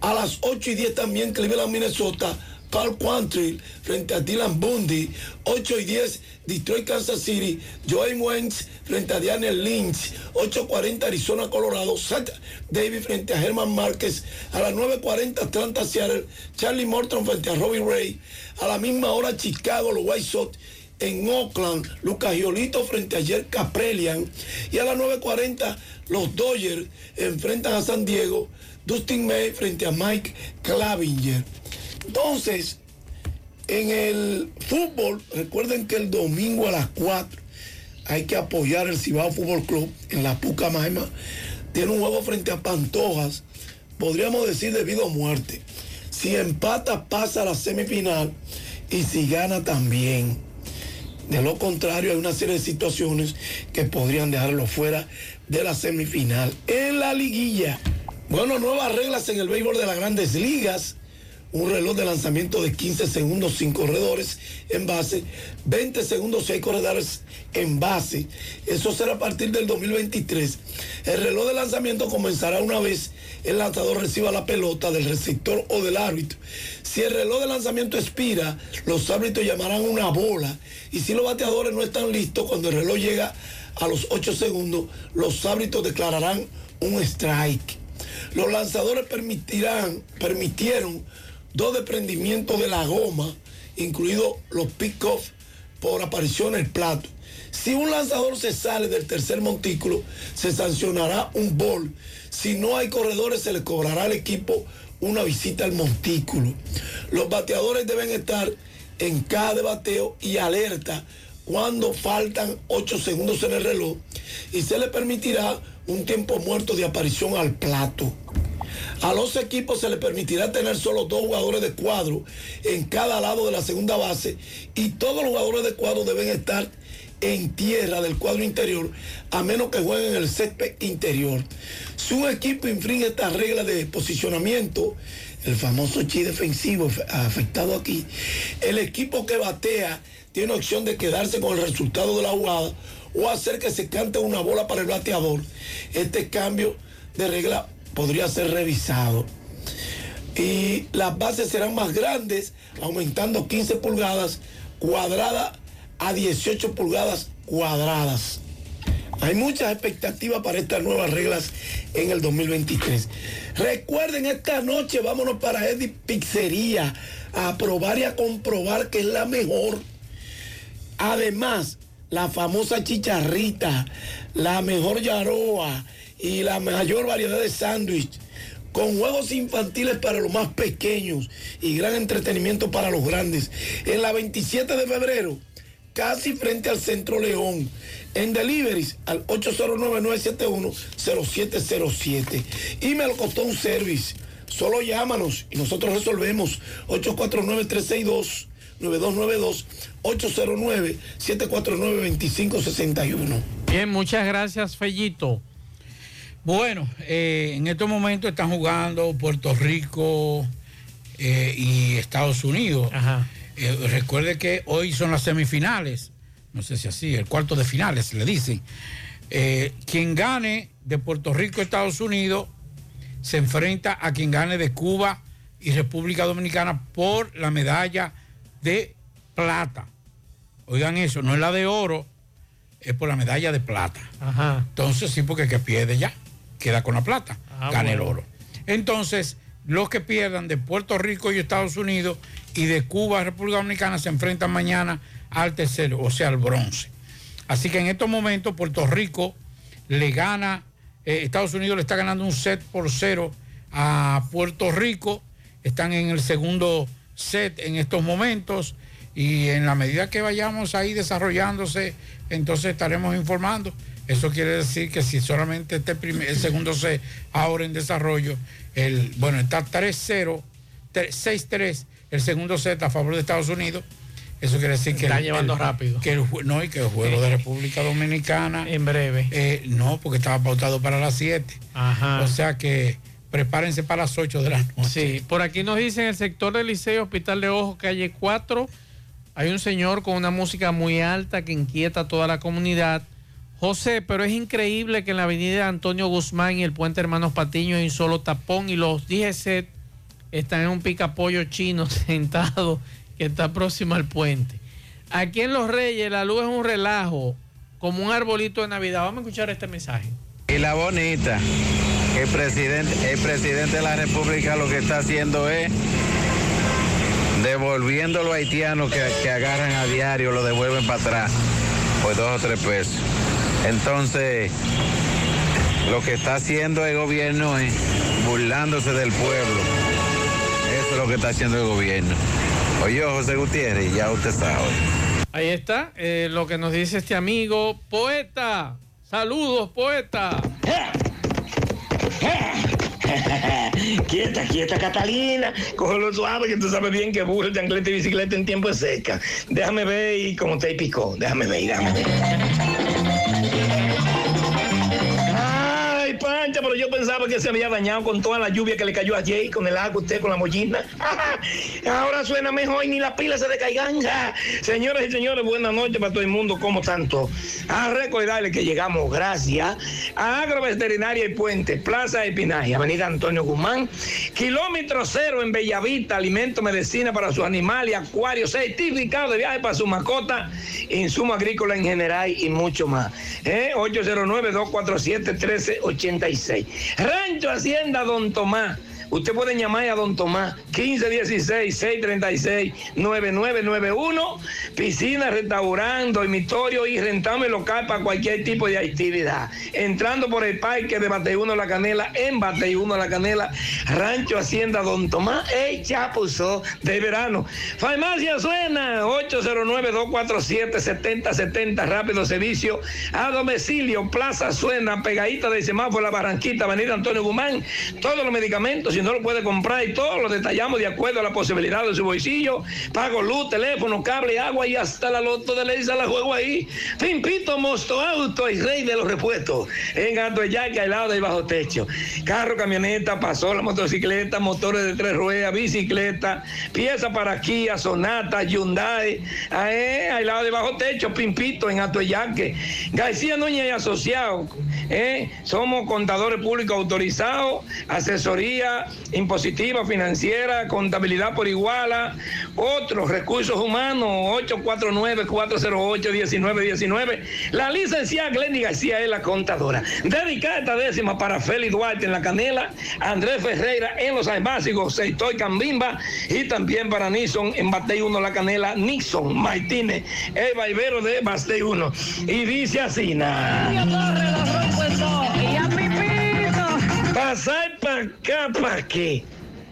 a las 8 y 10 también Cleveland, Minnesota, Carl Quantrill frente a Dylan Bundy, 8 y 10 Detroit, Kansas City, Joey Wentz frente a Daniel Lynch, 8.40 Arizona, Colorado, Zach Davis frente a Herman Márquez, a las 9.40 Atlanta, Seattle, Charlie Morton frente a Robbie Ray, a la misma hora Chicago, los White Sox en Oakland, Lucas Giolito frente a Jer Caprelian y a las 9.40 los Dodgers enfrentan a San Diego, Dustin May frente a Mike Clavinger. Entonces, en el fútbol, recuerden que el domingo a las 4 hay que apoyar el Cibao Fútbol Club en la Pucamaima. Tiene un juego frente a Pantojas, podríamos decir debido a muerte. Si empata, pasa a la semifinal y si gana también. De lo contrario, hay una serie de situaciones que podrían dejarlo fuera de la semifinal. En la liguilla, bueno, nuevas reglas en el béisbol de las grandes ligas un reloj de lanzamiento de 15 segundos sin corredores en base, 20 segundos si hay corredores en base. Eso será a partir del 2023. El reloj de lanzamiento comenzará una vez el lanzador reciba la pelota del receptor o del árbitro. Si el reloj de lanzamiento expira, los árbitros llamarán una bola. Y si los bateadores no están listos, cuando el reloj llega a los 8 segundos, los árbitros declararán un strike. Los lanzadores permitirán, permitieron dos desprendimientos de la goma, incluidos los pick-off por aparición en el plato. Si un lanzador se sale del tercer montículo, se sancionará un bol. Si no hay corredores, se le cobrará al equipo una visita al montículo. Los bateadores deben estar en cada bateo y alerta cuando faltan 8 segundos en el reloj y se le permitirá un tiempo muerto de aparición al plato. A los equipos se les permitirá tener solo dos jugadores de cuadro en cada lado de la segunda base y todos los jugadores de cuadro deben estar en tierra del cuadro interior a menos que jueguen en el césped interior. Si un equipo infringe esta regla de posicionamiento, el famoso chi defensivo afectado aquí, el equipo que batea tiene opción de quedarse con el resultado de la jugada o hacer que se cante una bola para el bateador. Este cambio de regla podría ser revisado. Y las bases serán más grandes, aumentando 15 pulgadas cuadrada a 18 pulgadas cuadradas. Hay muchas expectativas para estas nuevas reglas en el 2023. Recuerden, esta noche vámonos para Eddie Pizzería a probar y a comprobar que es la mejor. Además, la famosa chicharrita, la mejor yaroa y la mayor variedad de sándwich con juegos infantiles para los más pequeños y gran entretenimiento para los grandes. En la 27 de febrero, casi frente al Centro León, en deliveries al 809-971-0707. Y me lo costó un service. Solo llámanos y nosotros resolvemos 849-362. 9292 809 749 2561.
Bien, muchas gracias, Fellito.
Bueno, eh, en estos momentos están jugando Puerto Rico eh, y Estados Unidos. Eh, recuerde que hoy son las semifinales, no sé si así, el cuarto de finales, le dicen. quien gane de Puerto Rico y Estados Unidos se enfrenta a quien gane de Cuba y República Dominicana por la medalla de plata. Oigan eso, no es la de oro, es por la medalla de plata. Entonces sí, porque que pierde ya queda con la plata, ah, gana el oro. Entonces, los que pierdan de Puerto Rico y Estados Unidos y de Cuba, República Dominicana, se enfrentan mañana al tercero, o sea, al bronce. Así que en estos momentos Puerto Rico le gana, eh, Estados Unidos le está ganando un set por cero a Puerto Rico, están en el segundo set en estos momentos y en la medida que vayamos ahí desarrollándose, entonces estaremos informando. Eso quiere decir que si solamente este primer, el segundo set ahora en desarrollo, el, bueno, está 3-0, 6-3, el segundo set a favor de Estados Unidos. Eso quiere decir que...
Está llevando rápido.
Que no, y que el juego de República Dominicana...
En breve.
Eh, no, porque estaba pautado para las 7. O sea que prepárense para las 8 de la noche.
Sí, por aquí nos dicen el sector del Liceo, Hospital de Ojo, calle 4, hay un señor con una música muy alta que inquieta a toda la comunidad. José, pero es increíble que en la avenida Antonio Guzmán y el puente Hermanos Patiño hay un solo tapón y los DGC están en un picapollo chino sentado que está próximo al puente. Aquí en Los Reyes la luz es un relajo, como un arbolito de Navidad. Vamos a escuchar este mensaje.
Y la bonita, el presidente, el presidente de la República lo que está haciendo es devolviendo a los haitianos que, agarran a diario, lo devuelven para atrás por dos o tres pesos. Entonces, lo que está haciendo el gobierno es burlándose del pueblo. Eso es lo que está haciendo el gobierno. Oye, José Gutiérrez, ya usted sabe.
Ahí está eh, lo que nos dice este amigo, poeta. Saludos, poeta.
quieta, quieta, Catalina. Cógelo suave, que tú sabes bien que burro, chancleta y bicicleta en tiempo es seca. Déjame ver y como te picó. Déjame ver, déjame ver. Pero yo pensaba que se había dañado con toda la lluvia que le cayó ayer, con el agua, usted con la mollina. Ahora suena mejor y ni las pilas se decaigan. Señoras y señores, buenas noches para todo el mundo. ¿Cómo tanto? A recordarles que llegamos gracias a Agroveterinaria y Puente, Plaza de Pinaje, Avenida Antonio Guzmán, kilómetro cero en Bellavista, alimento, medicina para sus animales, acuario, certificado de viaje para su mascota, insumo agrícola en general y mucho más. ¿Eh? 809-247-1386. Rancho Hacienda Don Tomás. Usted puede llamar a Don Tomás 1516-636-9991. Piscina, restaurante, dormitorio y rentable local para cualquier tipo de actividad. Entrando por el parque de Bateyuno La Canela, en Bateyuno La Canela, Rancho Hacienda Don Tomás, el Chapuzó de verano. Farmacia Suena 809-247-7070. Rápido servicio a domicilio. Plaza Suena, pegadita de semáforo La Barranquita, Avenida Antonio Guzmán. Todos los medicamentos, no lo puede comprar y todo lo detallamos de acuerdo a la posibilidad de su bolsillo. Pago luz, teléfono, cable, agua y hasta la loto de Leisa la juego ahí. Pimpito Mosto Auto, el rey de los repuestos. En Alto Yaque, al lado del bajo techo. Carro, camioneta, pasó la motocicleta, motores de tres ruedas, bicicleta, pieza para Kia, Sonata, Hyundai. Ahí, al lado del bajo techo, Pimpito en Alto Yaque. García Núñez y Asociados. ¿eh? Somos contadores públicos autorizados, asesoría impositiva, financiera, contabilidad por iguala, otros recursos humanos, 849-408-1919. La licenciada Glenny García es la contadora. Dedicada esta décima para Félix Duarte en La Canela, Andrés Ferreira en Los Básicos, Seitoy Cambimba y también para Nixon en Batey 1 La Canela, Nixon Martínez, el vaivero de Batey 1. Y dice así, Pasar para acá, ¿para qué?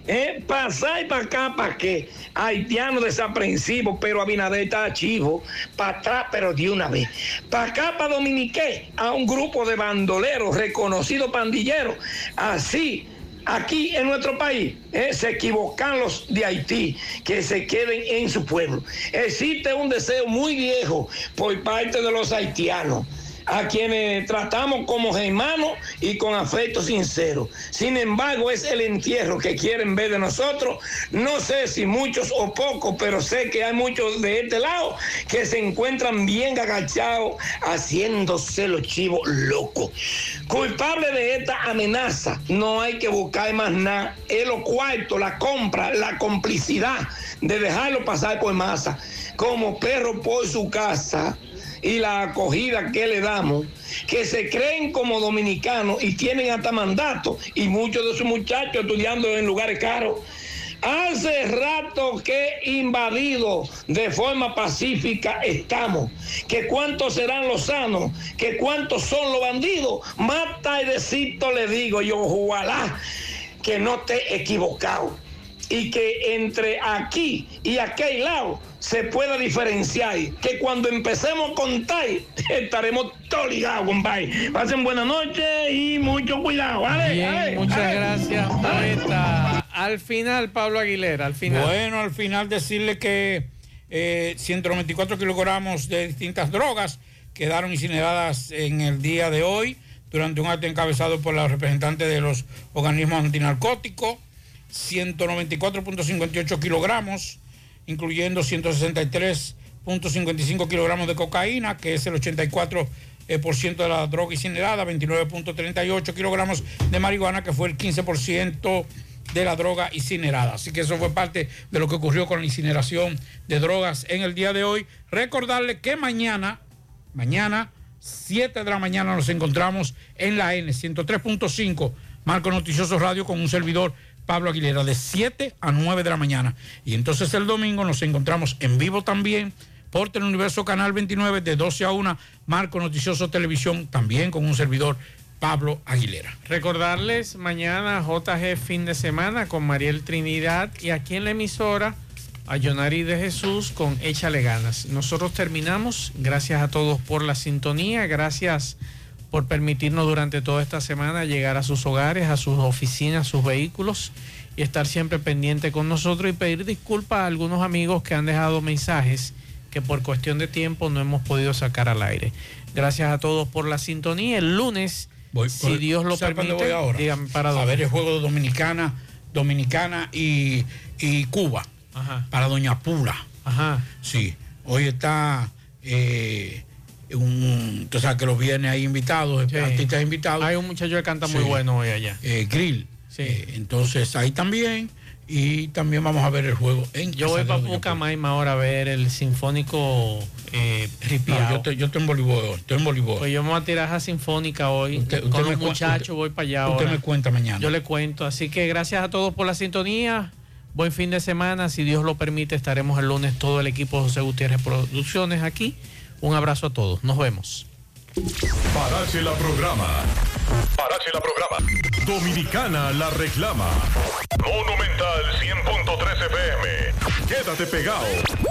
¿Eh? Pasar para acá, ¿para qué? Haitiano desaprensivo, pero Abinader está chivo. Para atrás, pero de una vez. Para acá, para Dominiqué, a un grupo de bandoleros, reconocidos pandilleros. Así aquí en nuestro país ¿eh? se equivocan los de Haití, que se queden en su pueblo. Existe un deseo muy viejo por parte de los haitianos a quienes tratamos como hermanos y con afecto sincero. Sin embargo, es el entierro que quieren ver de nosotros. No sé si muchos o pocos, pero sé que hay muchos de este lado que se encuentran bien agachados haciéndose los chivos locos. Culpable de esta amenaza, no hay que buscar más nada. Es lo cuarto, la compra, la complicidad de dejarlo pasar por masa, como perro por su casa y la acogida que le damos, que se creen como dominicanos y tienen hasta mandato, y muchos de sus muchachos estudiando en lugares caros. Hace rato que invadido de forma pacífica estamos. Que cuántos serán los sanos, que cuántos son los bandidos. Mata y decito le digo yo, ojalá que no esté equivocado. Y que entre aquí y aquel lado se pueda diferenciar. Que cuando empecemos a contar, estaremos todos ligados, compadre. Pasen buenas noches y mucho cuidado, ¿vale?
Bien,
¿vale?
muchas
¿vale?
gracias, poeta. Al final, Pablo Aguilera, al final.
Bueno, al final decirle que eh, 194 kilogramos de distintas drogas quedaron incineradas en el día de hoy durante un acto encabezado por los representantes de los organismos antinarcóticos. 194.58 kilogramos, incluyendo 163.55 kilogramos de cocaína, que es el 84% eh, por ciento de la droga incinerada, 29.38 kilogramos de marihuana, que fue el 15% de la droga incinerada. Así que eso fue parte de lo que ocurrió con la incineración de drogas en el día de hoy. Recordarle que mañana, mañana, 7 de la mañana, nos encontramos en la N 103.5, Marco Noticioso Radio, con un servidor Pablo Aguilera, de 7 a 9 de la mañana. Y entonces el domingo nos encontramos en vivo también por Teleuniverso Canal 29, de 12 a 1, Marco Noticioso Televisión, también con un servidor Pablo Aguilera.
Recordarles mañana JG fin de semana con Mariel Trinidad y aquí en la emisora a Yonari de Jesús con Échale Ganas. Nosotros terminamos. Gracias a todos por la sintonía. Gracias por permitirnos durante toda esta semana llegar a sus hogares, a sus oficinas, sus vehículos y estar siempre pendiente con nosotros y pedir disculpas a algunos amigos que han dejado mensajes que por cuestión de tiempo no hemos podido sacar al aire. Gracias a todos por la sintonía. El lunes si Dios lo
¿Sabe
permite,
voy ahora?
para
A ver el juego de Dominicana, Dominicana y, y Cuba.
Ajá.
Para Doña Pula.
Ajá.
Sí. Hoy está eh, un. Tú sabes que los viernes hay invitados, artistas invitados.
Hay un muchacho que canta muy bueno hoy allá.
Eh, Grill. Eh, entonces ahí también. Y también vamos a ver el juego en
Yo voy para Pucamaima ahora a ver el sinfónico eh.
No, yo, te- yo estoy en voleibol estoy en voleibol.
Pues yo me voy a tirar a sinfónica hoy.
Usted-
con
usted
los muchachos
usted-
voy para allá
usted
ahora.
me cuenta mañana.
Yo le cuento. Así que gracias a todos por la sintonía. Buen fin de semana. Si Dios lo permite, estaremos el lunes todo el equipo de José Gutiérrez Producciones aquí. Un abrazo a todos. Nos vemos.
Parache la programa. Parache la programa. Dominicana la reclama. Monumental 100.13 FM. Quédate pegado.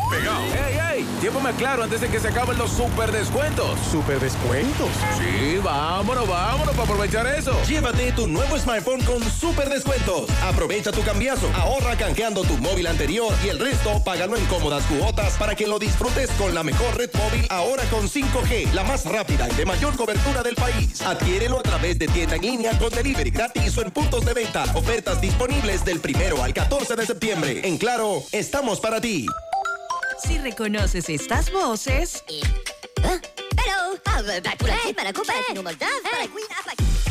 Pegado.
¡Ey, ey! Tiempo claro antes de que se acaben los super descuentos. ¿Super descuentos? Sí, vámonos, vámonos para aprovechar eso.
Llévate tu nuevo smartphone con super descuentos. Aprovecha tu cambiazo, ahorra canjeando tu móvil anterior y el resto págalo en cómodas cuotas para que lo disfrutes con la mejor red móvil ahora con 5G, la más rápida de mayor cobertura del país. Adquiérelo a través de tienda en línea con delivery gratis o en puntos de venta. Ofertas disponibles del primero al 14 de septiembre. En Claro, estamos para ti.
Si reconoces estas voces.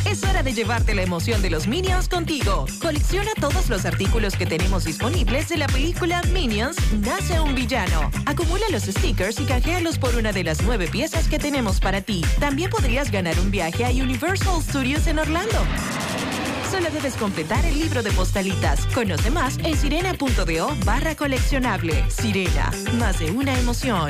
Es hora de llevarte la emoción de los Minions contigo. Colecciona todos los artículos que tenemos disponibles de la película Minions Nace un villano. Acumula los stickers y canjealos por una de las nueve piezas que tenemos para ti. También podrías ganar un viaje a Universal Studios en Orlando. Solo debes completar el libro de postalitas. Conoce más en sirena.do barra coleccionable. Sirena, más de una emoción.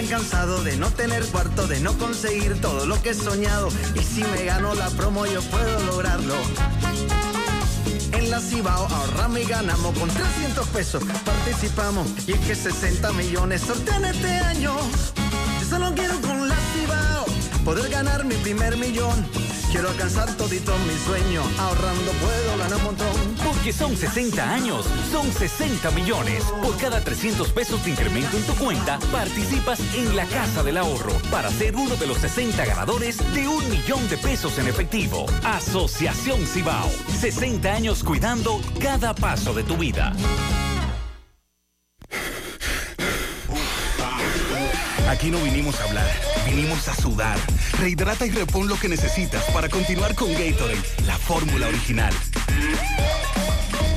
Tan cansado de no tener cuarto, de no conseguir todo lo que he soñado. Y si me gano la promo, yo puedo lograrlo. En la Cibao ahorramos y ganamos con 300 pesos. Participamos y es que 60 millones sortean este año. Solo quiero con la Cibao poder ganar mi primer millón. Quiero alcanzar todito mi sueño. Ahorrando puedo ganar un montón.
Porque son 60 años, son 60 millones. Por cada 300 pesos de incremento en tu cuenta, participas en la Casa del Ahorro para ser uno de los 60 ganadores de un millón de pesos en efectivo. Asociación Cibao. 60 años cuidando cada paso de tu vida.
Aquí no vinimos a hablar, vinimos a sudar. Rehidrata y repon lo que necesitas para continuar con Gatorade, la fórmula original.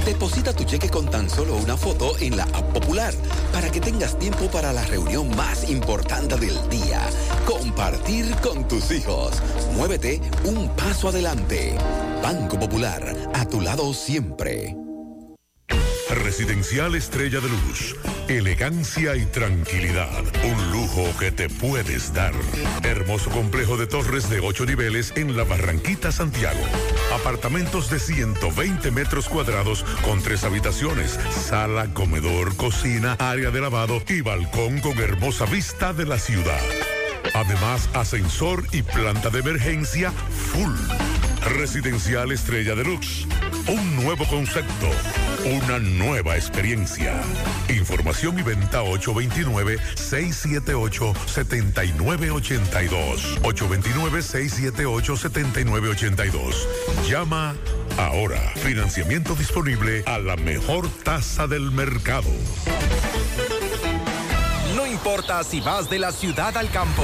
Deposita tu cheque con tan solo una foto en la app popular para que tengas tiempo para la reunión más importante del día. Compartir con tus hijos. Muévete un paso adelante. Banco Popular, a tu lado siempre.
Residencial Estrella de Luz. Elegancia y tranquilidad. Un lujo que te puedes dar. Hermoso complejo de torres de 8 niveles en la Barranquita, Santiago. Apartamentos de 120 metros cuadrados con tres habitaciones, sala, comedor, cocina, área de lavado y balcón con hermosa vista de la ciudad. Además, ascensor y planta de emergencia full. Residencial Estrella Deluxe. Un nuevo concepto. Una nueva experiencia. Información y venta 829-678-7982. 829-678-7982. Llama ahora. Financiamiento disponible a la mejor tasa del mercado.
No importa si vas de la ciudad al campo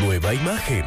Nueva imagen.